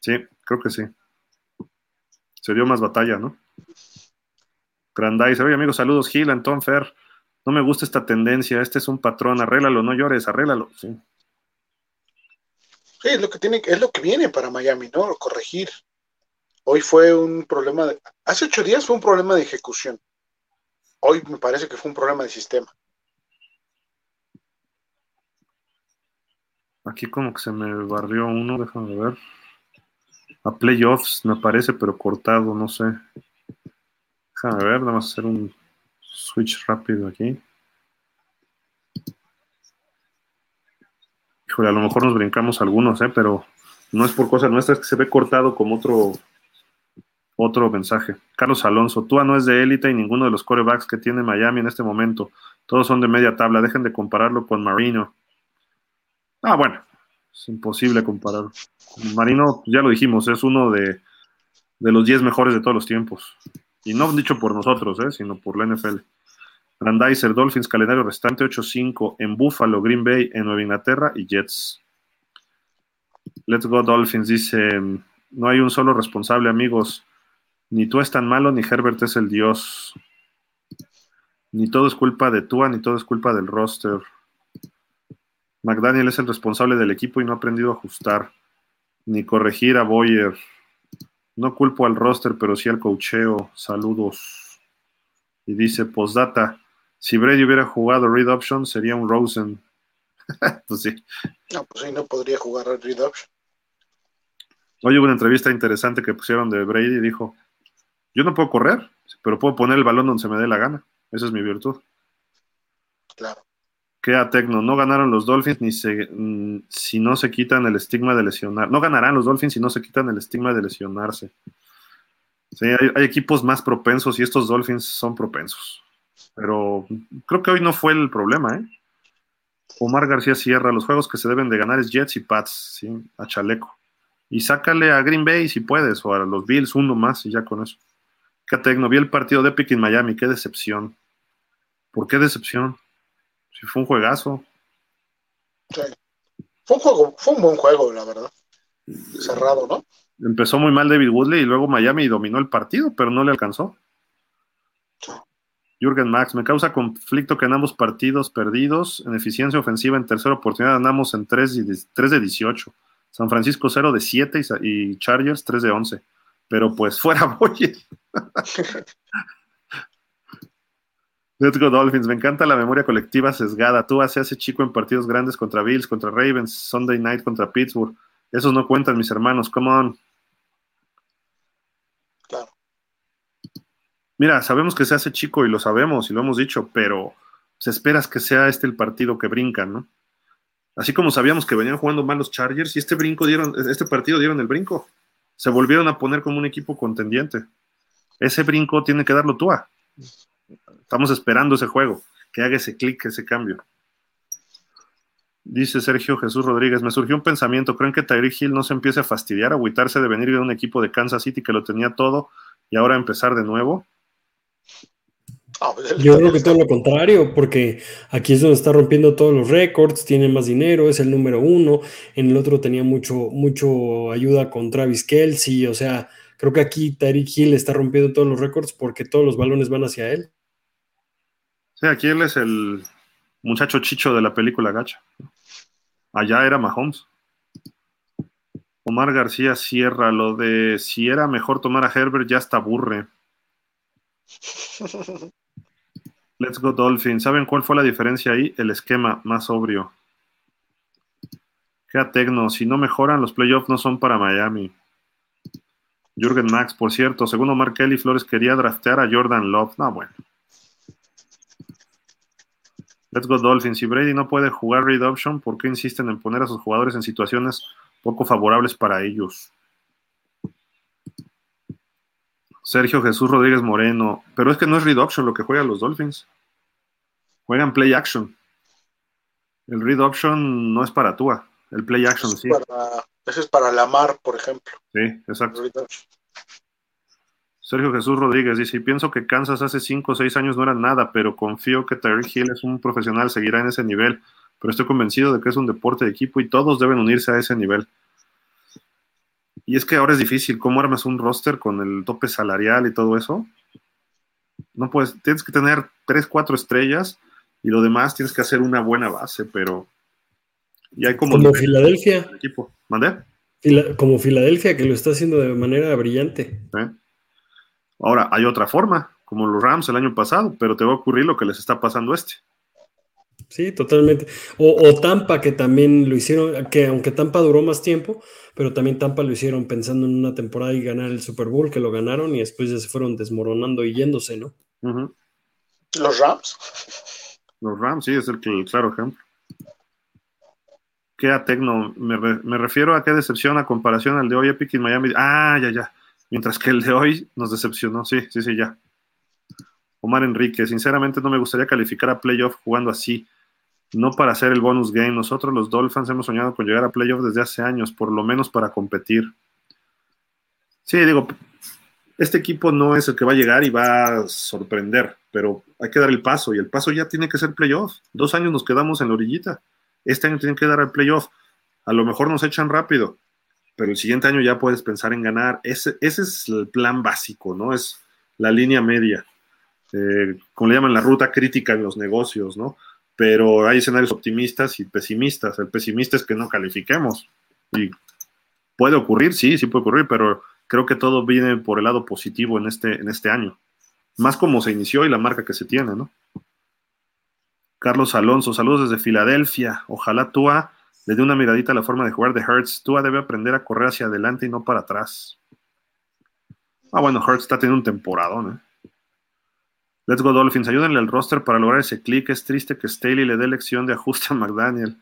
Sí, creo que sí. Se dio más batalla, ¿no? Grandizer. Oye, amigos, saludos. Gil, Anton Fer. No me gusta esta tendencia. Este es un patrón. Arréglalo, no llores, arréglalo. Sí. Sí, es lo que tiene, es lo que viene para Miami, ¿no? Corregir. Hoy fue un problema de, hace ocho días fue un problema de ejecución. Hoy me parece que fue un problema de sistema. Aquí como que se me barrió uno, déjame ver. A playoffs me parece, pero cortado, no sé. Déjame ver, vamos a hacer un switch rápido aquí. Híjole, a lo mejor nos brincamos algunos, ¿eh? pero no es por cosa nuestra, es que se ve cortado como otro otro mensaje. Carlos Alonso, Tua no es de élite y ninguno de los corebacks que tiene Miami en este momento. Todos son de media tabla. Dejen de compararlo con Marino. Ah, bueno, es imposible comparar. Marino, ya lo dijimos, es uno de, los 10 mejores de todos los tiempos. Y no dicho por nosotros, ¿eh? sino por la NFL. Grandizer, Dolphins, calendario restante 8-5 en Buffalo, Green Bay, en Nueva Inglaterra y Jets. Let's go Dolphins, dice, no hay un solo responsable, amigos. Ni tú es tan malo, ni Herbert es el dios. Ni todo es culpa de Tua, ni todo es culpa del roster. McDaniel es el responsable del equipo y no ha aprendido a ajustar, ni corregir a Boyer. No culpo al roster, pero sí al cocheo. Saludos. Y dice, postdata, si Brady hubiera jugado Read Option, sería un Rosen. pues sí. No, pues sí, no podría jugar Read Option. Hoy hubo una entrevista interesante que pusieron de Brady y dijo, yo no puedo correr, pero puedo poner el balón donde se me dé la gana. Esa es mi virtud. Claro. Queda Tecno. No ganaron los Dolphins ni mm, si no se quitan el estigma de lesionar. No ganarán los Dolphins si no se quitan el estigma de lesionarse. Sí, hay, hay, equipos más propensos y estos Dolphins son propensos. Pero creo que hoy no fue el problema, ¿eh? Omar García Sierra, los juegos que se deben de ganar es Jets y Pats, ¿sí? A chaleco. Y sácale a Green Bay si puedes, o a los Bills uno más y ya con eso. Catecno, vi el partido de Epic en Miami, qué decepción. ¿Por qué decepción? Si fue un juegazo. Sí. Fue un juego, fue un buen juego, la verdad. Cerrado, ¿no? Empezó muy mal David Woodley y luego Miami dominó el partido, pero no le alcanzó. Jürgen Max, me causa conflicto que en ambos partidos perdidos, en eficiencia ofensiva en tercera oportunidad andamos en 3, de 18. San Francisco 0 de 7 y Chargers 3 de 11. pero pues fuera Boyer. Let's go Dolphins. Me encanta la memoria colectiva sesgada. Tú hace hace chico en partidos grandes contra Bills, contra Ravens, Sunday night contra Pittsburgh. Esos no cuentan, mis hermanos. Come on. Claro. Mira, sabemos que se hace chico y lo sabemos y lo hemos dicho, pero se esperas que sea este el partido que brincan, ¿no? Así como sabíamos que venían jugando mal los Chargers y este brinco dieron, este partido dieron el brinco. Se volvieron a poner como un equipo contendiente. Ese brinco tiene que darlo tú. Estamos esperando ese juego, que haga ese clic, ese cambio. Dice Sergio Jesús Rodríguez, me surgió un pensamiento, ¿creen que Tyreek Hill no se empiece a fastidiar, agüitarse de venir de un equipo de Kansas City que lo tenía todo y ahora empezar de nuevo? Ah, pues, Yo creo que todo lo contrario, porque aquí es donde está rompiendo todos los récords, tiene más dinero, es el número uno, en el otro tenía mucho, mucho ayuda con Travis Kelsey, o sea, creo que aquí Tyreek Hill está rompiendo todos los récords porque todos los balones van hacia él. Sí, aquí él es el muchacho chicho de la película Gacha. Allá era Mahomes. Omar García cierra lo de si era mejor tomar a Herbert, ya está aburre. Let's go Dolphins. ¿Saben cuál fue la diferencia ahí? El esquema más sobrio. Queda Tecno. Si no mejoran, los playoffs no son para Miami. Jürgen Max, por cierto, según Omar Kelly, Flores quería draftear a Jordan Love. No, bueno. Let's go Dolphins. Si Brady no puede jugar read option, ¿por qué insisten en poner a sus jugadores en situaciones poco favorables para ellos? Sergio Jesús Rodríguez Moreno. Pero es que no es read option lo que juegan los Dolphins. Juegan play action. El read option no es para Tua. El play action sí. eso es para Lamar, por ejemplo. Sí, exacto. Sergio Jesús Rodríguez dice, pienso que Kansas hace 5 o 6 años no era nada, pero confío que Tyreek Hill es un profesional, seguirá en ese nivel, pero estoy convencido de que es un deporte de equipo y todos deben unirse a ese nivel. Y es que ahora es difícil, ¿cómo armas un roster con el tope salarial y todo eso? No puedes, tienes que tener tres, cuatro estrellas y lo demás tienes que hacer una buena base, pero y hay como, como Filadelfia. Equipo. ¿Mandé? como Filadelfia, que lo está haciendo de manera brillante. Ahora, hay otra forma, como los Rams el año pasado, pero te va a ocurrir lo que les está pasando a este. Sí, totalmente. O, Tampa, que también lo hicieron, que aunque Tampa duró más tiempo, pero también Tampa lo hicieron pensando en una temporada y ganar el Super Bowl, que lo ganaron y después ya se fueron desmoronando y yéndose, ¿no? Los Rams. Los Rams, sí, es el, claro ejemplo. ¿Qué a Tecno? Me, me, refiero a qué decepción a comparación al de hoy Epic en Miami. Ah, ya, ya. Mientras que el de hoy nos decepcionó. Sí, sí, sí, ya. Omar Enrique, sinceramente no me gustaría calificar a playoff jugando así no para hacer el bonus game. Nosotros los Dolphins hemos soñado con llegar a playoffs desde hace años, por lo menos para competir. Sí, digo, este equipo no es el que va a llegar y va a sorprender, pero hay que dar el paso y el paso ya tiene que ser playoff. Dos años nos quedamos en la orillita. Este año tienen que dar el playoff. A lo mejor nos echan rápido, pero el siguiente año ya puedes pensar en ganar. Ese, ese es el plan básico, ¿no? Es la línea media. Eh, como le llaman la ruta crítica en los negocios, ¿no? Pero hay escenarios optimistas y pesimistas. El pesimista es que no califiquemos. Y puede ocurrir, sí, sí puede ocurrir, pero creo que todo viene por el lado positivo en este, en este año. Más como se inició y la marca que se tiene, ¿no? Carlos Alonso, saludos desde Filadelfia. Ojalá Tua le dé una miradita a la forma de jugar de Hertz. Tua debe aprender a correr hacia adelante y no para atrás. Ah, bueno, Hertz está teniendo un temporadón, ¿eh? Let's go Dolphins, ayúdenle al roster para lograr ese clic. Es triste que Staley le dé lección de ajuste a McDaniel.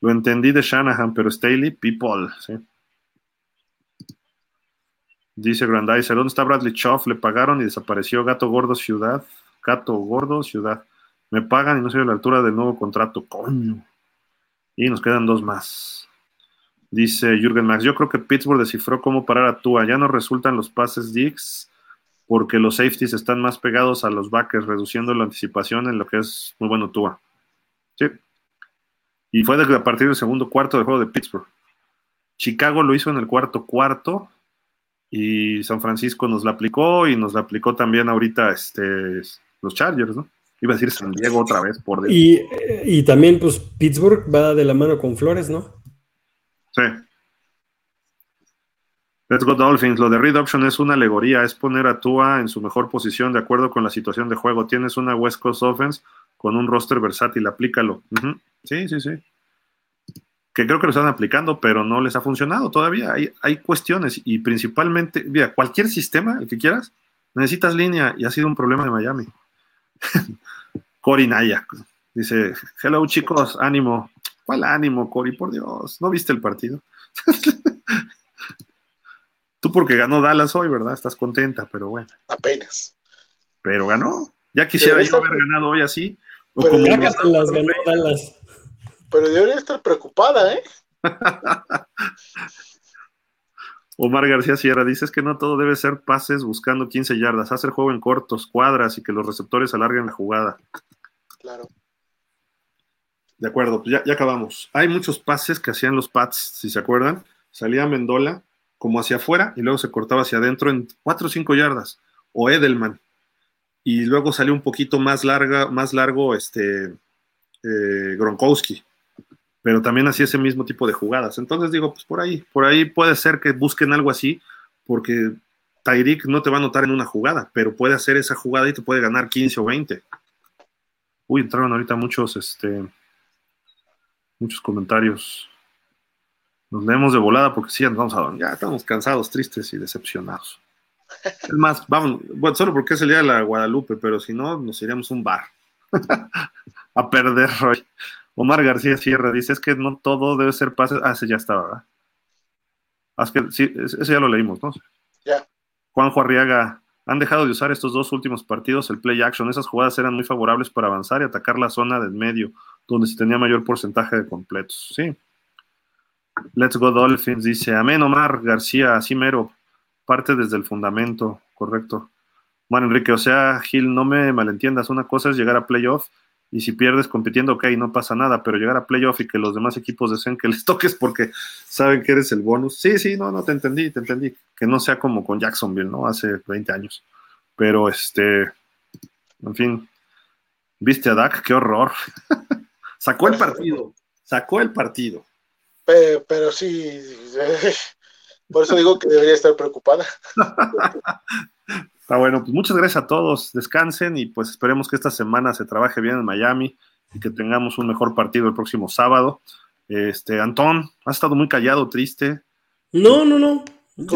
Lo entendí de Shanahan, pero Staley, people. Dice Grandizer, ¿dónde está Bradley Choff? Le pagaron y desapareció Gato Gordo Ciudad. Gato Gordo Ciudad. Me pagan y no soy a la altura del nuevo contrato. Coño. Y nos quedan dos más. Dice Jürgen Max, yo creo que Pittsburgh descifró cómo parar a Tua. Ya no resultan los pases Dix porque los safeties están más pegados a los backers, reduciendo la anticipación en lo que es muy bueno Tua. Sí. Y fue a partir del segundo cuarto del juego de Pittsburgh. Chicago lo hizo en el cuarto cuarto y San Francisco nos la aplicó y nos la aplicó también ahorita este, los Chargers, ¿no? Iba a decir San Diego otra vez por y, y también, pues, Pittsburgh va de la mano con Flores, ¿no? Sí. Let's go Dolphins. Lo de Read Option es una alegoría, es poner a Tua en su mejor posición de acuerdo con la situación de juego. Tienes una West Coast Offense con un roster versátil, aplícalo. Sí, sí, sí. Que creo que lo están aplicando, pero no les ha funcionado todavía. Hay, hay cuestiones y principalmente, mira, cualquier sistema, el que quieras, necesitas línea y ha sido un problema de Miami. Cory Naya dice: Hello chicos, ánimo. ¿Cuál ánimo, Cory? Por Dios, ¿no viste el partido? Tú porque ganó Dallas hoy, ¿verdad? Estás contenta, pero bueno. Apenas. Pero ganó. Ya quisiera yo haber ganado hoy así. pero como las ganó Dallas. Pero debería estar preocupada, ¿eh? Omar García Sierra dice que no todo debe ser pases buscando 15 yardas, hacer juego en cortos, cuadras y que los receptores alarguen la jugada. Claro. De acuerdo, pues ya, ya acabamos. Hay muchos pases que hacían los Pats, si se acuerdan. Salía Mendola como hacia afuera y luego se cortaba hacia adentro en 4 o 5 yardas, o Edelman. Y luego salió un poquito más larga, más largo este eh, Gronkowski, pero también hacía ese mismo tipo de jugadas. Entonces digo, pues por ahí, por ahí puede ser que busquen algo así, porque Tyreek no te va a notar en una jugada, pero puede hacer esa jugada y te puede ganar 15 o 20. Uy, entraron ahorita muchos, este, muchos comentarios. Nos leemos de volada porque sí, vamos a Ya estamos cansados, tristes y decepcionados. Es más, vamos, bueno, solo porque es el día de la Guadalupe, pero si no, nos iríamos a un bar a perder hoy. Omar García Sierra dice: Es que no todo debe ser pase. Ah, ese ya estaba, ¿verdad? Ah, es que, sí, ese ya lo leímos, ¿no? Ya. Juanjo Arriaga, han dejado de usar estos dos últimos partidos el play action. Esas jugadas eran muy favorables para avanzar y atacar la zona del medio, donde se tenía mayor porcentaje de completos. Sí, Let's Go Dolphins dice, amén Omar García, así mero, parte desde el fundamento, correcto. Bueno, Enrique, o sea, Gil, no me malentiendas, una cosa es llegar a playoff y si pierdes compitiendo, ok, no pasa nada, pero llegar a playoff y que los demás equipos deseen que les toques porque saben que eres el bonus. Sí, sí, no, no, te entendí, te entendí. Que no sea como con Jacksonville, ¿no? Hace 20 años. Pero este, en fin, viste a Dak, qué horror. sacó el partido, sacó el partido. Pero, sí, por eso digo que debería estar preocupada. Está bueno, pues muchas gracias a todos, descansen y pues esperemos que esta semana se trabaje bien en Miami y que tengamos un mejor partido el próximo sábado. Este, Antón, has estado muy callado, triste. No, no, no.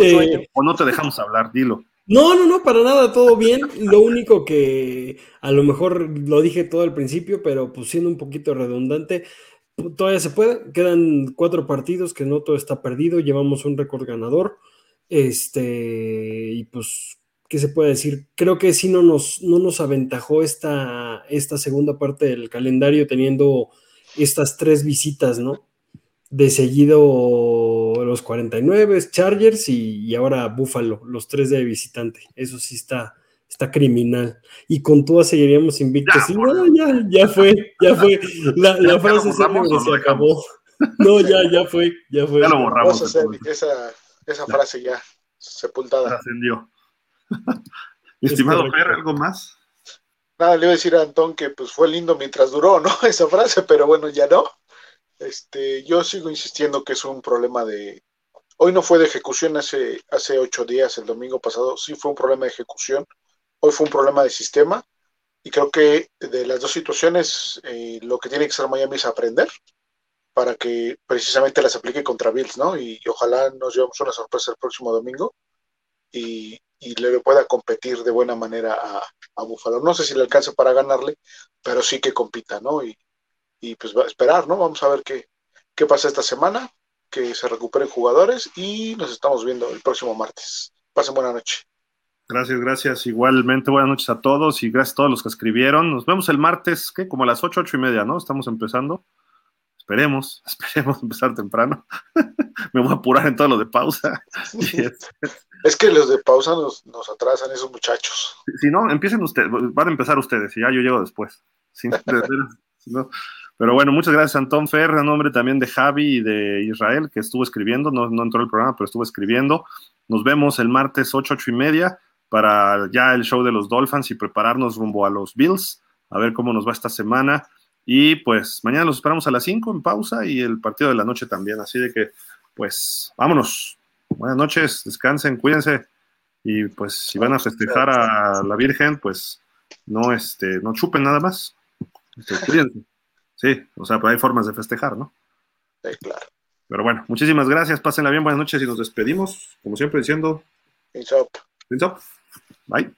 Eh, o no te dejamos hablar, dilo. No, no, no, para nada, todo bien. Lo único que a lo mejor lo dije todo al principio, pero pues siendo un poquito redundante, todavía se puede, quedan cuatro partidos que no todo está perdido, llevamos un récord ganador, este, y pues, ¿qué se puede decir? Creo que sí no nos, no nos aventajó esta, esta segunda parte del calendario teniendo estas tres visitas, ¿no? De seguido los 49, Chargers y, y ahora Buffalo, los tres de visitante. Eso sí está, está criminal. Y con todas seguiríamos invictos. Ya, no, ya, ya fue, ya fue. La, la frase se, se acabó. No, ya, ya fue, ya fue. Ya lo borramos. Vamos a hacer esa, esa frase ya sepultada. Ascendió. Estimado Fer, ¿algo más? Nada, le iba a decir a Antón que pues fue lindo mientras duró, ¿no? Esa frase, pero bueno, ya no. Este, yo sigo insistiendo que es un problema de. Hoy no fue de ejecución hace, hace ocho días, el domingo pasado, sí fue un problema de ejecución Hoy fue un problema de sistema y creo que de las dos situaciones eh, lo que tiene que hacer Miami es aprender para que precisamente las aplique contra Bills, ¿no? Y, ojalá nos llevemos una sorpresa el próximo domingo y, le pueda competir de buena manera a, a Buffalo. No sé si le alcance para ganarle, pero sí que compita, ¿no? Y, y pues va a esperar, ¿no? Vamos a ver qué, qué pasa esta semana, que se recuperen jugadores y nos estamos viendo el próximo martes. Pasen buena noche. Gracias, gracias. Igualmente, buenas noches a todos y gracias a todos los que escribieron. Nos vemos el martes, ¿qué? Como a las ocho, ocho y media, ¿no? Estamos empezando. Esperemos, esperemos empezar temprano. Me voy a apurar en todo lo de pausa. es que los de pausa nos, atrasan esos muchachos. Si, no, empiecen ustedes, van a empezar ustedes y ya yo llego después. Pero bueno, muchas gracias Antón Fer, a nombre también de Javi y de Israel, que estuvo escribiendo, no, no entró el programa, pero estuvo escribiendo. Nos vemos el martes ocho, ocho y media para ya el show de los Dolphins y prepararnos rumbo a los Bills, a ver cómo nos va esta semana. Y pues mañana los esperamos a las 5 en pausa y el partido de la noche también. Así de que, pues, vámonos. Buenas noches, descansen, cuídense. Y pues si van a festejar a la Virgen, pues no, este, no chupen nada más. Este, cuídense. Sí, o sea, pues hay formas de festejar, ¿no? Sí, claro. Pero bueno, muchísimas gracias, pásenla bien, buenas noches y nos despedimos, como siempre diciendo. Peace up. Up. Bye.